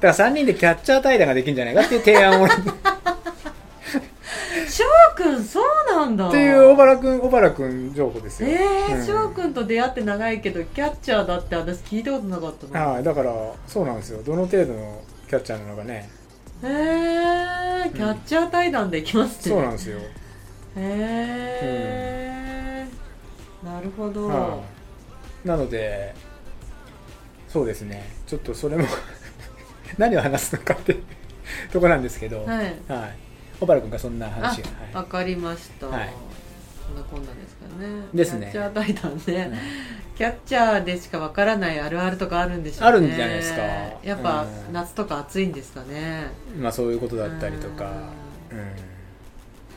だから3人でキャッチャー対談ができるんじゃないかっていう提案をっ <laughs> 翔くんそうなんだ。ていう小原君小原君情報ですよ。ええうん。ー、翔くんと出会って長いけどキャッチャーだって私聞いたことなかったなはいだからそうなんですよ。どの程度のキャッチャーなのかね。へえー、キャッチャー対談できますね。そうなんですよ、へえー。なるほど、はい。なのでそうですね。ちょっとそれも <laughs> 何を話すのかって <laughs> とこなんですけど。はい。はい小原君がそんな話が、わかりました、はい。そんなこんなですかね。ですね。キャッチャー対談ね、はいキャッチャーでしかわからないあるあるとかあるんでしょうね。あるんじゃないですか。やっぱ、うん。夏とか暑いんですかね。まあそういうことだったりとか、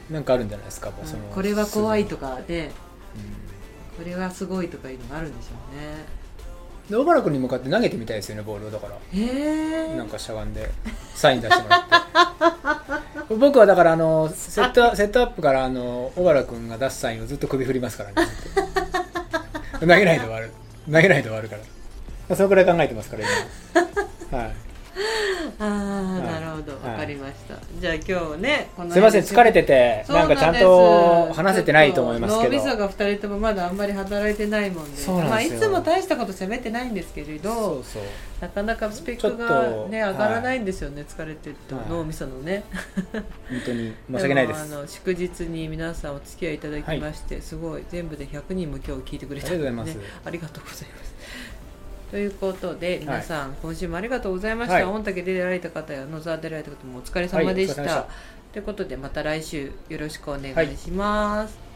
うん、なんかあるんじゃないですか、うん。そのこれは怖いとかでうん。これはすごいとかいうのがあるんでしょで小原君に向かって投げてみたいですよねボールを。だから。なんかしゃがんでサイン出してもらって。<laughs> 僕はだからあのセットセットアップからあの小原君が出すサインをずっと首振りますからね <laughs> 投げないで終わる。投げないで終わるから。まあそのくらい考えてますから今。はいああ、い。なるほど。はい。わかりました、じゃあ今日ねこのすいません疲れててなんかちゃんと話せてないと思いますけど。脳みそが2人ともまだあんまり働いてないもんで。まあ、いつも大したこと喋ってないんですけれどなかなかスペックがとね上がらないんですよね、疲れてると、はい。脳みそのね。本当に申し訳ないです。もあの祝日に皆さんお付き合いいただきまして、すごい全部で100人も今日聞いてくれたありがとうございますということで皆さん、今週もありがとうございました、はい。御嶽で出られた方や野沢で出られた方もお疲れ様でした、はいお疲れ様でした。ということでまた来週よろしくお願いします、